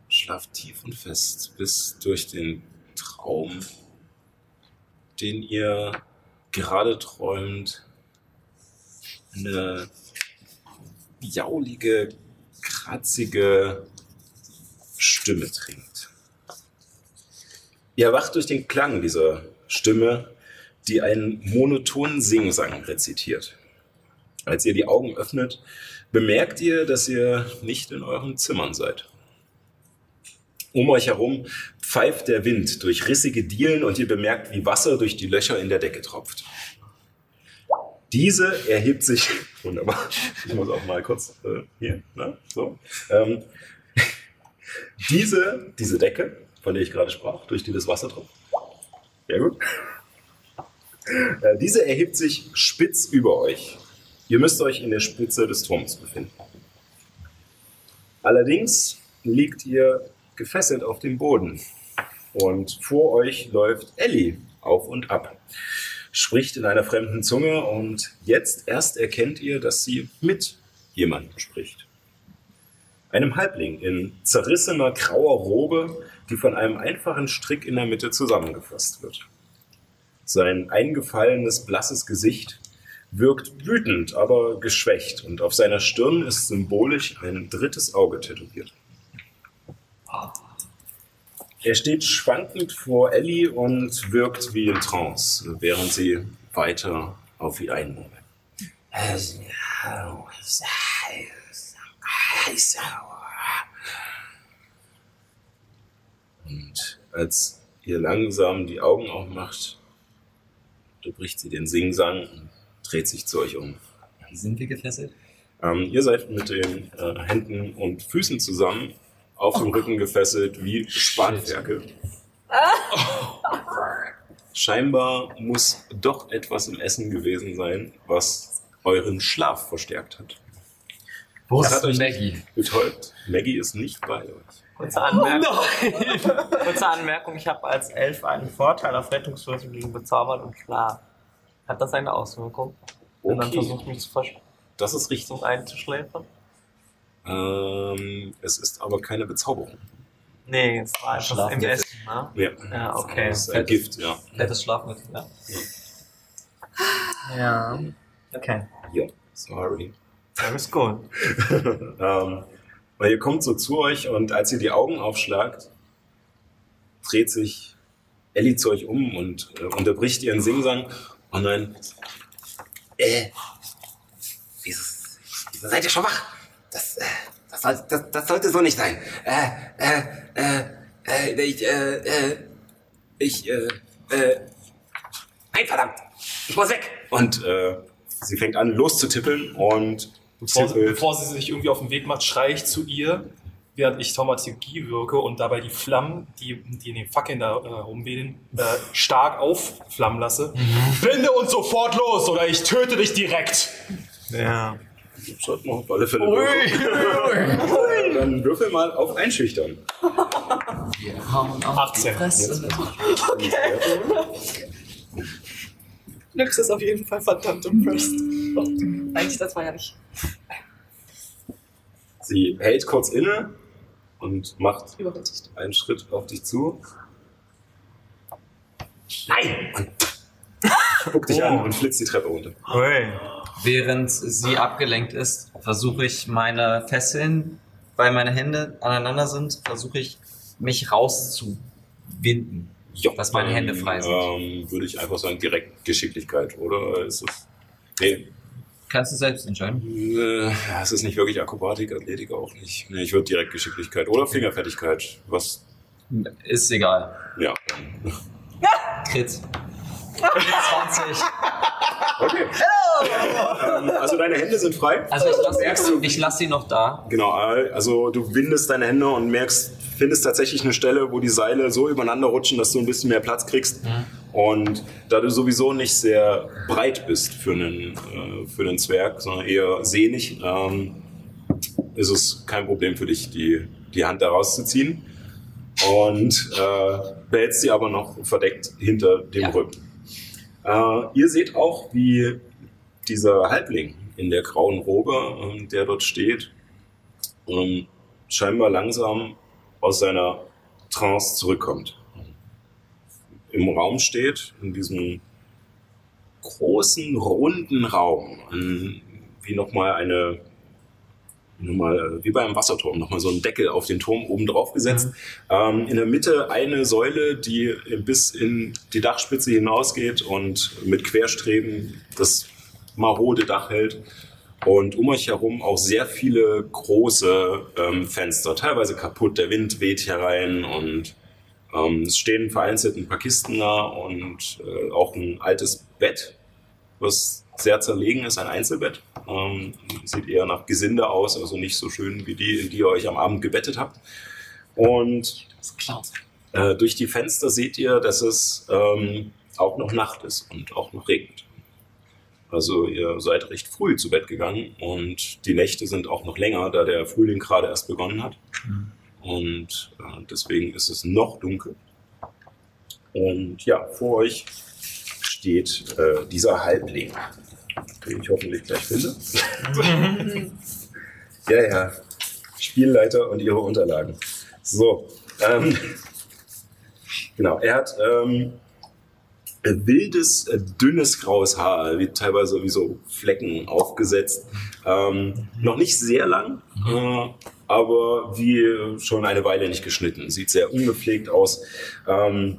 schlaft tief und fest bis durch den Traum, den ihr gerade träumt, eine jaulige, kratzige Stimme trinkt. Ihr erwacht durch den Klang dieser Stimme, die einen monotonen Singsang rezitiert. Als ihr die Augen öffnet, bemerkt ihr, dass ihr nicht in euren Zimmern seid. Um euch herum pfeift der Wind durch rissige Dielen und ihr bemerkt, wie Wasser durch die Löcher in der Decke tropft. Diese erhebt sich, wunderbar, ich muss auch mal kurz äh, hier, ne, so. Ähm, diese, diese Decke, von der ich gerade sprach, durch die das Wasser tropft, sehr gut. Äh, diese erhebt sich spitz über euch. Ihr müsst euch in der Spitze des Turms befinden. Allerdings liegt ihr gefesselt auf dem Boden. Und vor euch läuft Ellie auf und ab, spricht in einer fremden Zunge und jetzt erst erkennt ihr, dass sie mit jemandem spricht. Einem Halbling in zerrissener grauer Robe, die von einem einfachen Strick in der Mitte zusammengefasst wird. Sein eingefallenes, blasses Gesicht wirkt wütend, aber geschwächt und auf seiner Stirn ist symbolisch ein drittes Auge tätowiert. Er steht schwankend vor Ellie und wirkt wie in Trance, während sie weiter auf ihn einmurmelt. Und als ihr langsam die Augen aufmacht, unterbricht sie den Singsang und dreht sich zu euch um. Sind wir gefesselt? Ähm, ihr seid mit den äh, Händen und Füßen zusammen auf dem Rücken gefesselt wie Spanferkel. Scheinbar muss doch etwas im Essen gewesen sein, was euren Schlaf verstärkt hat. Wo ist Maggie? Betäubt. Maggie ist nicht bei euch. Kurze Anmerkung, kurze Anmerkung ich habe als Elf einen Vorteil auf Rettungswürfe gegen Bezaubern und Schlaf. Hat das eine Auswirkung? Wenn man Okay. versucht, mich zu versuchen Das ist richtig. einzuschläfern? Ähm, es ist aber keine Bezauberung. Nee, es war einfach im Essen, ne? Ja. Ja, okay. Das ist ein Gift, ja. Fettes Schlafmittel, ja. Ja. Okay. Ja, sorry. Ist gut. ähm, weil ihr kommt so zu euch und als ihr die Augen aufschlagt, dreht sich Ellie zu euch um und äh, unterbricht ihren Singsang und dann, Äh, wieso, wieso seid ihr schon wach? Das, soll, das, das sollte so nicht sein. Äh, äh, äh, äh, ich, äh, äh, ich, äh, äh, nein, verdammt, ich muss weg. und äh, sie fängt an loszutippeln und Bevor, tippelt. bevor sie sich irgendwie auf den Weg macht, schreie ich zu ihr, während ich Thaumaturgie wirke und dabei die Flammen, die, die in den Fackeln da äh, rumwedeln, äh, stark aufflammen lasse. Binde uns sofort los oder ich töte dich direkt. Ja. Schaut mal auf alle Fälle. würfeln. Dann würfel mal auf Einschüchtern. Wir hauen auf 18. die Fresse. Nix ist auf jeden Fall verdammt impressed. Oh, eigentlich, das war ja nicht Sie hält kurz inne und macht einen Schritt auf dich zu, Nein! Und guckt dich an und flitzt die Treppe runter. Hui. Während sie abgelenkt ist, versuche ich meine Fesseln, weil meine Hände aneinander sind, versuche ich mich rauszuwinden. Ja, Dass meine Hände frei sind. Ähm, würde ich einfach sagen, direkt Geschicklichkeit, oder ist es? Nee. Kannst du selbst entscheiden. Äh, es ist nicht wirklich Akrobatik, Athletik auch nicht. Nee, ich würde direkt Geschicklichkeit oder Fingerfertigkeit. Was? Ist egal. Ja. Crit. 20. Okay. Ähm, also deine Hände sind frei. Also ich lasse ich lass sie noch da. Genau, also du windest deine Hände und merkst, findest tatsächlich eine Stelle, wo die Seile so übereinander rutschen, dass du ein bisschen mehr Platz kriegst. Und da du sowieso nicht sehr breit bist für einen, äh, für einen Zwerg, sondern eher sehnig, ähm, ist es kein Problem für dich, die, die Hand da rauszuziehen. Und äh, behältst sie aber noch verdeckt hinter dem Ja. Rücken. Äh, ihr seht auch, wie dieser Halbling in der grauen Robe, ähm, der dort steht, ähm, scheinbar langsam aus seiner Trance zurückkommt. Im Raum steht, in diesem großen, runden Raum, an, wie nochmal eine, nochmal, äh, wie bei einem Wasserturm, nochmal so ein Deckel auf den Turm oben drauf gesetzt. Ähm, in der Mitte eine Säule, die bis in die Dachspitze hinausgeht und mit Querstreben das marode Dach hält. Und um euch herum auch sehr viele große ähm, Fenster, teilweise kaputt. Der Wind weht herein und ähm, es stehen vereinzelt ein paar Kisten da und äh, auch ein altes Bett, was sehr zerlegen ist, ein Einzelbett. Ähm, sieht eher nach Gesinde aus, also nicht so schön wie die, in die ihr euch am Abend gebettet habt. Und äh, durch die Fenster seht ihr, dass es ähm, auch noch Nacht ist und auch noch regnet. Also ihr seid recht früh zu Bett gegangen und die Nächte sind auch noch länger, da der Frühling gerade erst begonnen hat. Und äh, deswegen ist es noch dunkel. Und ja, vor euch steht äh, dieser Halbling, den ich hoffentlich gleich finde. ja, ja. Spielleiter und ihre Unterlagen. So. Ähm, genau, er hat ähm, wildes, dünnes graues Haar, wie teilweise wie so Flecken aufgesetzt. Ähm, noch nicht sehr lang, äh, aber wie schon eine Weile nicht geschnitten. Sieht sehr ungepflegt aus. Ähm,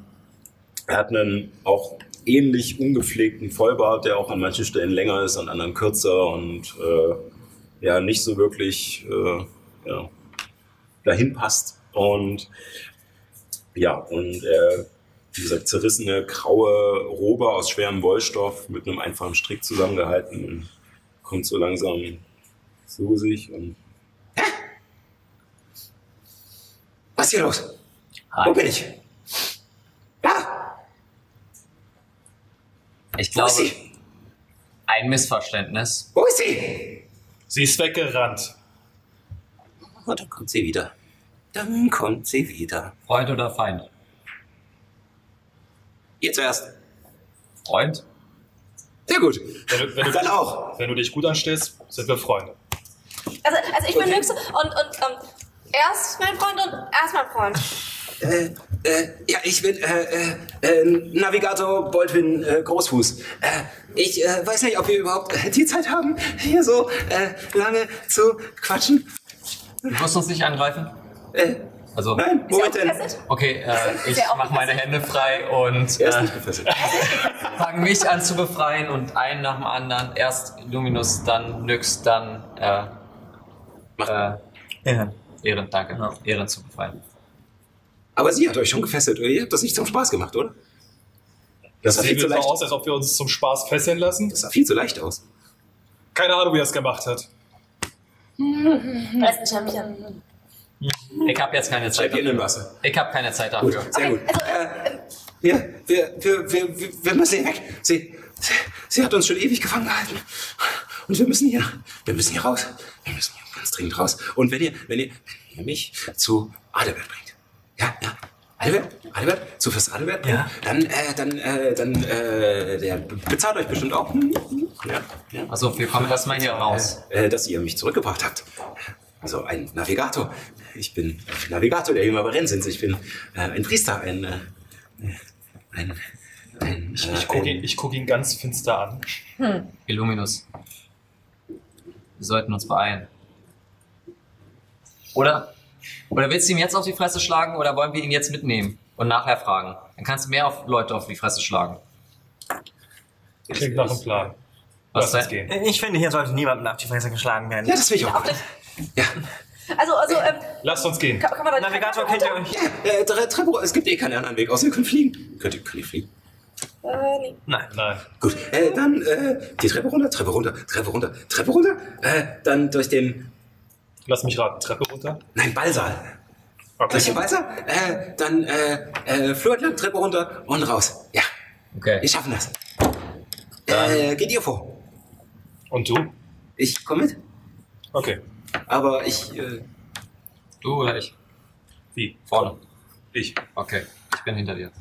er hat einen auch ähnlich ungepflegten Vollbart, der auch an manchen Stellen länger ist, an anderen kürzer und äh, ja nicht so wirklich äh, ja, dahin passt. Und ja, und er, wie gesagt, zerrissene graue Robe aus schwerem Wollstoff mit einem einfachen Strick zusammengehalten und kommt so langsam zu sich und Was ist hier los? Wo bin ich? Ich wo glaube, ist sie? ein Missverständnis. Wo ist sie? Sie ist weggerannt. Oh, dann kommt sie wieder. Dann kommt sie wieder. Freund oder Feind? Ihr zuerst. Freund? Sehr gut. Wenn du, wenn, du Dann dich, auch. wenn du dich gut anstellst, sind wir Freunde. Also, also ich bin Okay. Nyx und, und ähm, er ist mein Freund und er ist mein Freund. Äh, äh, ja, ich bin äh, äh, äh, Navigator Baldwin äh, Großfuß. Äh, ich äh, weiß nicht, ob wir überhaupt äh, die Zeit haben, hier so äh, lange zu quatschen. Du musst uns nicht angreifen? Äh, Also, nein, Ist Moment denn. okay, äh, ich mache meine Hände frei und er ist äh, fange mich an zu befreien und einen nach dem anderen. Erst Luminus, dann Nyx, dann äh, äh, Ja. Ehren, danke. Ehren zu befreien. Aber sie hat euch schon gefesselt? Ihr habt das nicht zum Spaß gemacht, oder? Das sah Sehen viel zu so leicht aus, als ob wir uns zum Spaß fesseln lassen? Das sah viel zu leicht aus. Keine Ahnung, wie er es gemacht hat. Ist ein Champion. Ich habe jetzt keine Zeit dafür. Wasser. Ich habe keine Zeit Gut, dafür. sehr gut. Äh, wir, wir, wir, wir, wir- wir müssen hier weg. Sie, sie, sie hat uns schon ewig gefangen gehalten. Und wir müssen hier, wir müssen hier raus. Wir müssen hier ganz dringend raus. Und wenn ihr, wenn ihr, wenn ihr mich zu Adelbert bringt. Ja, ja. Adelbert, Adelbert, zu Fürst Adelbert, bringt, Ja. dann, äh, dann, äh, dann, äh, der bezahlt euch bestimmt auch. Hm, Ja, ja. Also, wir kommen erstmal hier raus. Äh, dass ihr mich zurückgebracht habt. Also ein Navigator. Ich bin Navigator der Jünger Berensins. Ich bin äh, ein Priester, ein, äh, ein, ein, Ich, äh, ich gucke ein ihn, ich guck ihn ganz finster an. Illuminus. Wir sollten uns beeilen. Oder? Oder willst du ihm jetzt auf die Fresse schlagen oder wollen wir ihn jetzt mitnehmen und nachher fragen? Dann kannst du mehr auf Leute auf die Fresse schlagen. Klingt nach einem Plan. Was Lass gehen. Ich finde, hier sollte niemandem auf die Fresse geschlagen werden. Ja, das will ich auch. Nicht. Also, also, ähm, Lasst uns gehen. kann, kann man da Navigator, kennt ihr euch? Äh, Tre Treppe, es gibt eh keinen anderen Weg, außer ihr könnt fliegen. Könnt ihr, könnt ihr fliegen? Äh, nee. Nein. Nein. Gut, äh, dann äh, die Treppe runter, Treppe runter, Treppe runter, Treppe runter. Äh, dann durch den, Lass mich raten. Treppe runter. nein, Ballsaal. Durch den Ballsaal, äh, dann äh, äh, Flur entlang, Treppe runter und raus. Ja, Okay. wir schaffen das. Äh, geht ihr vor? Und du? Ich komme mit, Okay. aber ich, äh, Du oder ich? Wie? Vorne. Ich. Okay. Ich bin hinter dir.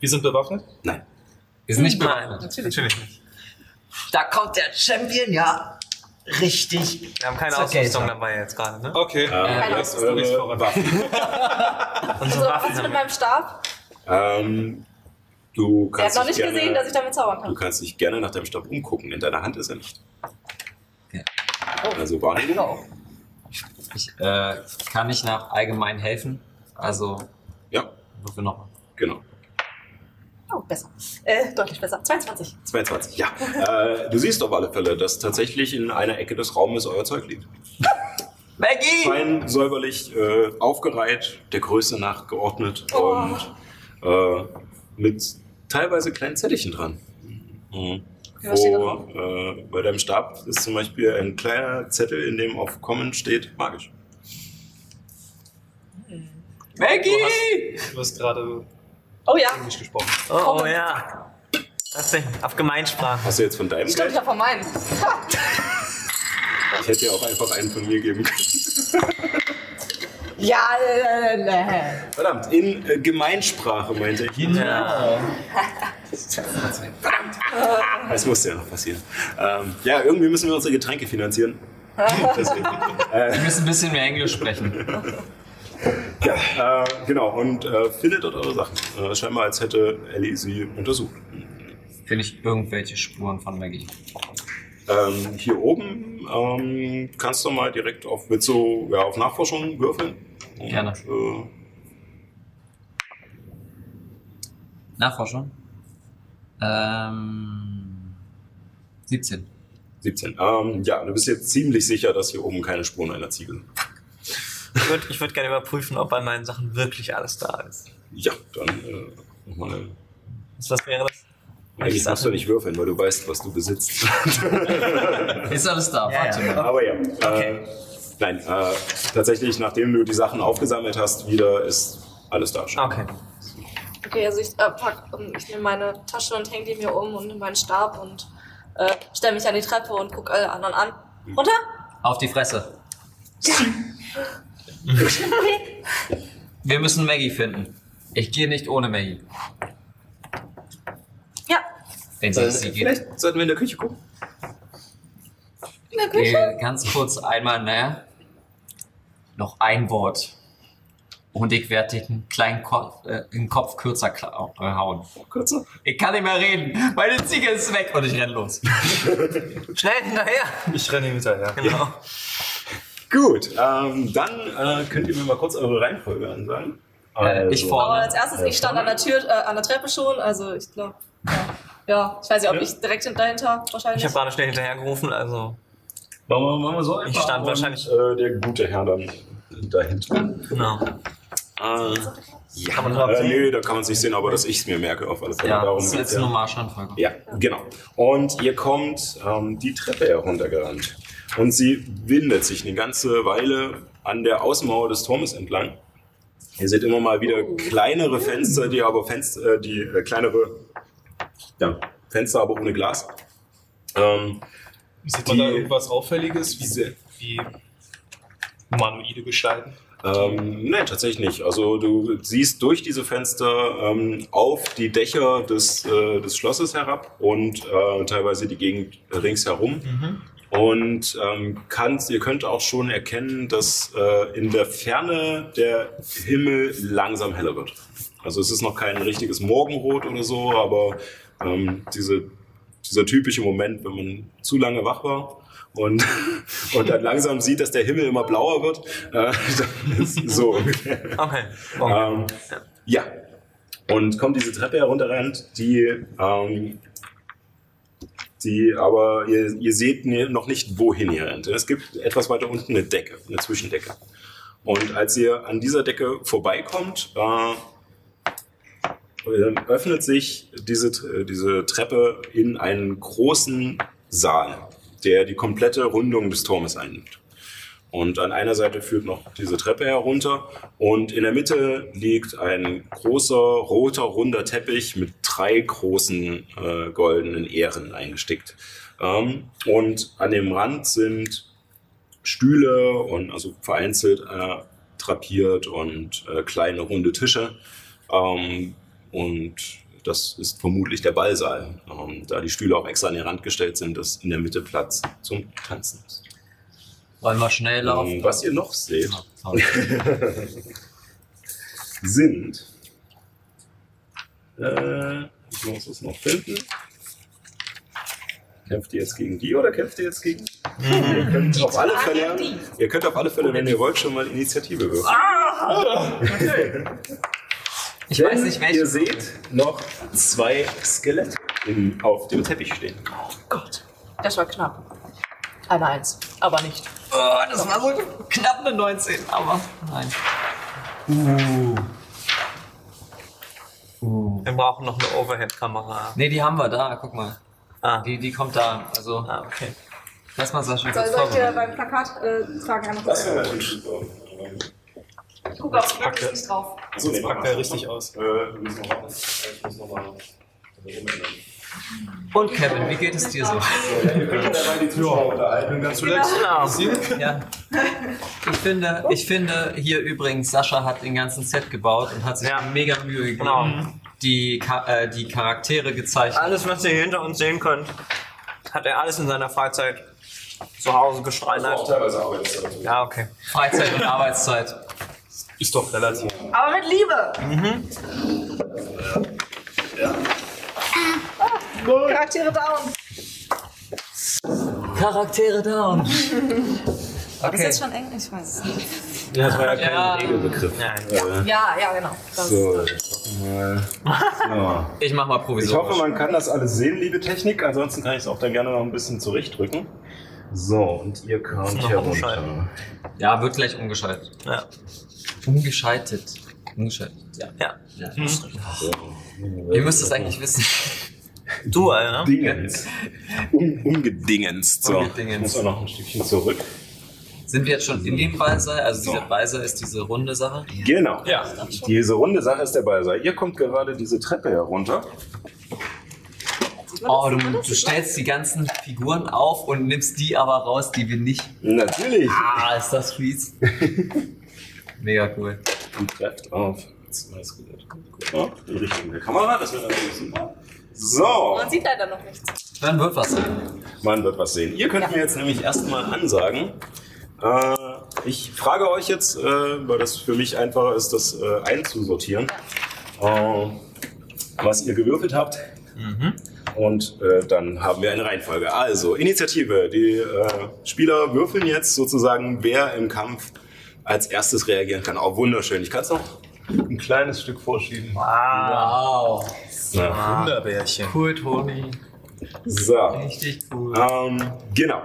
Wir sind bewaffnet? nein. Wir sind nicht Nein, bewaffnet. natürlich, natürlich nicht. Da kommt der Champion, ja. Richtig. Wir haben keine Ausrüstung dabei jetzt gerade, ne? Okay. Äh, lasst eure eure Waffen. Also, Waffen was ist mit meinem Stab? Ähm, du Er hat kannst noch nicht gerne, gesehen, dass ich damit zaubern Du kann. kannst dich gerne nach deinem Stab umgucken. In deiner Hand ist er nicht. Okay. Also Wahrnehmung. Ich, äh, kann ich nach allgemein helfen? Also, Ja, würfel nochmal. genau. Oh, besser. Äh, deutlich besser. 22. 22, ja. äh, du siehst auf alle Fälle, dass tatsächlich in einer Ecke des Raumes euer Zeug liegt. Maggie! Fein säuberlich äh, aufgereiht, der Größe nach geordnet und äh, mit teilweise kleinen Zettelchen dran. Mhm. Wo, äh, bei deinem Stab ist zum Beispiel ein kleiner Zettel, in dem auf Common steht magisch. Maggie! Du hast gerade Oh ja. Englisch gesprochen. Oh, oh ja. Tatsächlich, auf Gemeinsprache. Hast du jetzt von deinem Stimmt, ich Geld? hab von meinen. Ich hätte dir auch einfach einen von mir geben können. Ja, äh, ne. Verdammt, in äh, Gemeinsprache meinte ich. Ja. Das musste ja noch passieren. Ähm, ja, irgendwie müssen wir unsere Getränke finanzieren. Deswegen. Wir müssen ein bisschen mehr Englisch sprechen. Ja, äh, genau. Und äh, findet dort eure Sachen. Äh, scheinbar, als hätte Ellie sie untersucht. Finde ich irgendwelche Spuren von Maggie. Ähm, hier oben ähm, kannst du mal direkt auf, mit so, ja, auf Nachforschung würfeln. Und, Gerne. Äh, Nachforschung? Ähm, 17. 17. Ähm, ja, du bist jetzt ziemlich sicher, dass hier oben keine Spuren einer Ziege sind. Ich würde ich würd gerne überprüfen, ob bei meinen Sachen wirklich alles da ist. Ja, dann äh, nochmal. Was, was wäre das? Eigentlich musst du nicht würfeln, weil du weißt, was du besitzt. Ist alles da, Ja, warte ja. mal. Aber ja. Okay. Äh, nein, äh, tatsächlich, nachdem du die Sachen aufgesammelt hast, wieder ist alles da schon. Okay. Okay, also ich, äh, pack, ähm, ich nehme meine Tasche und hänge die mir um und nehme meinen Stab und äh, stelle mich an die Treppe und gucke alle anderen an. Runter? Auf die Fresse. Wir müssen Maggie finden. Ich gehe nicht ohne Maggie. Ja. Wenn sie, Äh, sie geht. vielleicht sollten wir in der Küche gucken. In der Küche? Gehe ganz kurz einmal näher. Noch ein Wort. Und ich werde dich einen kleinen Kopf, äh, den Kopf kürzer kla- äh, hauen. Kürzer. Ich kann nicht mehr reden. Meine Ziege ist weg und ich renn los. Schnell hinterher! Ich renne hinterher. Genau. Gut, ähm, dann äh, könnt ihr mir mal kurz eure Reihenfolge ansagen. Äh, ich vor- Aber als erstes, ich stand an der Tür, äh, an der Treppe schon, also ich glaube, ja. ja. Ich weiß nicht, ob Ja. ich direkt dahinter wahrscheinlich. Ich habe gerade schnell hinterher gerufen, also. Machen wir, machen wir so einfach. stand und, wahrscheinlich- Äh, der gute Herr dann dahinter. Genau. Äh, ja, Kann man äh, sehen? nee, da kann man sich sehen, aber dass ich es mir merke auf alle Fälle. Ja, Darum das ist jetzt ja. nur Marschanfolge. Ja, genau. Und ihr kommt ähm, die Treppe heruntergerannt. Und sie windet sich eine ganze Weile an der Außenmauer des Turmes entlang. Ihr seht immer mal wieder kleinere Fenster, die aber Fenster, äh, die äh, kleinere ja, Fenster, aber ohne Glas. Ähm, Sieht man da irgendwas Auffälliges, wie, sehr- wie humanoide Gestalten? Ähm, nein, tatsächlich nicht. Also du siehst durch diese Fenster ähm, auf die Dächer des, äh, des Schlosses herab und äh, teilweise die Gegend ringsherum. Und ähm, kannst, ihr könnt auch schon erkennen, dass äh, in der Ferne der Himmel langsam heller wird. Also es ist noch kein richtiges Morgenrot oder so, aber ähm, diese, dieser typische Moment, wenn man zu lange wach war und, und dann langsam sieht, dass der Himmel immer blauer wird, äh, dann ist so ungefähr. Okay. Ähm, ja. Und kommt diese Treppe herunterrennt, die ähm, die, aber ihr, ihr seht ne- noch nicht, wohin ihr rennt. Es gibt etwas weiter unten eine Decke, eine Zwischendecke. Und als ihr an dieser Decke vorbeikommt, äh, öffnet sich diese, diese Treppe in einen großen Saal, der die komplette Rundung des Turmes einnimmt. Und an einer Seite führt noch diese Treppe herunter und in der Mitte liegt ein großer, roter, runder Teppich mit drei großen äh, goldenen Ähren eingestickt. Ähm, und an dem Rand sind Stühle und also vereinzelt äh, drapiert und äh, kleine runde Tische. Ähm, und das ist vermutlich der Ballsaal, ähm, da die Stühle auch extra an den Rand gestellt sind, dass in der Mitte Platz zum Tanzen ist. Wollen wir schnell laufen? Ähm, was ihr noch seht, Sorry. sind. Äh, ich muss es noch finden. Kämpft ihr jetzt gegen die oder kämpft ihr jetzt gegen? Ihr könnt auf alle Fälle, ihr könnt auf alle Fälle, wenn ihr wollt, schon mal Initiative würfeln. Ich weiß nicht, Ihr welche. seht noch zwei Skelette in, auf dem Teppich stehen. Das war knapp. Eine Eins, aber nicht. Oh, das war so knapp eine 19, aber nein. Wir brauchen noch eine Overhead-Kamera. Nee, die haben wir da, guck mal. Ah. Die, die kommt da. Also, ah, okay. lass mal Sascha Soll, kurz soll ich dir beim Plakat äh, tragen einmal kurz? Ich gucke auf die Plakat nicht drauf. So, das packt er richtig aus. Äh, wir müssen noch warten. Ich muss noch mal. Und Kevin, wie geht es dir so? Ja dabei die Zuschauer unterhalten. Ganz zuletzt. Genau. Ja. Ich finde, ich finde hier übrigens, Sascha hat den ganzen Set gebaut und hat sich Ja. mega Mühe gegeben. Genau. Die, äh, die Charaktere gezeichnet. Alles, was ihr hier hinter uns sehen könnt, hat er alles in seiner Freizeit zu Hause geschreinert. Teilweise Arbeitszeit. Ja, okay. Freizeit und Arbeitszeit. Ist doch relativ. Aber mit Liebe! Ah, Charaktere down. Charaktere down. War das Okay. jetzt schon eng? Ich weiß es nicht. Ja, das war ja kein Ja. Regelbegriff. Äh, Ja, ja, genau. Das, So, ich mal. Ich mach mal So. Ich provisorisch. hoffe, man kann das alles sehen, liebe Technik. Ansonsten kann ich es auch dann gerne noch ein bisschen zurechtdrücken. So, und ihr Noch herunter. umschalten. Ja, wird gleich umgeschaltet. Ja. Umgeschaltet. Umgeschaltet, ja. ja. ja. Ihr müsst es eigentlich wissen. Du, Alter. Dingens. Um, umgedingenst. So, Umgedingenst. ich muss auch noch ein Stückchen zurück. Sind wir jetzt schon in dem Ballsaal? Also dieser Ballsaal ist diese runde Sache? Genau. Ja. Diese runde Sache ist der Ballsaal. Ihr kommt gerade diese Treppe herunter. Oh, du, du stellst die ganzen Figuren auf und nimmst die aber raus, die wir nicht. Natürlich. Ah, ist das fies. Mega cool. Und trefft auf zwei Skelette. Guck mal, in Richtung der Kamera. Das wird natürlich super. So, man sieht leider noch nichts. Dann wird was sein. man wird was sehen. Ihr könnt mir jetzt nämlich erstmal ansagen. Äh, ich frage euch jetzt, äh, weil das für mich einfacher ist, das äh, einzusortieren, äh, was ihr gewürfelt habt. Und äh, dann haben wir eine Reihenfolge. Also, Initiative. Die äh, Spieler würfeln jetzt sozusagen, wer im Kampf als erstes reagieren kann. Auch wunderschön. Ich kann es noch ein kleines Stück vorschieben. Wow. Ja. Wunderbärchen. Cool, Toni. So. Richtig cool. Ähm, genau.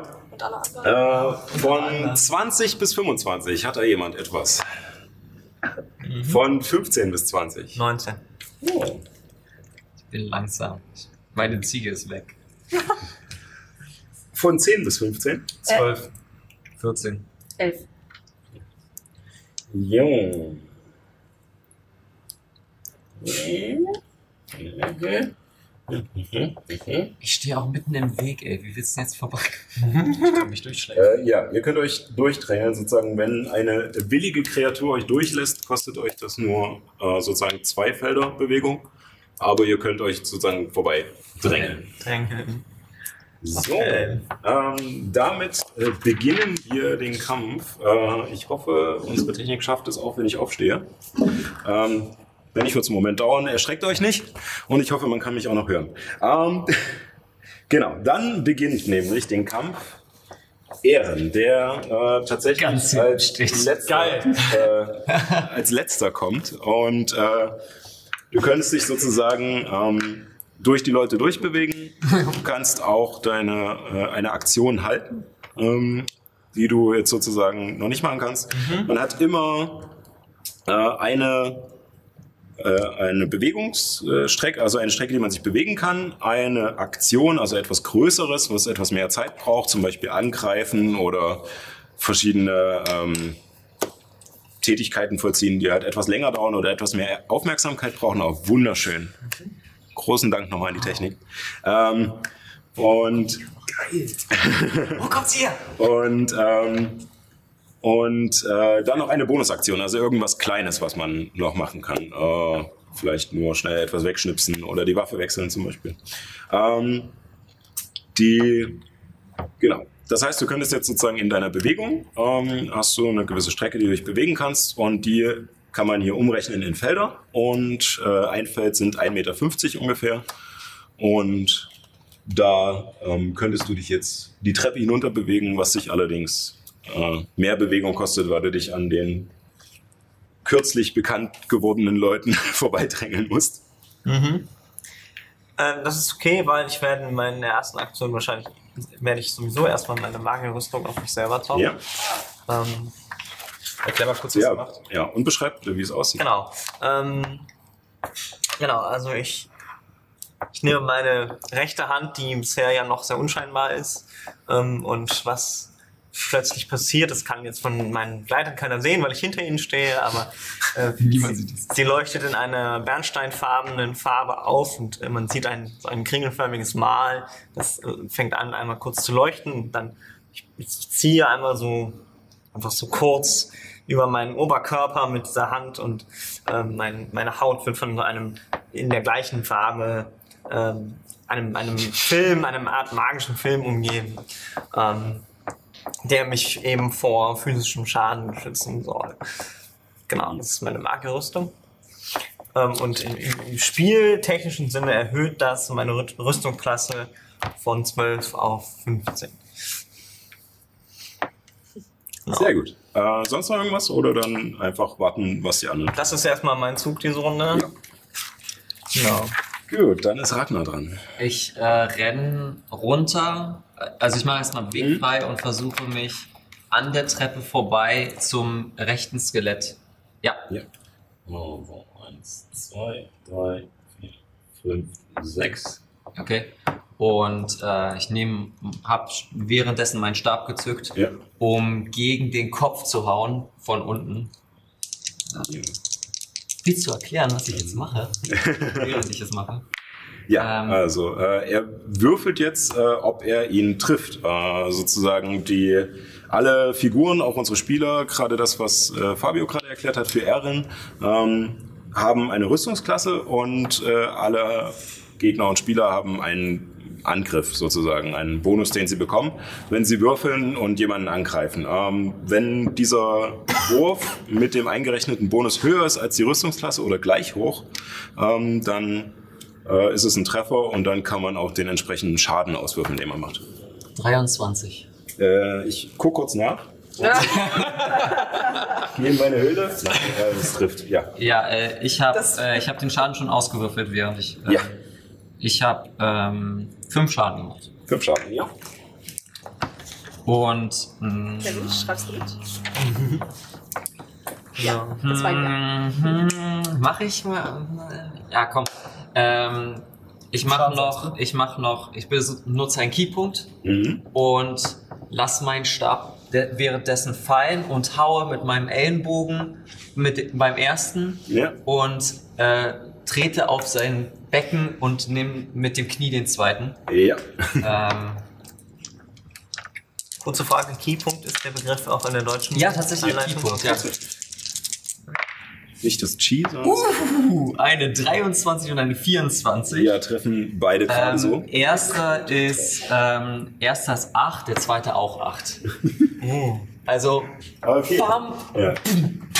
Äh, von 20 bis 25 hat da jemand etwas. Von 15 bis 20. 19. Oh. Ich bin langsam. Meine Ziege ist weg. Von 10 bis 15. 12. 14. Elf. Jo. Ich stehe auch mitten im Weg, ey. Wie willst du denn jetzt vorbei? Kann mich durchschlägen. Äh, ja, ihr könnt euch durchdrängeln, sozusagen, wenn eine willige Kreatur euch durchlässt, kostet euch das nur äh, sozusagen zwei Felder Bewegung. Aber ihr könnt euch sozusagen vorbei drängeln. Drängeln. So, Okay. ähm, damit äh, beginnen wir den Kampf. Äh, ich hoffe, unsere Technik schafft es auch, wenn ich aufstehe. Ähm, wenn nicht, wird es einen Moment dauern. Erschreckt euch nicht. Und ich hoffe, man kann mich auch noch hören. Ähm, genau, dann beginnt nämlich den Kampf Ehren, der äh, tatsächlich Ganz als letzter, äh, als letzter kommt. Und äh, du könntest dich sozusagen ähm, durch die Leute durchbewegen. Du kannst auch deine äh, eine Aktion halten, ähm, die du jetzt sozusagen noch nicht machen kannst. Man hat immer äh, eine eine Bewegungsstrecke, also eine Strecke, die man sich bewegen kann, eine Aktion, also etwas Größeres, was etwas mehr Zeit braucht, zum Beispiel angreifen oder verschiedene ähm, Tätigkeiten vollziehen, die halt etwas länger dauern oder etwas mehr Aufmerksamkeit brauchen, aber wunderschön. Großen Dank nochmal an die Technik. Ähm, und Wo kommt's hier? und ähm, und äh, dann noch eine Bonusaktion, also irgendwas Kleines, was man noch machen kann. Äh, vielleicht nur schnell etwas wegschnipsen oder die Waffe wechseln zum Beispiel. Ähm, die, genau. Das heißt, du könntest jetzt sozusagen in deiner Bewegung, ähm, hast du eine gewisse Strecke, die du dich bewegen kannst und die kann man hier umrechnen in Felder und äh, ein Feld sind 1,50 Meter ungefähr und da ähm, könntest du dich jetzt die Treppe hinunter bewegen, was sich allerdings äh, mehr Bewegung kostet, weil du dich an den kürzlich bekannt gewordenen Leuten vorbeidrängeln musst. Ähm, das ist okay, weil ich werde in meiner ersten Aktion wahrscheinlich werde ich sowieso erstmal meine Magierrüstung auf mich selber zaubern. Ja, Ähm, Erklär mal kurz, was ja, macht. ja. Und beschreib, wie es aussieht. Genau. Ähm, genau, also ich, ich nehme meine rechte Hand, die bisher ja noch sehr unscheinbar ist, ähm, und was plötzlich passiert, das kann jetzt von meinen Gleitern keiner sehen, weil ich hinter ihnen stehe, aber äh, sie, sie leuchtet in einer bernsteinfarbenen Farbe auf und äh, man sieht ein, so ein kringelförmiges Mal, das äh, fängt an einmal kurz zu leuchten, dann ich, ich ziehe einmal so einfach so kurz über meinen Oberkörper mit dieser Hand und ähm, mein, meine Haut wird von so einem in der gleichen Farbe ähm, einem, einem Film, einem Art magischen Film umgeben, ähm, der mich eben vor physischem Schaden schützen soll. Genau, das ist meine Magierrüstung. Ähm, und im, im spieltechnischen Sinne erhöht das meine Rü- Rüstungsklasse von 12 auf 15. Genau. Sehr gut. Äh, sonst noch irgendwas oder dann einfach warten, was die anderen. Das ist erstmal mein Zug diese Runde. Ja. Genau. Gut, dann ist Ragnar dran. Ich äh, renne runter, also ich mache erstmal Weg Mhm. frei und versuche mich an der Treppe vorbei zum rechten Skelett. Ja, Ja. Oh, so, eins, zwei, drei, vier, fünf, sechs. okay. Und äh, ich nehme, habe währenddessen meinen Stab gezückt, Ja. um gegen den Kopf zu hauen von unten. Ja. Willst du erklären, was ich jetzt mache? Während ich es mache. Ja, Ähm. also äh, er würfelt jetzt, äh, ob er ihn trifft. Äh, sozusagen die alle Figuren, auch unsere Spieler, gerade das, was äh, Fabio gerade erklärt hat für Erin, ähm, haben eine Rüstungsklasse und äh, alle Gegner und Spieler haben einen Angriff sozusagen, einen Bonus, den sie bekommen, wenn sie würfeln und jemanden angreifen. Ähm, wenn dieser Wurf mit dem eingerechneten Bonus höher ist als die Rüstungsklasse oder gleich hoch, ähm, dann äh, ist es ein Treffer und dann kann man auch den entsprechenden Schaden auswürfeln, den man macht. 23. Äh, ich guck kurz nach. Hier in meine Höhle. Nein, äh, das trifft, ja. Ja, äh, ich habe äh, ich hab den Schaden schon ausgewürfelt, während ich. Äh, Ja. Ich habe ähm, fünf Schaden gemacht. Fünf Schaden, ja. Und. Mh, Kevin, schreibst du mit? Ja. Das war Ja. Mach ich mal. Ja, komm. Ähm, ich mache noch, ich mache noch, ich benutze einen Keypunkt Mhm. und lass meinen Stab de- währenddessen fallen und haue mit meinem Ellenbogen mit, beim ersten Ja. und äh, trete auf sein Becken und nimm mit dem Knie den zweiten. Ja. ähm, Kurze Frage, Keypunkt ist der Begriff auch in der deutschen ja, tatsächlich? Keypunkt. Ja. Nicht das Chi, sondern Uh, eine 23 und eine 24. ja, treffen beide gerade Ähm, so. Erster ist, ähm, erster ist 8, der zweite auch 8. Also, Okay. Bam. Ja.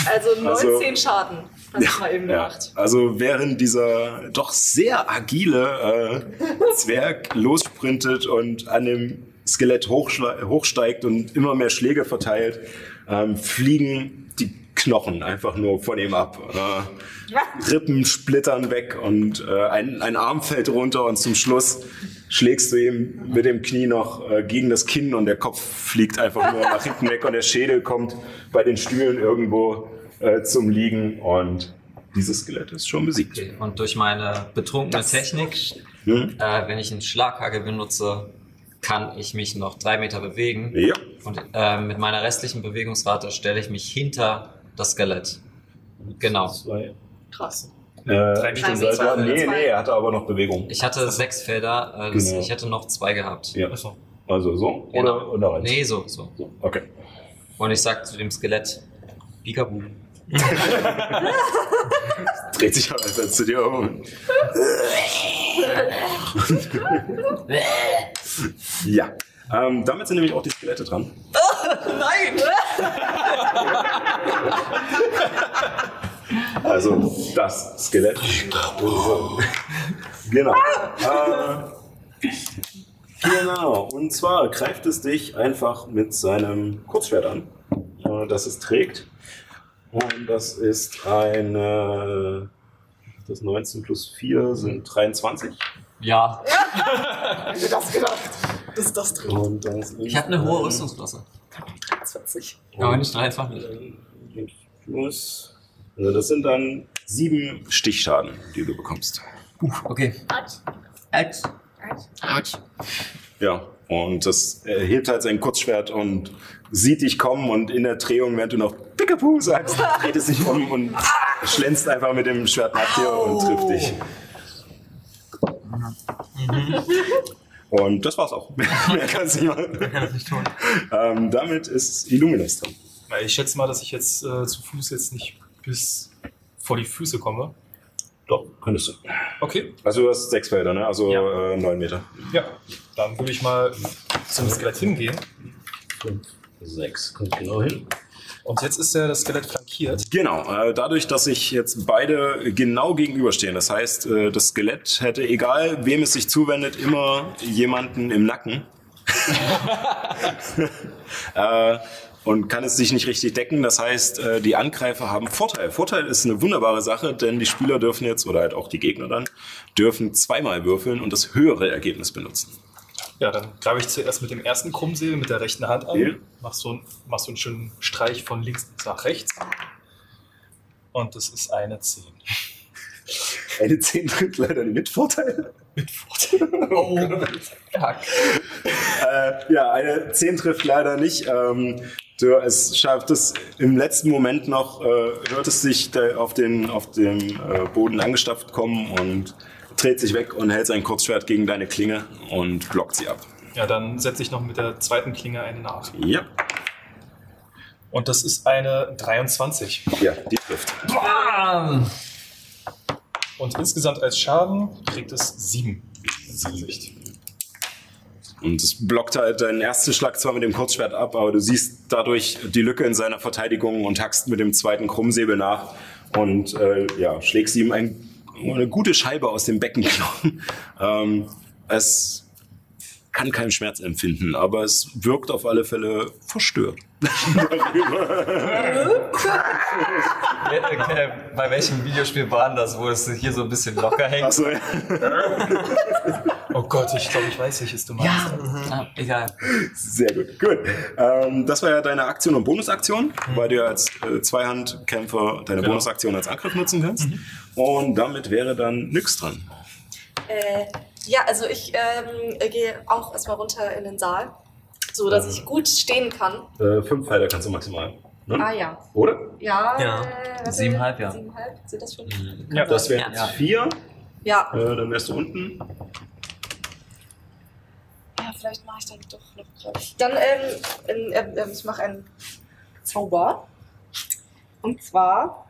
Also 19 Also- Schaden. Hast du mal eben Ja, gemacht. also während dieser doch sehr agile äh, Zwerg lossprintet und an dem Skelett hochsteigt und immer mehr Schläge verteilt, ähm, fliegen die Knochen einfach nur von ihm ab. Äh, Rippen splittern weg und äh, ein, ein Arm fällt runter und zum Schluss schlägst du ihm mit dem Knie noch äh, gegen das Kinn und der Kopf fliegt einfach nur nach hinten weg und der Schädel kommt bei den Stühlen irgendwo äh, zum Liegen und dieses Skelett ist schon besiegt. Okay. Und durch meine betrunkene Technik, Hm? äh, wenn ich einen Schlaghagel benutze, kann ich mich noch drei Meter bewegen. Ja. Und äh, mit meiner restlichen Bewegungsrate stelle ich mich hinter das Skelett. Genau. Zwei. Krass. Äh, Drei Meter. Seite- nee, Zwei. nee, er hatte aber noch Bewegung. Ich hatte sechs Felder, äh, das, Genau. ich hätte noch zwei gehabt. Ja. Also so Genau. oder, oder rechts? Nee, so, so. So, Okay. Und ich sag zu dem Skelett, Peekaboo. Dreht sich halt einfach zu dir um. ja. Ähm, damit sind nämlich auch die Skelette dran. Nein! Also das Skelett. genau. Äh, genau. Und zwar greift es dich einfach mit seinem Kurzschwert an, äh, das es trägt. Und das ist eine. Das 19 plus 4 sind 23. Ja, Hätte das gedacht. Das ist das drin. Und das ist ich habe eine hohe Rüstungsklasse. 20. Aber nicht dreifach. Plus. Also das sind dann sieben Stichschaden, die du bekommst. Okay. Autsch. Autsch. Ja, und das er hebt halt sein Kurzschwert und sieht dich kommen und in der Drehung, während du noch Pickapoo sagst, dreht es sich um und schlänzt einfach mit dem Schwert nach dir und trifft dich. Und das war's auch. Mehr kannst du nicht machen. Kann das nicht tun. Ähm, damit ist Illuminus dran. Ich schätze mal, dass ich jetzt äh, zu Fuß jetzt nicht bis vor die Füße komme. Doch, könntest du. Okay, Also du hast sechs Felder, ne? Also Ja. äh, neun Meter. ja. Dann würde ich mal zum Skelett hingehen. Fünf, sechs, kommt genau hin. Und jetzt ist ja das Skelett flankiert. Genau, äh, dadurch, dass sich jetzt beide genau gegenüberstehen, das heißt, äh, das Skelett hätte, egal wem es sich zuwendet, immer jemanden im Nacken. äh, und kann es sich nicht richtig decken. Das heißt, äh, die Angreifer haben Vorteil. Vorteil ist eine wunderbare Sache, denn die Spieler dürfen jetzt, oder halt auch die Gegner dann, dürfen zweimal würfeln und das höhere Ergebnis benutzen. Ja, dann greife ich zuerst mit dem ersten Krummsäbel mit der rechten Hand an. Ja. Machst so, einen- machst so einen schönen Streich von links nach rechts. Und das ist eine 10. Eine 10 tritt leider nicht mit Vorteil. Mit Vorteil. Oh, fuck. Äh, ja, eine 10 trifft leider nicht. Ähm, du, es schafft es im letzten Moment noch, äh, hört es sich auf den, auf den äh, Boden angestapft kommen und dreht sich weg und hält sein Kurzschwert gegen deine Klinge und blockt sie ab. Ja, dann setze ich noch mit der zweiten Klinge eine nach. Ja, Und das ist eine 23. ja, die trifft. Bam! Und insgesamt als Schaden kriegt es 7 ins Gesicht. Und es blockt halt deinen ersten Schlag zwar mit dem Kurzschwert ab, aber du siehst dadurch die Lücke in seiner Verteidigung und hackst mit dem zweiten Krummsäbel nach und äh, ja, schlägst ihm ein, eine gute Scheibe aus dem Beckenknochen. Ähm, es kann keinen Schmerz empfinden, aber es wirkt auf alle Fälle verstört. Okay, bei welchem Videospiel war das, wo es hier so ein bisschen locker hängt? Achso, ja. Oh Gott, ich glaube, ich weiß, welches du meinst. Ah, egal. Sehr gut. Gut. Ähm, das war ja deine Aktion und Bonusaktion, weil du ja als äh, Zweihandkämpfer deine Genau. Bonusaktion als Angriff nutzen kannst. Und damit wäre dann Nyx dran. Äh, ja, also ich ähm, äh, gehe auch erstmal runter in den Saal, so dass ich gut stehen kann. Äh, fünf Felder kannst du maximal. Ne? Ah ja. Oder? Ja. Ja. Äh, Siebenhalb, ja. Siebenhalb, sind das schon? Ja, Das wären Ja. vier. Ja. Äh, dann wärst du unten. Ja, vielleicht mache ich dann doch noch gleich. Dann, ähm, in, ähm, ähm, ich mache einen Zauber. Und zwar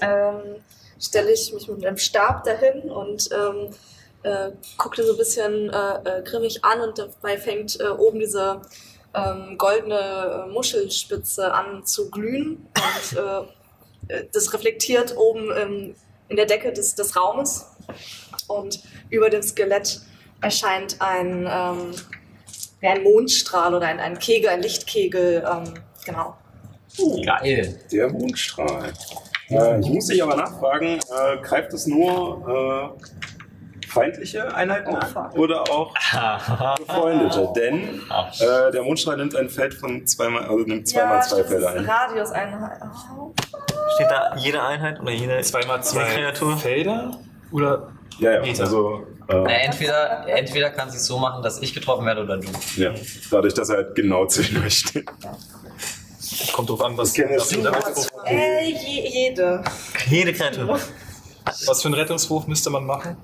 ähm, stelle ich mich mit einem Stab dahin und ähm, äh, gucke den so ein bisschen äh, äh, grimmig an und dabei fängt äh, oben diese ähm, goldene äh, Muschelspitze an zu glühen. Und äh, das reflektiert oben ähm, in der Decke des, des Raumes. Und über dem Skelett erscheint ein, ähm, wie ein Mondstrahl oder ein, ein Kegel, ein Lichtkegel, ähm, genau. Geil. Der Mondstrahl. Äh, ich muss dich aber nachfragen, äh, greift es nur äh, feindliche Einheiten an oder auch befreundete? Denn äh, der Mondstrahl nimmt ein Feld von zweimal, also nimmt zweimal zwei Felder ein. Radius Einheit. Oh. Steht da jede Einheit oder jede Zweimal zwei Kreatur? Felder? Oder Ja, ja, Meter. also Na, äh, entweder, entweder kann sie es so machen, dass ich getroffen werde oder du. ja, dadurch, dass er halt genau zwischen euch steht. kommt drauf an, was, was, es. für, einen Rettungswurf, Äh, je, jede. Jede Kreatur. was für einen Rettungswurf müsste man machen?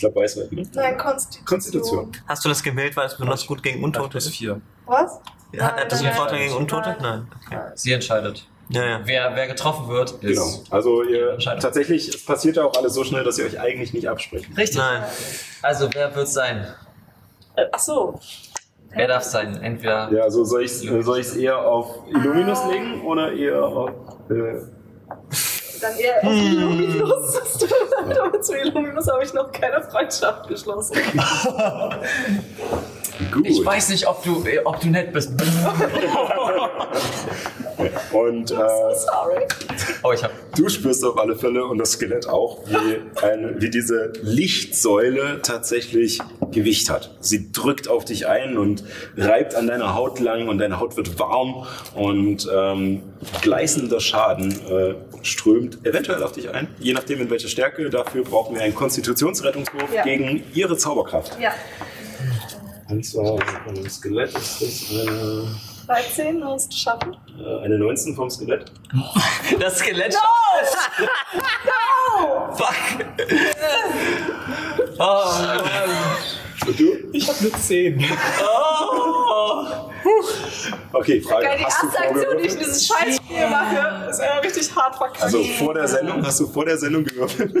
Ich glaube, Weisheit, ne? Nein, Konstitution. Konstitution. Hast du das gewählt, weil es besonders gut gegen Untote ist? vier. Was? Hat hat das einen nein, Vorteil gegen Untote? nein. Nein. Okay. Sie entscheidet. Ja, ja. Wer, wer getroffen wird, ist. Genau. Also ihr tatsächlich, es passiert ja auch alles so schnell, dass ihr euch eigentlich nicht absprecht. Richtig. Nein. Also, wer wird sein? Äh, Ach so. Wer darf sein? Entweder. Ja, also soll ich es eher auf Illuminus legen oder eher auf. Äh, Dann eher auf Illuminus. Damit zu Illuminus habe ich noch keine Freundschaft geschlossen. gut. Ich weiß nicht, ob du, ob du nett bist. Und äh, Sorry. Oh, ich hab. du spürst auf alle Fälle und das Skelett auch, wie, eine, wie diese Lichtsäule tatsächlich Gewicht hat. Sie drückt auf dich ein und reibt an deiner Haut lang und deine Haut wird warm und ähm, gleißender Schaden äh, strömt eventuell auf dich ein, je nachdem in welcher Stärke. Dafür brauchen wir einen Konstitutionsrettungswurf Ja. gegen ihre Zauberkraft. Ja. Und zwar von dem Skelett ist das eine, 13 musst du schaffen. äh, eine 19 vom Skelett. Das Skelett. Fuck. Oh, Und du? Ich habe eine 10. Okay, Frage. Geil, die hast du erste Aktion, die ich in dieses Scheißspiel mache, ist ja richtig hart verkackt. Also vor der Sendung, hast du vor der Sendung gewürfelt?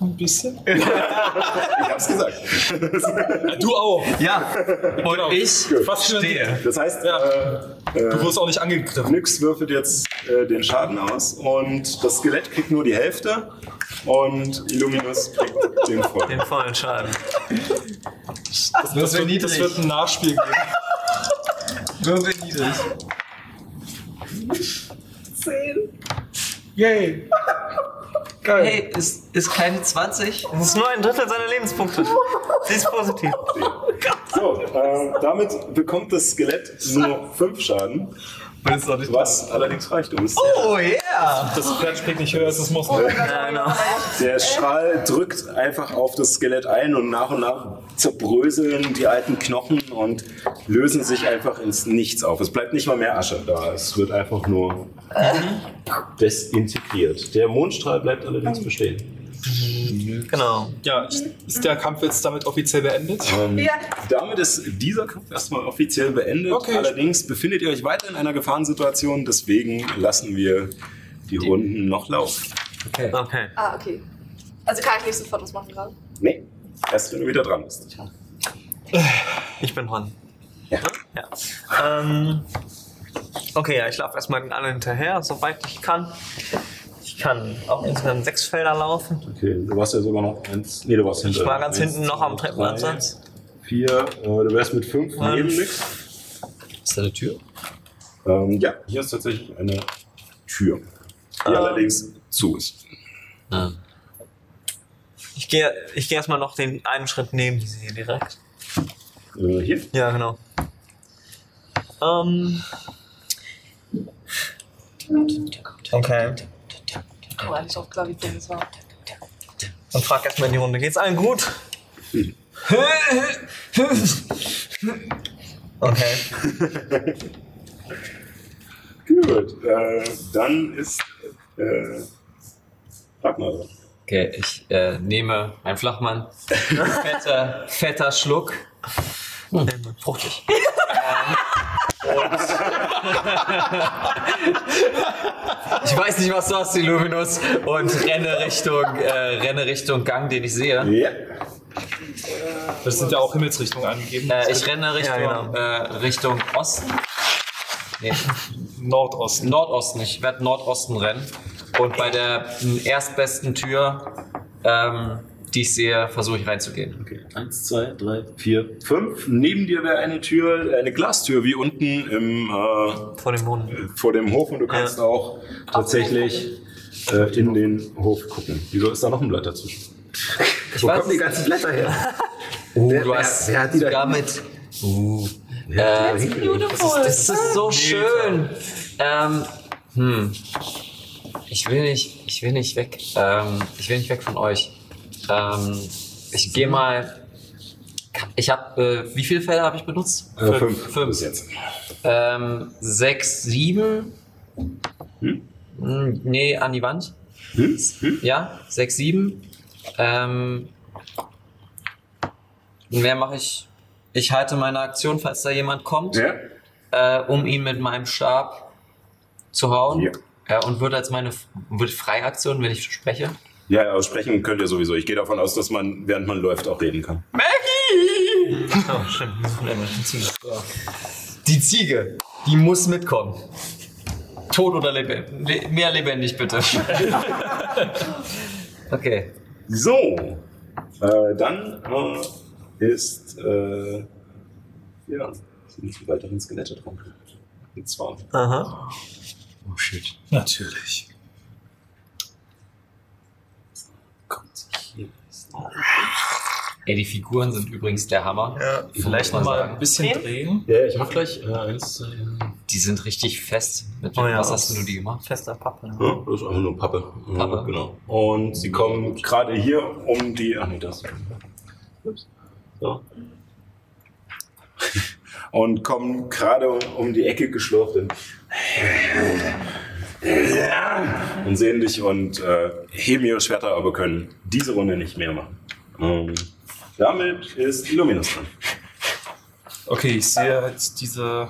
Ein bisschen. Ich hab's gesagt. Du auch. Ja. Und Genau. ich Fast schon. stehe. Das heißt, Ja. äh, Du äh, wirst auch nicht angegriffen. Nyx würfelt jetzt äh, den Schaden aus und das Skelett kriegt nur die Hälfte und Illuminus kriegt den voll. Den vollen Schaden. Das, das, wird, das wird ein Nachspiel geben. Würfel niedrig. 10. Yay. Geil. Hey, ist, ist keine 20? Das ist nur ein Drittel seiner Lebenspunkte. Sie ist positiv. So, äh, damit bekommt das Skelett nur 5 Schaden, was allerdings reicht, es Oh yeah! Das Pferd springt nicht höher als es muss. ne? Ja, genau. Der Strahl drückt einfach auf das Skelett ein und nach und nach zerbröseln die alten Knochen und lösen sich einfach ins Nichts auf. Es bleibt nicht mal mehr Asche da. Es wird einfach nur desintegriert. Der Mondstrahl bleibt allerdings bestehen. Genau. Ja, ist der Kampf jetzt damit offiziell beendet? Ähm, Ja. Damit ist dieser Kampf erstmal offiziell beendet. Okay. Allerdings befindet ihr euch weiter in einer Gefahrensituation, deswegen lassen wir die Runden noch laufen. Okay. Okay. Ah, okay. Also kann ich nicht sofort was machen gerade. Nee, erst wenn du wieder dran bist. Ich bin dran. Ja. Ja. Ähm, okay, ja, ich laufe erstmal den anderen hinterher, soweit ich kann. Ich kann auch insgesamt sechs Felder laufen. Okay, du warst ja sogar noch eins. Nee, du warst hinter. Ich war ganz Eins, hinten noch am Treppenansatz. Vier, äh, du wärst mit fünf neben Nix. Ist da eine Tür? Ähm, ja, hier ist tatsächlich eine Tür, die Ähm. allerdings zu ist. Ah. Ich gehe ich geh erstmal noch den einen Schritt neben diese hier direkt. Äh, hier. Ja, genau. Ähm. Okay. Oh, auch klar, wie dumm es war. Und frag erstmal in die Runde. Geht's allen gut? Okay. Gut, äh, dann ist äh, Ragnar dran. Okay, ich äh, nehme einen Flachmann. fetter, fetter Schluck. Ähm, Fruchtig. Ich weiß nicht, was du hast, Illuminus. Und renne Richtung, äh, renne Richtung Gang, den ich sehe. Ja. Das sind ja auch Himmelsrichtungen angegeben. Äh, ich renne Richtung, Ja, genau. äh, Richtung Osten. Nee, Nordosten. Nordosten. Ich werde Nordosten rennen. Und bei der m, erstbesten Tür ähm, die ich sehe, versuche ich reinzugehen. Okay, eins, zwei, drei, vier, fünf. Neben dir wäre eine Tür, eine Glastür, wie unten im, äh, Vor dem Boden. vor dem Hof und du kannst auch tatsächlich äh, in den Hof gucken. Wieso ist da noch ein Blatt dazwischen? Ich Wo kommen die ganzen Blätter her? uh, Wer- du wer- hast wer hat die da- sogar mit. Uh, Wer hat die äh, da hingelegt? das ist so schön. Ähm, hm. Ich will nicht, ich will nicht weg. Ähm, ich will nicht weg von euch. Ähm, ich gehe mal. Ich habe, äh, wie viele Felder habe ich benutzt? Äh, fünf. Fünf. Bis jetzt. Ähm, sechs, sieben. Hm, nee, an die Wand. Hm? Hm? Ja, sechs, sieben. Ähm, mehr mache ich. Ich halte meine Aktion, falls da jemand kommt, Ja? äh, um ihn mit meinem Stab zu hauen. Ja. Ja, und wird als meine wird Freiaktion, wenn ich spreche. Ja, aussprechen könnt ihr sowieso. Ich gehe davon aus, dass man, während man läuft, auch reden kann. Oh, stimmt. Die Ziege, die muss mitkommen. Tot oder lebendig? Le mehr lebendig, bitte. okay. So, äh, dann äh, ist, äh, ja, sind die weiteren Skelette dran. Und zwar, Aha. oh shit, Natürlich. kommt hier. Ey, die Figuren sind übrigens der Hammer. Ja. Vielleicht nochmal sagen. ein bisschen Zehn? drehen. Ja, ich mach gleich äh, eins, zwei, Die sind richtig fest. Mit Oh ja, was hast du die gemacht? Fester Pappe. ja, das ist einfach nur Pappe. Ja, Pappe. genau. Und sie kommen gerade hier um die, ach nee, das. Ups. So. Und kommen gerade um, um die Ecke geschlurft und, und sehen dich und äh, heben ihre Schwerter, aber können diese Runde nicht mehr machen. Ähm, damit ist Illuminus dran. Okay, ich sehe halt diese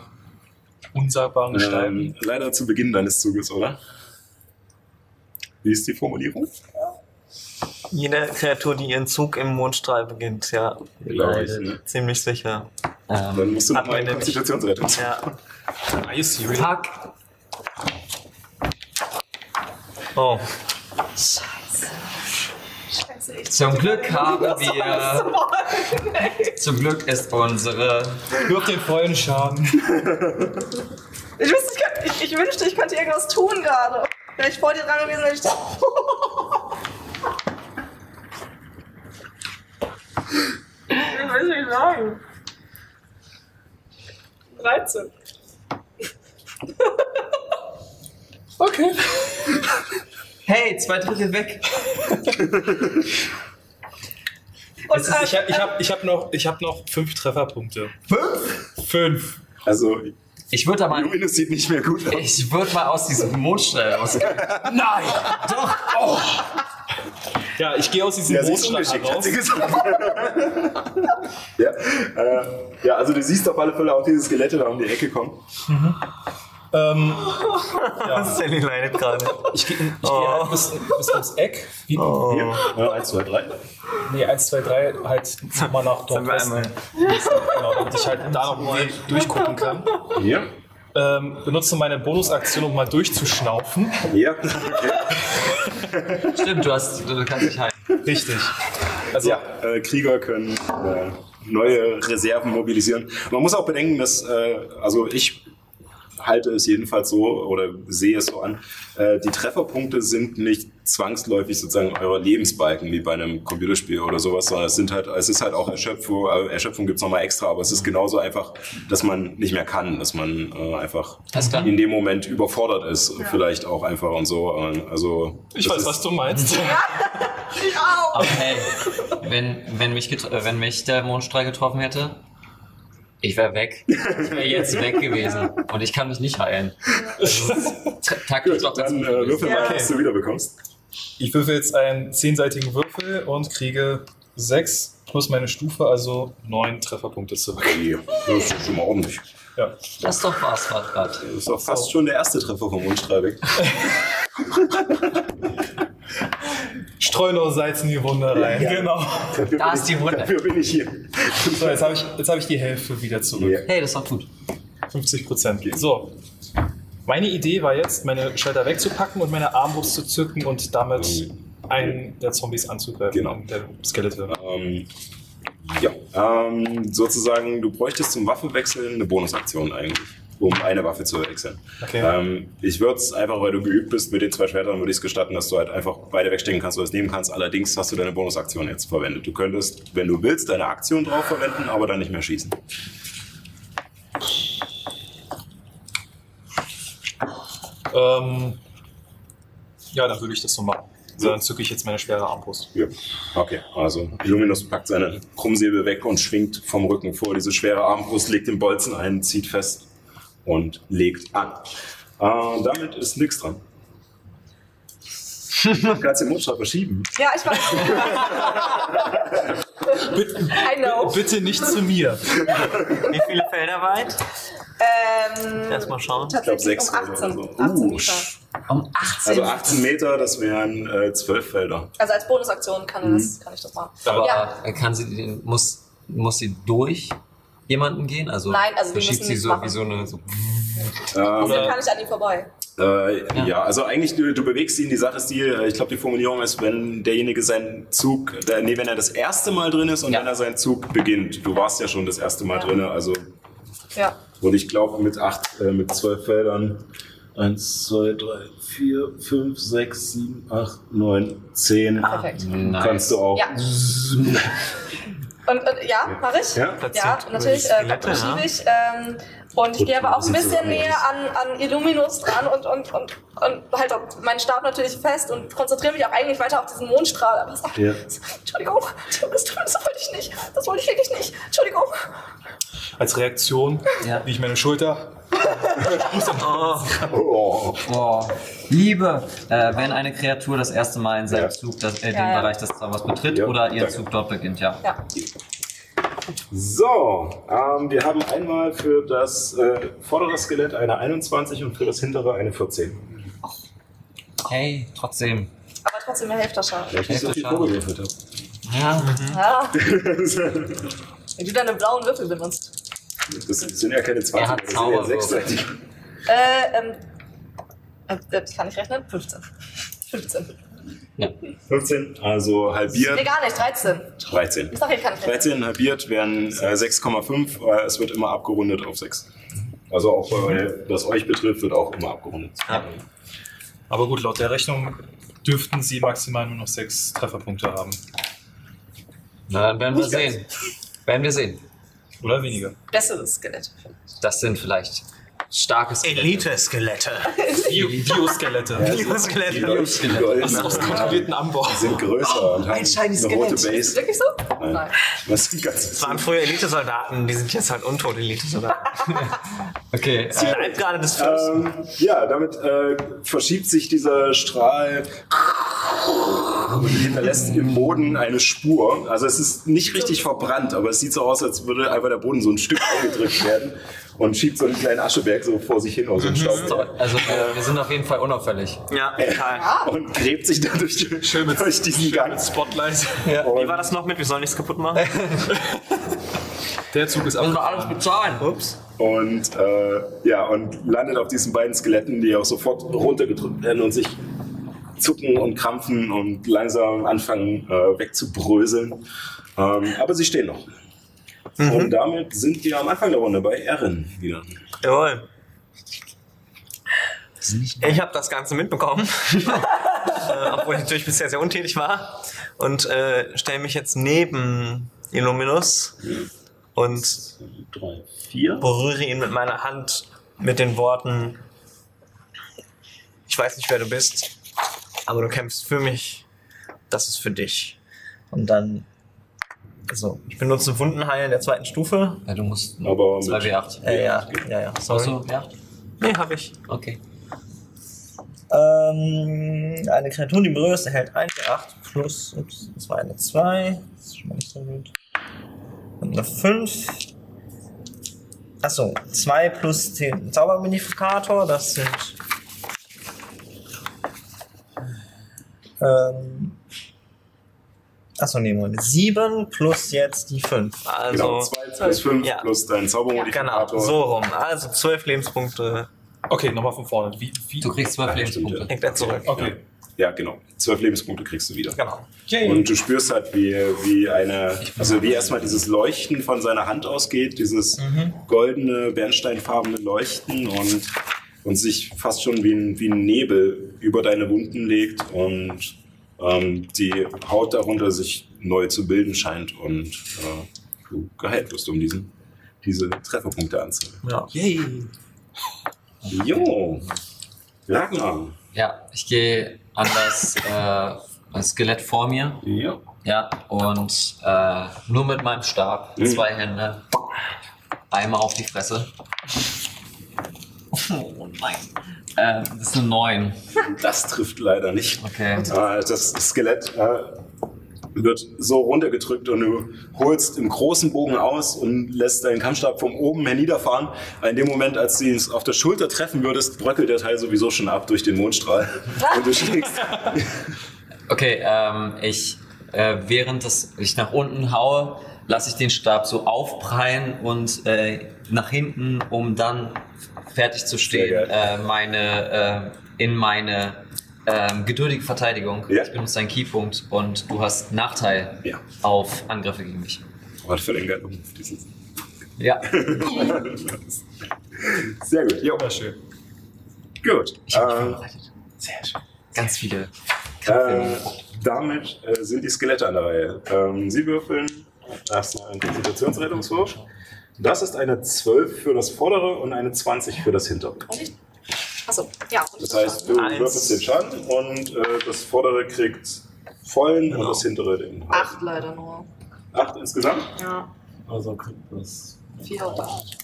unsagbaren Gestalten. Ähm, leider zu Beginn deines Zuges, oder? Wie ist die Formulierung? Jede Kreatur, die ihren Zug im Mondstrahl beginnt, ja. Glaube ich, ne? Ziemlich sicher. Ähm, Dann musst du nochmal eine. Konstitutionsrettung. Ja. Are you serious? fuck. Oh. Scheiße, ich Zum Glück haben wir. Zum Glück ist unsere. Nur den vollen Schaden. Ich, wüsste, ich, könnte, ich, ich wünschte, ich könnte irgendwas tun gerade. Wäre ich vor dir dran gewesen, hätte ich. ich weiß nicht sagen. 13. Okay. Hey, zwei Drittel weg. Und, Es ist, ich habe ich hab, ich hab noch, ich hab noch fünf Trefferpunkte. Fünf? Fünf. Also, Ich würde da mal. Illuminus sieht nicht mehr gut aus. Ich würde mal aus diesem Mondstrahl rausgehen. Nein! Doch! Oh! Ja, ich gehe aus diesem Ja, hat raus. ja, äh, ja, also du siehst auf alle Fälle auch diese Skelette da um die Ecke kommen. Ähm, Sally leidet gerade. ich gehe ich geh halt bis, bis ums Eck. Wie, Hier, ja, eins, zwei, drei. Nee, 1, 2, 3, halt nochmal nach Sagen wir Nordwesten. einmal. Genau, damit ich halt da noch mal durchgucken kann. Hier, Ähm, benutze meine Bonusaktion, um mal durchzuschnaufen. hier. Okay. Stimmt, du, hast, du kannst dich heilen. Richtig. Also, Ja, äh, Krieger können äh, neue Reserven mobilisieren. Man muss auch bedenken, dass, äh, also ich halte es jedenfalls so oder sehe es so an, äh, die Trefferpunkte sind nicht zwangsläufig sozusagen euer Lebensbalken wie bei einem Computerspiel oder sowas, sondern es sind halt, es ist halt auch Erschöpfung, äh, Erschöpfung gibt's nochmal extra, aber es ist genauso einfach, dass man nicht mehr kann, dass man äh, einfach in dem Moment überfordert ist, vielleicht auch einfach und so. Äh, Also ich weiß, ist- was du meinst. Ich auch. Aber hey, wenn, wenn, mich wenn mich der Mondstrahl getroffen hätte, ich wäre weg. Ich wäre jetzt weg gewesen. Und ich kann mich nicht heilen. Also, taktisch doch Dann äh, würfel mal, Okay. was du wieder bekommst. Ich würfel jetzt einen zehnseitigen Würfel und kriege 6 plus meine Stufe, also 9 Trefferpunkte zurück. Okay, das ist schon mal ordentlich. Ja. Das ist doch was, Radrad. Das ist auch fast schon der erste Treffer vom Mundstrahl weg. Streu noch Salz in die Wunde rein. Genau. Dafür Da bin ist die ich- Wunde. Dafür bin ich hier. So, jetzt habe ich, jetzt hab ich die Hälfte wieder zurück. Ja. Hey, das doch gut. 50 Prozent. So. Meine Idee war jetzt, meine Schalter wegzupacken und meine Armbrust zu zücken und damit einen der Zombies anzugreifen. Genau. Der Skelette. Ähm, ja, ähm, sozusagen, du bräuchtest zum Waffenwechseln eine Bonusaktion eigentlich, um eine Waffe zu wechseln. Okay. Ähm, ich würde es einfach, weil du geübt bist mit den zwei Schwertern, würde ich es gestatten, dass du halt einfach beide wegstecken kannst oder es nehmen kannst. Allerdings hast du deine Bonusaktion jetzt verwendet. Du könntest, wenn du willst, deine Aktion drauf verwenden, aber dann nicht mehr schießen. Ähm, ja, dann würde ich das so machen. So, dann zücke ich jetzt meine schwere Armbrust. Ja. Okay, also Illuminus packt seine Krummsäbel weg und schwingt vom Rücken vor diese schwere Armbrust, legt den Bolzen ein, zieht fest und legt an. Äh, damit ist nichts dran. Du kannst den Mundschlag verschieben. Ja, ich weiß. I know. Bitte nicht zu mir. Wie viele Felder weit? Ähm, Erstmal schauen. Ich um glaub, 18, sechs oder so. 18 Uh, Meter. Um 18. Also 18 Meter, das wären äh, 12 Felder. Also als Bonusaktion kann, Mhm. das, kann ich das machen. Aber ja. kann sie muss, muss sie durch jemanden gehen? Also Nein, also wir verschiebt müssen sie so machen. wie so eine. So, Ähm, Dann kann ich an ihm vorbei. äh, ja. Ja. also eigentlich, du, du bewegst ihn. Die Sache ist die, äh, ich glaube, die Formulierung ist, wenn derjenige seinen Zug, der, nee, wenn er das erste Mal drin ist und Ja. wenn er seinen Zug beginnt. Du warst ja schon das erste Mal Ja. drin, also Ja. Und ich glaube mit acht, äh, mit zwölf Feldern. Eins, zwei, drei, vier, fünf, sechs, sieben, acht, neun, zehn. Perfekt. Kannst du auch. Ja. Und, und ja, mache ich. Ja? Ja, natürlich äh, ja. ich. Ähm, und ich gehe aber auch ein bisschen näher an, an Illuminus dran und, und, und, und halt auch meinen Stab natürlich fest und konzentriere mich auch eigentlich weiter auf diesen Mondstrahl. Aber sag, Ja. Entschuldigung, das, das wollte ich nicht. Das wollte ich wirklich nicht. Entschuldigung. Als Reaktion Ja. liege ich meine Schulter. Oh. Boah. Liebe, äh, wenn eine Kreatur das erste Mal in seinem Ja. Zug das, äh, den Ja, ja. Bereich des Zaubers betritt Ja, oder ihr danke. Zug dort beginnt, ja. So, ähm, wir haben einmal für das äh, vordere Skelett eine 21 und für das hintere eine 14. Hey, trotzdem. Aber trotzdem mehr Hälfte Schaden. Weil ich nicht so viel Schade. vorgewürfelt habe. Ja, Ja, wenn du deine blauen Würfel benutzt. Das sind ja keine 20, Er hat das sind ja Zauberwürfel. sechsseitig. Äh, ähm. Äh, äh, kann ich rechnen? 15. 15. 15, also halbiert. Nee, gar nicht, 13. 13. Ich sag, ich kann nicht rechnen. 13 halbiert wären äh, 6,5, äh, es wird immer abgerundet auf 6. Also auch bei, was euch betrifft, wird auch immer abgerundet. Aber gut, laut der Rechnung dürften sie maximal nur noch sechs Trefferpunkte haben. na, dann werden wir Nicht ganz. sehen. Werden wir sehen. Oder weniger. Besseres Skelett. Das sind vielleicht starke Skelette. Elite-Skelette. Bio- Bioskelette. Bioskelette. Die Aus, aus kontrollierten Anbau. sind größer und haben ein shiny eine rote. Base. Wirklich so? Nein. Das sind ganz Das waren früher Elitesoldaten, die sind jetzt halt untot Elitesoldaten. Okay, Die äh, Leibgarde des Fürsten. Ähm, ja, damit äh, verschiebt sich dieser Strahl und hinterlässt im Boden eine Spur. Also es ist nicht richtig verbrannt, aber es sieht so aus, als würde einfach der Boden so ein Stück eingedrückt werden und schiebt so einen kleinen Ascheberg so vor sich hin aus dem Staub. also äh, wir sind auf jeden Fall unauffällig. Ja, total. Und gräbt sich dadurch schön mit, durch diesen Gang. Spotlight. Wie war das noch mit? Wir sollen nichts kaputt machen? Der Zug ist Müssen wir ab. alles bezahlen. Ups. Und äh, ja, und landet auf diesen beiden Skeletten, die auch sofort runtergedrückt werden und sich zucken und krampfen und langsam anfangen äh, wegzubröseln. Ähm, aber sie stehen noch. Und damit sind wir am Anfang der Runde bei Erin wieder. Jawohl. Ich habe das Ganze mitbekommen, äh, obwohl ich natürlich bisher sehr untätig war und äh, stelle mich jetzt neben Illuminus und berühre ihn mit meiner Hand mit den Worten: Ich weiß nicht, wer du bist, aber du kämpfst für mich. Das ist für dich. Und dann, also ich benutze Wundenheilen der zweiten Stufe. Ja, du musst Aber mit- 2W8. Äh, ja, ja, ja. Sorry. Achso, ja. Nee, habe ich. Okay. Ähm, eine Kreatur, die berührst, erhält 1 8 plus, ups, das war eine 2, das ist schon mal nicht so gut. Und eine 5. Achso, 2 plus 10 Zaubermodifikator, das sind. Ähm, Achso, nee, Moment. 7 plus jetzt die 5. Also, Genau, zwei plus fünf Ja. plus dein genau, Zaubermodifikator. so rum. Also 12 Lebenspunkte Okay, nochmal von vorne. Wie, wie? Du kriegst 12 Ja, stimmt, Lebenspunkte. hängt er zurück. Okay. ja, genau. Zwölf Lebenspunkte kriegst du wieder. Genau. Und du spürst halt, wie, wie eine, also wie erstmal dieses Leuchten von seiner Hand ausgeht, dieses goldene, bernsteinfarbene Leuchten und, und sich fast schon wie ein, wie ein Nebel über deine Wunden legt und ähm, die Haut darunter sich neu zu bilden scheint und äh, du geheilt wirst, um diesen, diese Trefferpunkteanzahl. Ja. Jo, Ragnar. Ja, ich gehe an das äh, Skelett vor mir. Ja. Ja, und äh, nur mit meinem Stab, Mhm. zwei Hände, einmal auf die Fresse. Oh nein. Ähm, das ist eine 9. Das trifft leider nicht. Okay. Äh, das Skelett äh, wird so runtergedrückt und du holst im großen Bogen aus und lässt deinen Kampfstab von oben herniederfahren. In dem Moment, als du es auf der Schulter treffen würdest, bröckelt der Teil sowieso schon ab durch den Mondstrahl. Und du schlägst. Okay, ähm, ich, äh, während das, ich nach unten haue, lasse ich den Stab so aufprallen und äh, nach hinten, um dann fertig zu stehen, äh, meine, äh, in meine ähm, geduldige Verteidigung. Ja. Ich benutze einen Keypunkt und du hast Nachteil Ja. auf Angriffe gegen mich. Warte für den Geil. Dieses. Ja. Sehr gut. Jo. War schön. Gut. Ich habe mich Äh, vorbereitet. Sehr schön. Ganz viele. Äh, damit äh, sind die Skelette an der Reihe. Ähm, sie würfeln erstmal einen Konzentrationsrettungswurf. Das ist eine 12 für das vordere und eine 20 für das hintere. Achso, ja. Das heißt, du würfelst den Schaden und äh, das vordere kriegt vollen und das hintere den. Acht leider nur. Acht insgesamt? Ja, Also kriegt das. vier oder acht.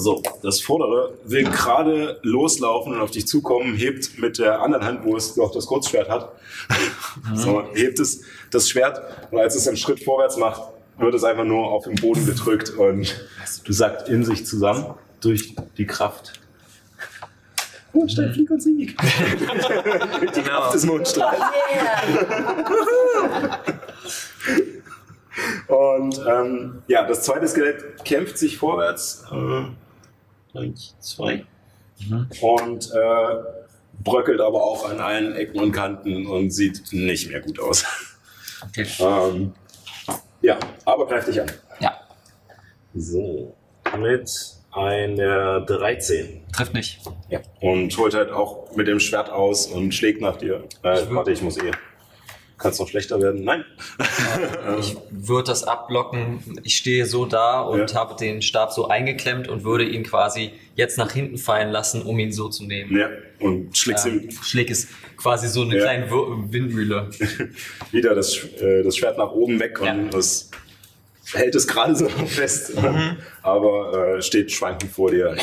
So, das vordere will gerade loslaufen und auf dich zukommen, hebt mit der anderen Hand, wo es noch das Kurzschwert hat, so, hebt es das Schwert und als es einen Schritt vorwärts macht, wird es einfach nur auf den Boden gedrückt und du sackt in sich zusammen durch die Kraft. Mondstein, flieg und sieg. die Kraft des Mondsteins. Und ähm, ja, das zweite Skelett kämpft sich vorwärts. Äh, eins, zwei. Und äh, bröckelt aber auch an allen Ecken und Kanten und sieht nicht mehr gut aus. Okay. Ähm, ja, aber greift dich an. Ja, So, mit einer 13. trifft nicht. Ja. Und holt halt auch mit dem Schwert aus und schlägt nach dir. Äh, warte, ich muss eh. Kann es noch schlechter werden? Nein. Ich würde das abblocken. Ich stehe so da und Ja. habe den Stab so eingeklemmt und würde ihn quasi jetzt nach hinten fallen lassen, um ihn so zu nehmen. ja, und schlägst Ähm, ihm Schläg ist quasi so eine Ja. kleine Windmühle. wieder das, äh, das Schwert nach oben weg und Ja. es hält es gerade so fest, aber äh, steht schwankend vor dir.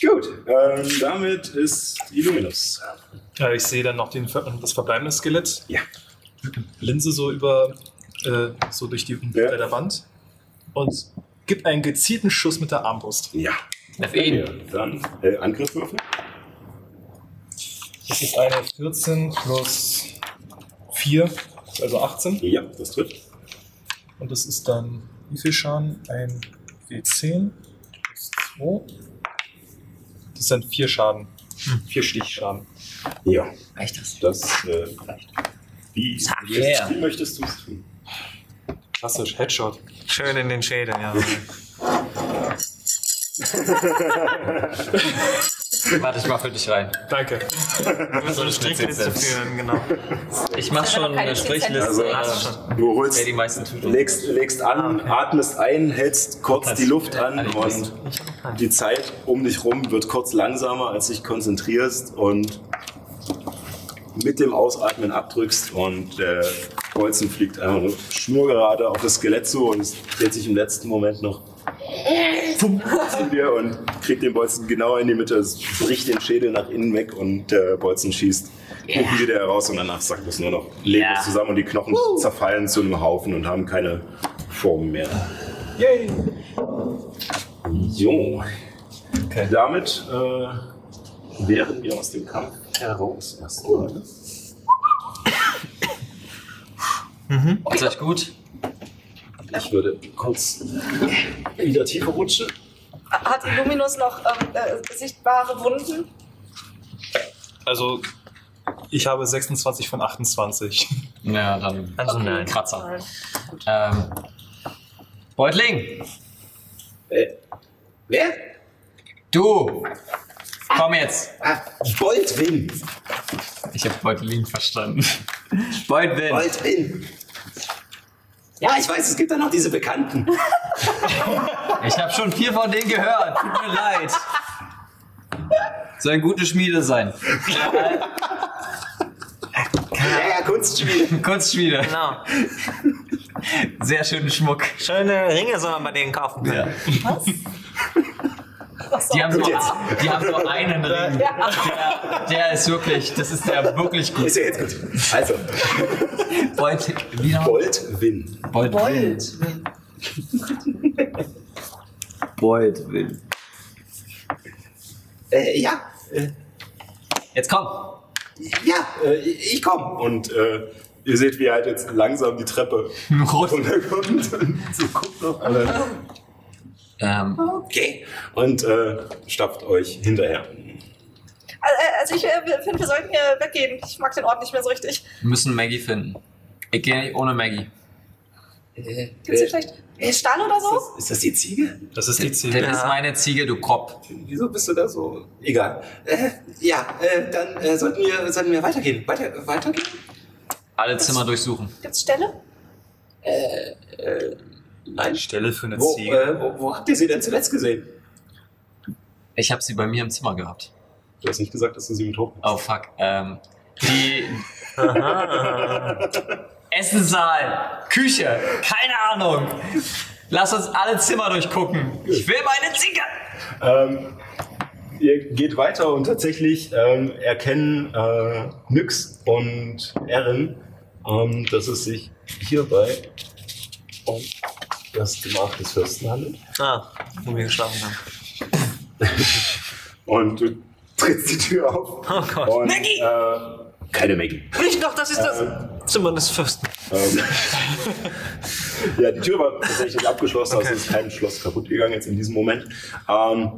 Gut, ähm, damit ist Illuminus. Ja, ich sehe dann noch den, das verbleibende Skelett. Ja. Linse so über, äh, so durch die Ja. der Wand und gib einen gezielten Schuss mit der Armbrust. Ja. Auf ihn. Dann äh, Angriff würfeln. Das ist eine 14 plus 4, also 18. Ja, das trifft. Und das ist dann wie viel Schaden? Ein W10 plus 2. Das sind vier Schaden. Vier Stichschaden. Ja, Reicht das? das äh, wie, Yeah. wie möchtest du es tun? Klassisch, Headshot. Schön in den Schädel, ja. Warte, ich mach für dich rein. Danke. so eine Strichliste führen, genau. Ich mach schon eine 10 Strichliste, Also, äh, Du holst, wer die meisten legst, legst an, atmest ein, hältst kurz die Luft an und die Zeit um dich rum wird kurz langsamer, als dich konzentrierst und mit dem Ausatmen abdrückst und der Bolzen fliegt einfach schnurgerade auf das Skelett zu und es dreht sich im letzten Moment noch zu dir und kriegt den Bolzen genau in die Mitte, bricht den Schädel nach innen weg und der Bolzen schießt hinten wieder heraus und danach sagt es nur noch leblos Ja. zusammen und die Knochen zerfallen zu einem Haufen und haben keine Form mehr. Yay! Jo. Damit äh, wären wir aus dem Kampf heraus erstmal. Ist euch gut? Ich würde kurz wieder tiefer rutschen. Hat Illuminus noch ähm, äh, sichtbare Wunden? Also, ich habe 26 von 28. Ja, dann Also nein. Kratzer. Ähm, Beutling, Äh, wer? du! Komm jetzt! Ah, Boldwin. Ich habe Beutlin verstanden. Beutwin! Boldwin. Ja, ich weiß, es gibt da noch diese Bekannten. Ich habe schon vier von denen gehört. Tut mir leid. Soll eine gute Schmiede sein. Ja, ja, Kunstspiele. Kunstschmiede. Genau. Sehr schönen Schmuck. Schöne Ringe soll man bei denen kaufen können. Was? Was Die haben, nur, jetzt. die haben nur einen Ring. Ja. Der, der ist wirklich, das ist der wirklich gut. Ist ja jetzt gut. Also, Beut, wie. Beutwin. Bold. Beutwin. Äh, ja, Jetzt komm. ja, äh, ich komm. Und äh, ihr seht, wie er halt jetzt langsam die Treppe runterkommt und so guckt noch alle. Ähm, Okay. Und äh, stapft euch hinterher. Äh, Also ich äh, finde, wir sollten hier weggehen. Ich mag den Ort nicht mehr so richtig. wir müssen Maggie finden. Ich gehe nicht ohne Maggie. Äh, Gibt's hier äh, vielleicht einen Stall oder so? ist das die Ziege? Das ist die Das Ziele. ist meine Ziege, du Kropp. Wieso bist du da so? Egal. Äh, ja, äh, dann äh, sollten, wir, sollten wir weitergehen. Weiter, weitergehen? Alle Zimmer durchsuchen. Gibt's Ställe? Nein. Stelle für eine Wo, Ziege. äh, wo, wo habt ihr sie denn zuletzt gesehen? Ich habe sie bei mir im Zimmer gehabt. Du hast nicht gesagt, dass du sie mit hoch Oh fuck. Ähm, die Essenssaal, Küche, keine Ahnung. Lass uns alle Zimmer durchgucken. Ich will meine Ziege. Ähm, ihr geht weiter und tatsächlich ähm, erkennen äh, Nyx und Erin, ähm, dass es sich hierbei um das Gemach des Fürsten handelt. Ah, wo wir geschlafen haben. Und du trittst die Tür auf. Oh Gott. Und, Maggie! Äh, keine Maggie. Nicht doch, das ist das Zimmer des Fürsten. Ähm, ja, die Tür war tatsächlich abgeschlossen, also ist kein Schloss kaputt gegangen jetzt in diesem Moment. Ähm,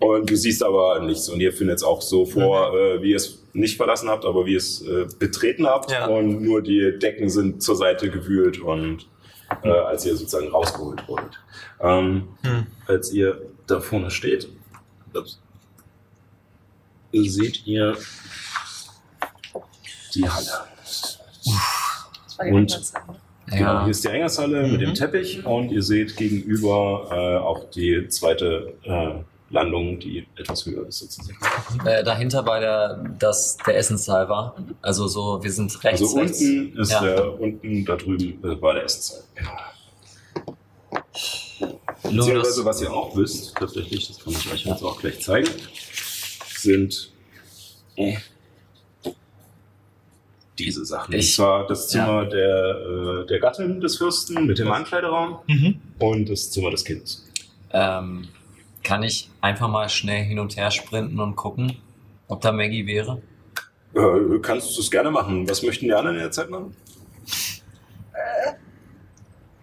und du siehst aber nichts und ihr findet es auch so vor, äh, wie ihr es nicht verlassen habt, aber wie ihr es äh, betreten habt. Ja. Und nur die Decken sind zur Seite gewühlt und äh, als ihr sozusagen rausgeholt wurdet. Ähm, Als ihr da vorne steht, ups, seht ihr die Halle. Die Und- Eingangshalle. Genau, hier ist die Eingangshalle mit dem Teppich und ihr seht gegenüber äh, auch die zweite äh, Landung, die etwas höher ist sozusagen. Äh, dahinter bei der, das, der Essenssaal war. Also so, wir sind rechts. Also rechts. unten ist Ja. der, unten da drüben äh, war der Essenssaal. Luminous. Beziehungsweise was ihr auch wisst, tatsächlich, das kann ich euch jetzt auch gleich zeigen, sind äh, diese Sachen. Ich- und zwar das Zimmer der, äh, der Gattin des Fürsten mit dem Ankleideraum und das Zimmer des Kindes. Ähm, kann ich einfach mal schnell hin und her sprinten und gucken, ob da Maggie wäre? Äh, kannst du es gerne machen. Was möchten die anderen in der Zeit machen?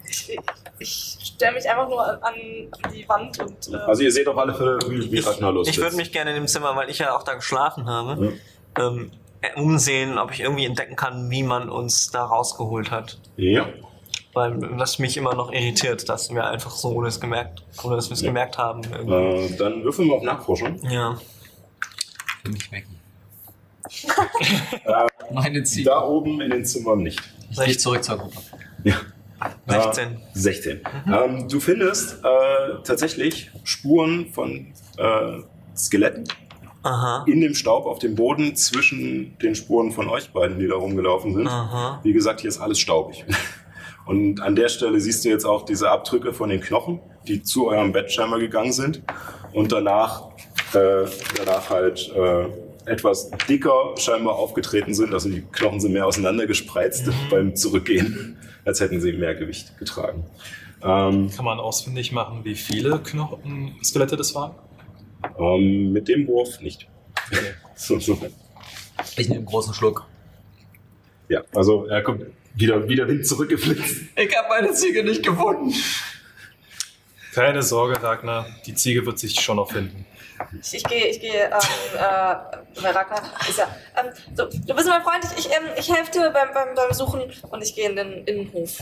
Ich, ich stelle mich einfach nur an, an die Wand und äh, Also ihr seht auf alle Fälle, wie, wie Ragnar los Ich würde mich gerne in dem Zimmer, weil ich ja auch da geschlafen habe, ähm, äh, umsehen, ob ich irgendwie entdecken kann, wie man uns da rausgeholt hat. Ja. Weil das mich immer noch irritiert, dass wir einfach so, ohne es gemerkt, ohne dass wir es Ja. gemerkt haben. Äh, dann würfeln wir auf Nachforschung. Ja. Für mich. Äh, Meine Ziege. da oben in den Zimmern nicht. Ich gehe zurück zur Gruppe. Ja. 16. Äh, 16. Ähm, du findest äh, tatsächlich Spuren von äh, Skeletten Aha. in dem Staub auf dem Boden zwischen den Spuren von euch beiden, die da rumgelaufen sind. Aha. Wie gesagt, hier ist alles staubig. Und an der Stelle siehst du jetzt auch diese Abdrücke von den Knochen, die zu eurem Bett scheinbar gegangen sind. Und danach, äh, danach halt äh, etwas dicker scheinbar aufgetreten sind. Also die Knochen sind mehr auseinandergespreizt beim Zurückgehen, als hätten sie mehr Gewicht getragen. Ähm, Kann man ausfindig machen, wie viele Knochen, Skelette das waren? ähm, mit dem Wurf nicht. so, so. Ich nehme einen großen Schluck. Ja, also er kommt wieder, wieder Wind zurückgeflitzt. Ich habe meine Ziege nicht gefunden. Keine Sorge, Ragnar, die Ziege wird sich schon noch finden. Ich, ich gehe, ich gehe, ähm, äh, Ragnar ist ja, ähm, so, du bist mein Freund, ich, ich, ähm, ich helfe dir beim, beim, beim Suchen und ich gehe in den Innenhof.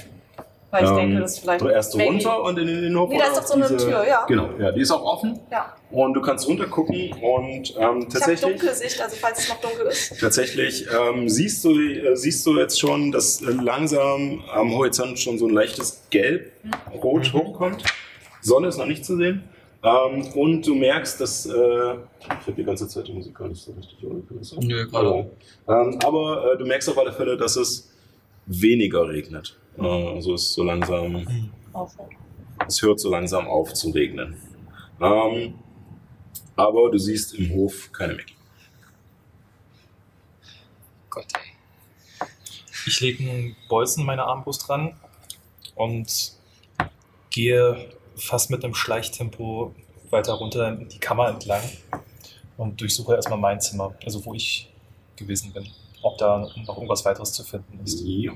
Weil ich denke, das ist vielleicht. Ähm, Du erst Maggie. runter und in den Hof. Nee, da ist doch so eine Tür, ja. Genau, ja, die ist auch offen. Ja. Und du kannst runter gucken und ähm, Ich habe tatsächlich, Dunkelsicht, also falls es noch dunkel ist. tatsächlich ähm, siehst, du, äh, siehst du jetzt schon, dass äh, langsam am Horizont schon so ein leichtes Gelb-Rot hochkommt. Sonne ist noch nicht zu sehen. Ähm, und du merkst, dass. Äh, ich habe die ganze Zeit die Musik gar nicht so richtig? Nö, gerade. Ähm, aber äh, du merkst auf alle Fälle, dass es weniger regnet. Äh, also es ist so langsam. Es hört so langsam auf zu regnen. Ähm, aber du siehst im Hof keine Maggie. Gott, ey. Ich lege einen Bolzen in meine Armbrust ran und gehe fast mit einem Schleichtempo weiter runter in die Kammer entlang und durchsuche erstmal mein Zimmer, also wo ich gewesen bin. Ob da noch irgendwas weiteres zu finden ist. Ja.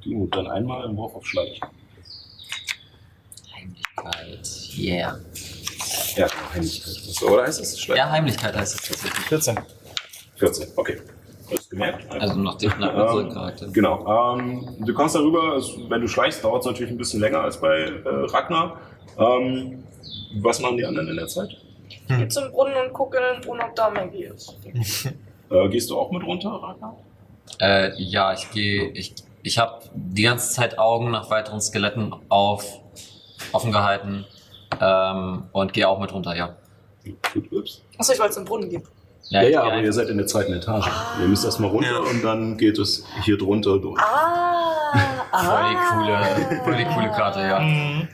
Gut, dann einmal im Wurf auf Schleich. Heimlichkeit. Yeah. Ja, Heimlichkeit. So, oder heißt es Schleich? Ja, Heimlichkeit heißt es tatsächlich. 14. 14, okay. Hast du gemerkt? Also nach dem nach unserem Charakter. Genau. Ähm, du kommst darüber, es, wenn du schleichst, dauert es natürlich ein bisschen länger als bei äh, Ragnar. Ähm, was machen die anderen in der Zeit? Ich gehe zum Brunnen und gucke in den Brunnen, ob da Maggie ist. Äh, gehst du auch mit runter, Ragnar? Äh, ja, ich gehe, ich, ich habe die ganze Zeit Augen nach weiteren Skeletten auf, offen gehalten ähm, und gehe auch mit runter, ja. Achso, ich wollte zum Brunnen gehen. Ja, ja, gehe aber ein- ihr seid in der zweiten Etage. Ihr müsst erstmal runter und dann geht es hier drunter durch. Ah, voll die coole, voll die coole Karte, ja. Mhm.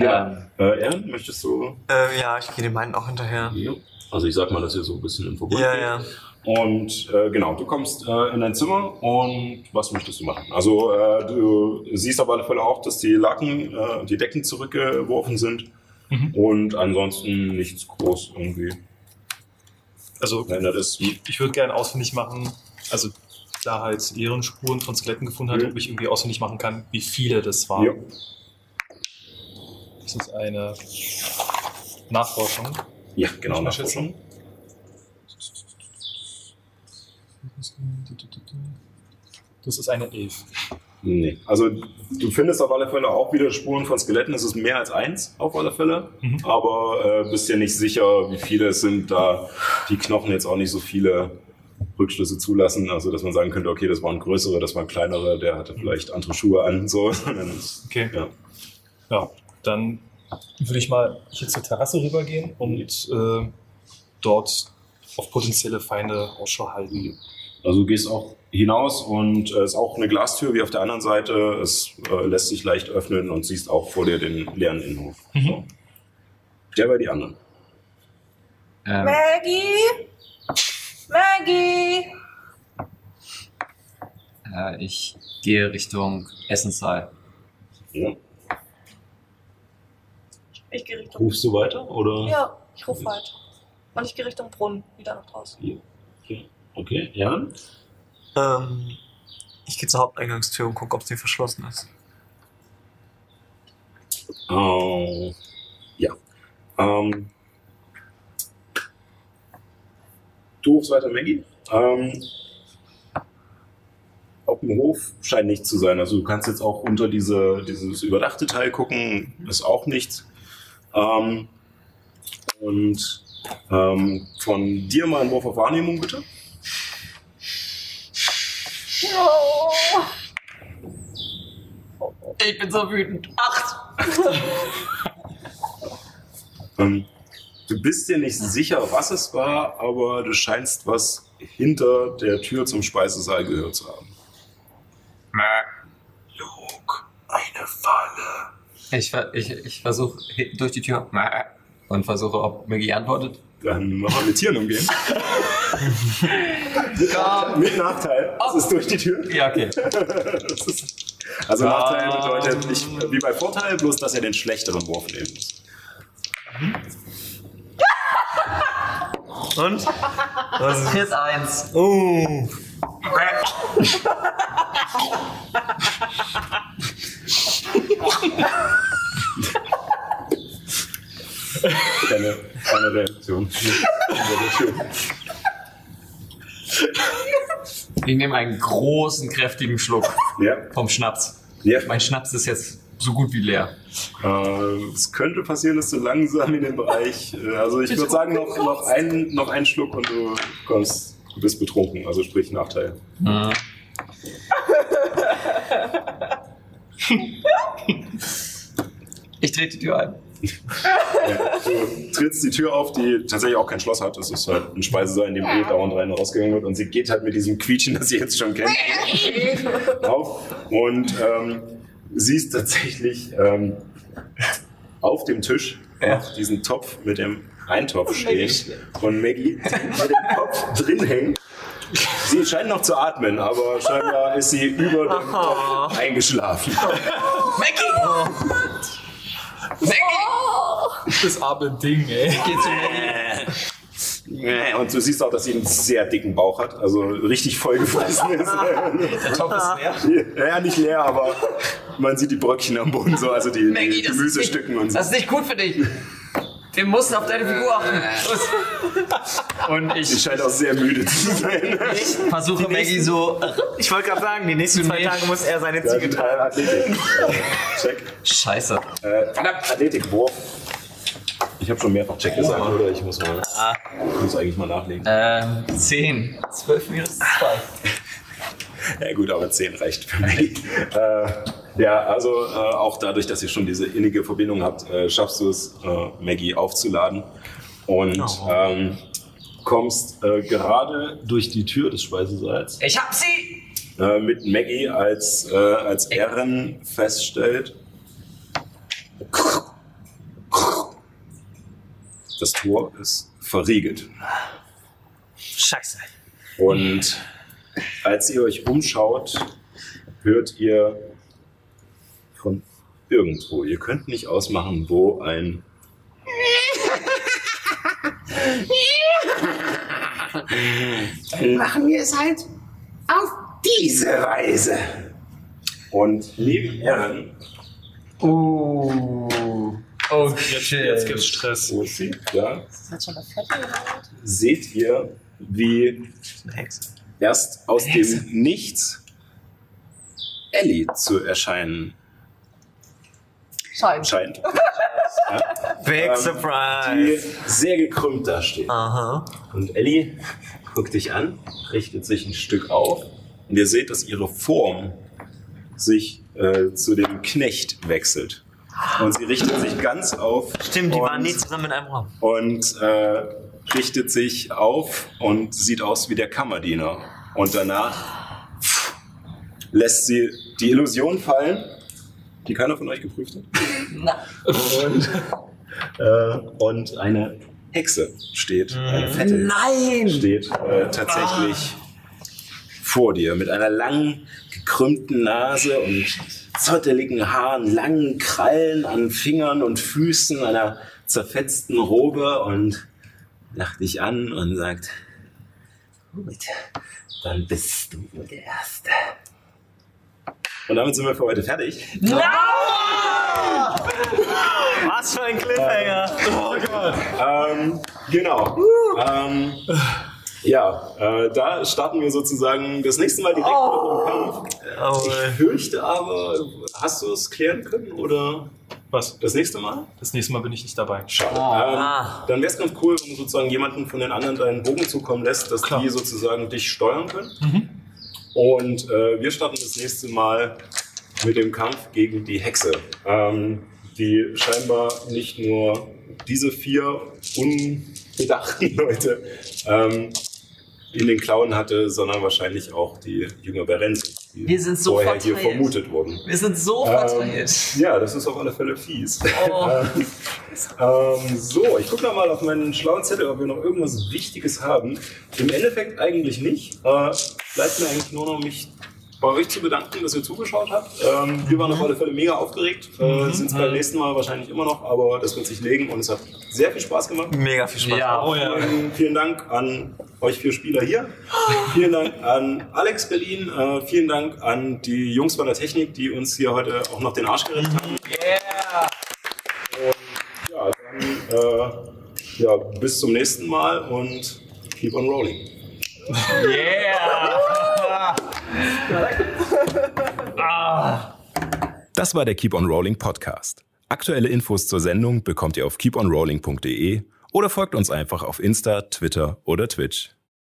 Ähm, Äh, Aaron, möchtest du? Äh, ja, ich gehe den meinen auch hinterher. Ja. Also ich sag mal, dass ihr so ein bisschen im Verbund Ja, geht. ja. Und äh, genau, du kommst äh, in dein Zimmer und was möchtest du machen? Also äh, du siehst auf alle Fälle auch, dass die Laken, äh, die Decken zurückgeworfen sind Mhm. und ansonsten nichts groß irgendwie Also ist. ich würde gerne ausfindig machen, also klar halt Ehrenspuren von Skeletten gefunden hat, Mhm. ob ich irgendwie ausfindig machen kann, wie viele das waren. Ja. Das ist eine Nachforschung. Ja, genau. Ich Nachforschung. Das ist eine Elf. Nee. Also du findest auf alle Fälle auch wieder Spuren von Skeletten. Es ist mehr als eins auf alle Fälle. Mhm. Aber äh, bist dir nicht sicher, wie viele es sind, da die Knochen jetzt auch nicht so viele Rückschlüsse zulassen. Also dass man sagen könnte, okay, das waren größere, das waren kleinere, der hatte vielleicht andere Schuhe an. So. Okay. ja. Ja, dann würde ich mal hier zur Terrasse rübergehen und äh, dort auf potenzielle Feinde Ausschau halten. Also du gehst auch hinaus und äh, es ist auch eine Glastür wie auf der anderen Seite. Es äh, lässt sich leicht öffnen und siehst auch vor dir den leeren Innenhof. Mhm. So. Der bei die anderen. ähm, Maggie? Maggie? äh, ich gehe Richtung Essenssaal. Ja. Ich gehe Richtung. Rufst du weiter oder? Ja, ich rufe weiter. Und ich gehe Richtung Brunnen, wieder nach draußen. Okay, ja. Ähm, ich gehe zur Haupteingangstür und gucke, ob sie verschlossen ist. Äh, ja. Ähm, du rufst weiter Maggie. Ähm, auf dem Hof scheint nichts zu sein. Also du kannst jetzt auch unter diese, dieses überdachte Teil gucken, ist auch nichts. Ähm, und ähm, von dir mal einen Wurf auf Wahrnehmung, bitte. Ich bin so wütend. Acht! Ähm, du bist dir nicht sicher, was es war, aber du scheinst was hinter der Tür zum Speisesaal gehört zu haben. Luke, eine Falle. Ich, ver- ich, ich versuche durch die Tür und versuche, ob Maggie antwortet. Dann machen wir mit Tieren umgehen. Komm! Mit Nachteil. Das ist durch die Tür. Ja, okay. Das ist, also Nachteil bedeutet nicht wie bei Vorteil, bloß dass er den schlechteren Wurf nehmen muss. Und? Was ist Hit 1. Oh. Keine, keine Reaktion. Ich nehme einen großen, kräftigen Schluck Ja, vom Schnaps. ja. Mein Schnaps ist jetzt so gut wie leer. Äh, es könnte passieren, dass du langsam in den Bereich, äh, also ich würde sagen, noch, noch, einen, noch einen Schluck und du kommst, du bist betrunken, also sprich Nachteil. Ich trete die Tür ein. Ja, du trittst die Tür auf, die tatsächlich auch kein Schloss hat. Das ist halt ein Speisesaal, in dem eh dauernd rein und rausgegangen wird. Und sie geht halt mit diesem Quietschen, das sie jetzt schon kennt, auf. Und ähm, siehst tatsächlich ähm, auf dem Tisch noch diesen Topf mit dem Eintopf stehen von Maggie, die mit dem Kopf drin hängt. Sie scheint noch zu atmen, aber scheinbar ist sie über dem Topf eingeschlafen. Maggie! Das arme Ding, ey. Und du siehst auch, dass sie einen sehr dicken Bauch hat, also richtig vollgefressen ist. Der Topf ist leer. Ja, nicht leer, aber man sieht die Bröckchen am Boden, so, also die, Maggie, die das ist Gemüsestücken nicht, und so. Das ist nicht gut für dich. Wir mussten auf deine Figur achten. Und Die ich scheint auch sehr müde zu sein. versuche Maggie so. Ich wollte gerade sagen, die nächsten zwei. Tage muss er seine Ziege tragen. Athletik. Check. Scheiße. Äh, verdammt, Athletikwurf. Ich habe schon mehrfach Check gesagt, oder? Ich muss mal. Ich muss eigentlich mal nachlegen. Ähm, 10. 12 minus 2. Ja gut, aber 10 reicht für mich. äh, ja, also äh, auch dadurch, dass ihr schon diese innige Verbindung habt, äh, schaffst du es, äh, Maggie aufzuladen und ähm, kommst äh, gerade durch die Tür des Speisesaals Ich hab sie! äh, mit Maggie als, äh, als Erin feststellt. Das Tor ist verriegelt. Scheiße. Und als ihr euch umschaut, hört ihr von irgendwo, ihr könnt nicht ausmachen, wo ein Dann machen wir es halt auf diese Weise. und neben Erin, Oh. Oh Jetzt, shit. jetzt gibt's Stress. wo ist sie? Ja, Das hat schon eine Fette seht ihr, wie erst aus dem Nichts Ellie zu erscheinen Scheint. scheint. Big Ähm, die Surprise. sehr gekrümmt da steht. Aha. Und Ellie guckt dich an, richtet sich ein Stück auf und ihr seht, dass ihre Form sich äh, zu dem Knecht wechselt. Und sie richtet sich ganz auf. Stimmt, die waren nie zusammen in einem Raum. Und äh, richtet sich auf und sieht aus wie der Kammerdiener. Und danach pff, lässt sie die Illusion fallen, die keiner von euch geprüft hat. Und, äh, und eine Hexe steht, eine fette Nein! steht äh, tatsächlich vor dir mit einer langen, gekrümmten Nase und zotteligen Haaren, langen Krallen an Fingern und Füßen, einer zerfetzten Robe und lacht dich an und sagt, gut, dann bist du wohl der Erste. Und damit sind wir für heute fertig. Was für ein Cliffhanger. Ähm, genau. Ähm, ja, äh, da starten wir sozusagen das nächste Mal direkt mit dem Kampf. Oh, Ich fürchte aber, hast du es klären können oder Was? das nächste Mal? Das nächste Mal bin ich nicht dabei. Schade. Ah. Ähm, dann wäre es ganz cool, wenn du sozusagen jemanden von den anderen deinen Bogen zukommen lässt, dass Klar. die sozusagen dich steuern können. Und äh, wir starten das nächste Mal mit dem Kampf gegen die Hexe, ähm, die scheinbar nicht nur diese vier unbedachten Leute ähm, in den Klauen hatte, sondern wahrscheinlich auch die junge Berenze, die Wir sind so vorher hier verteilt. vermutet wurden. Wir sind so Ähm, verteilt. ja, das ist auf alle Fälle fies. Oh. ähm, so, ich gucke noch mal auf meinen schlauen Zettel, ob wir noch irgendwas Wichtiges haben. Im Endeffekt eigentlich nicht. Äh, bleibt mir eigentlich nur noch mich bei euch zu bedanken, dass ihr zugeschaut habt. Ähm, wir waren auf alle Fälle mega aufgeregt, äh, sind es beim nächsten Mal wahrscheinlich immer noch, aber das wird sich legen und es hat sehr viel Spaß gemacht. Mega viel Spaß. Ja, oh ja. Vielen, vielen Dank an euch vier Spieler hier. Vielen Dank an Alex Berlin. Äh, vielen Dank an die Jungs von der Technik, die uns hier heute auch noch den Arsch gerettet haben. Yeah! Ja, dann äh, ja, bis zum nächsten Mal und keep on rolling. Yeah! Das war der Keep on Rolling Podcast. Aktuelle Infos zur Sendung bekommt ihr auf keeponrolling.de oder folgt uns einfach auf Insta, Twitter oder Twitch.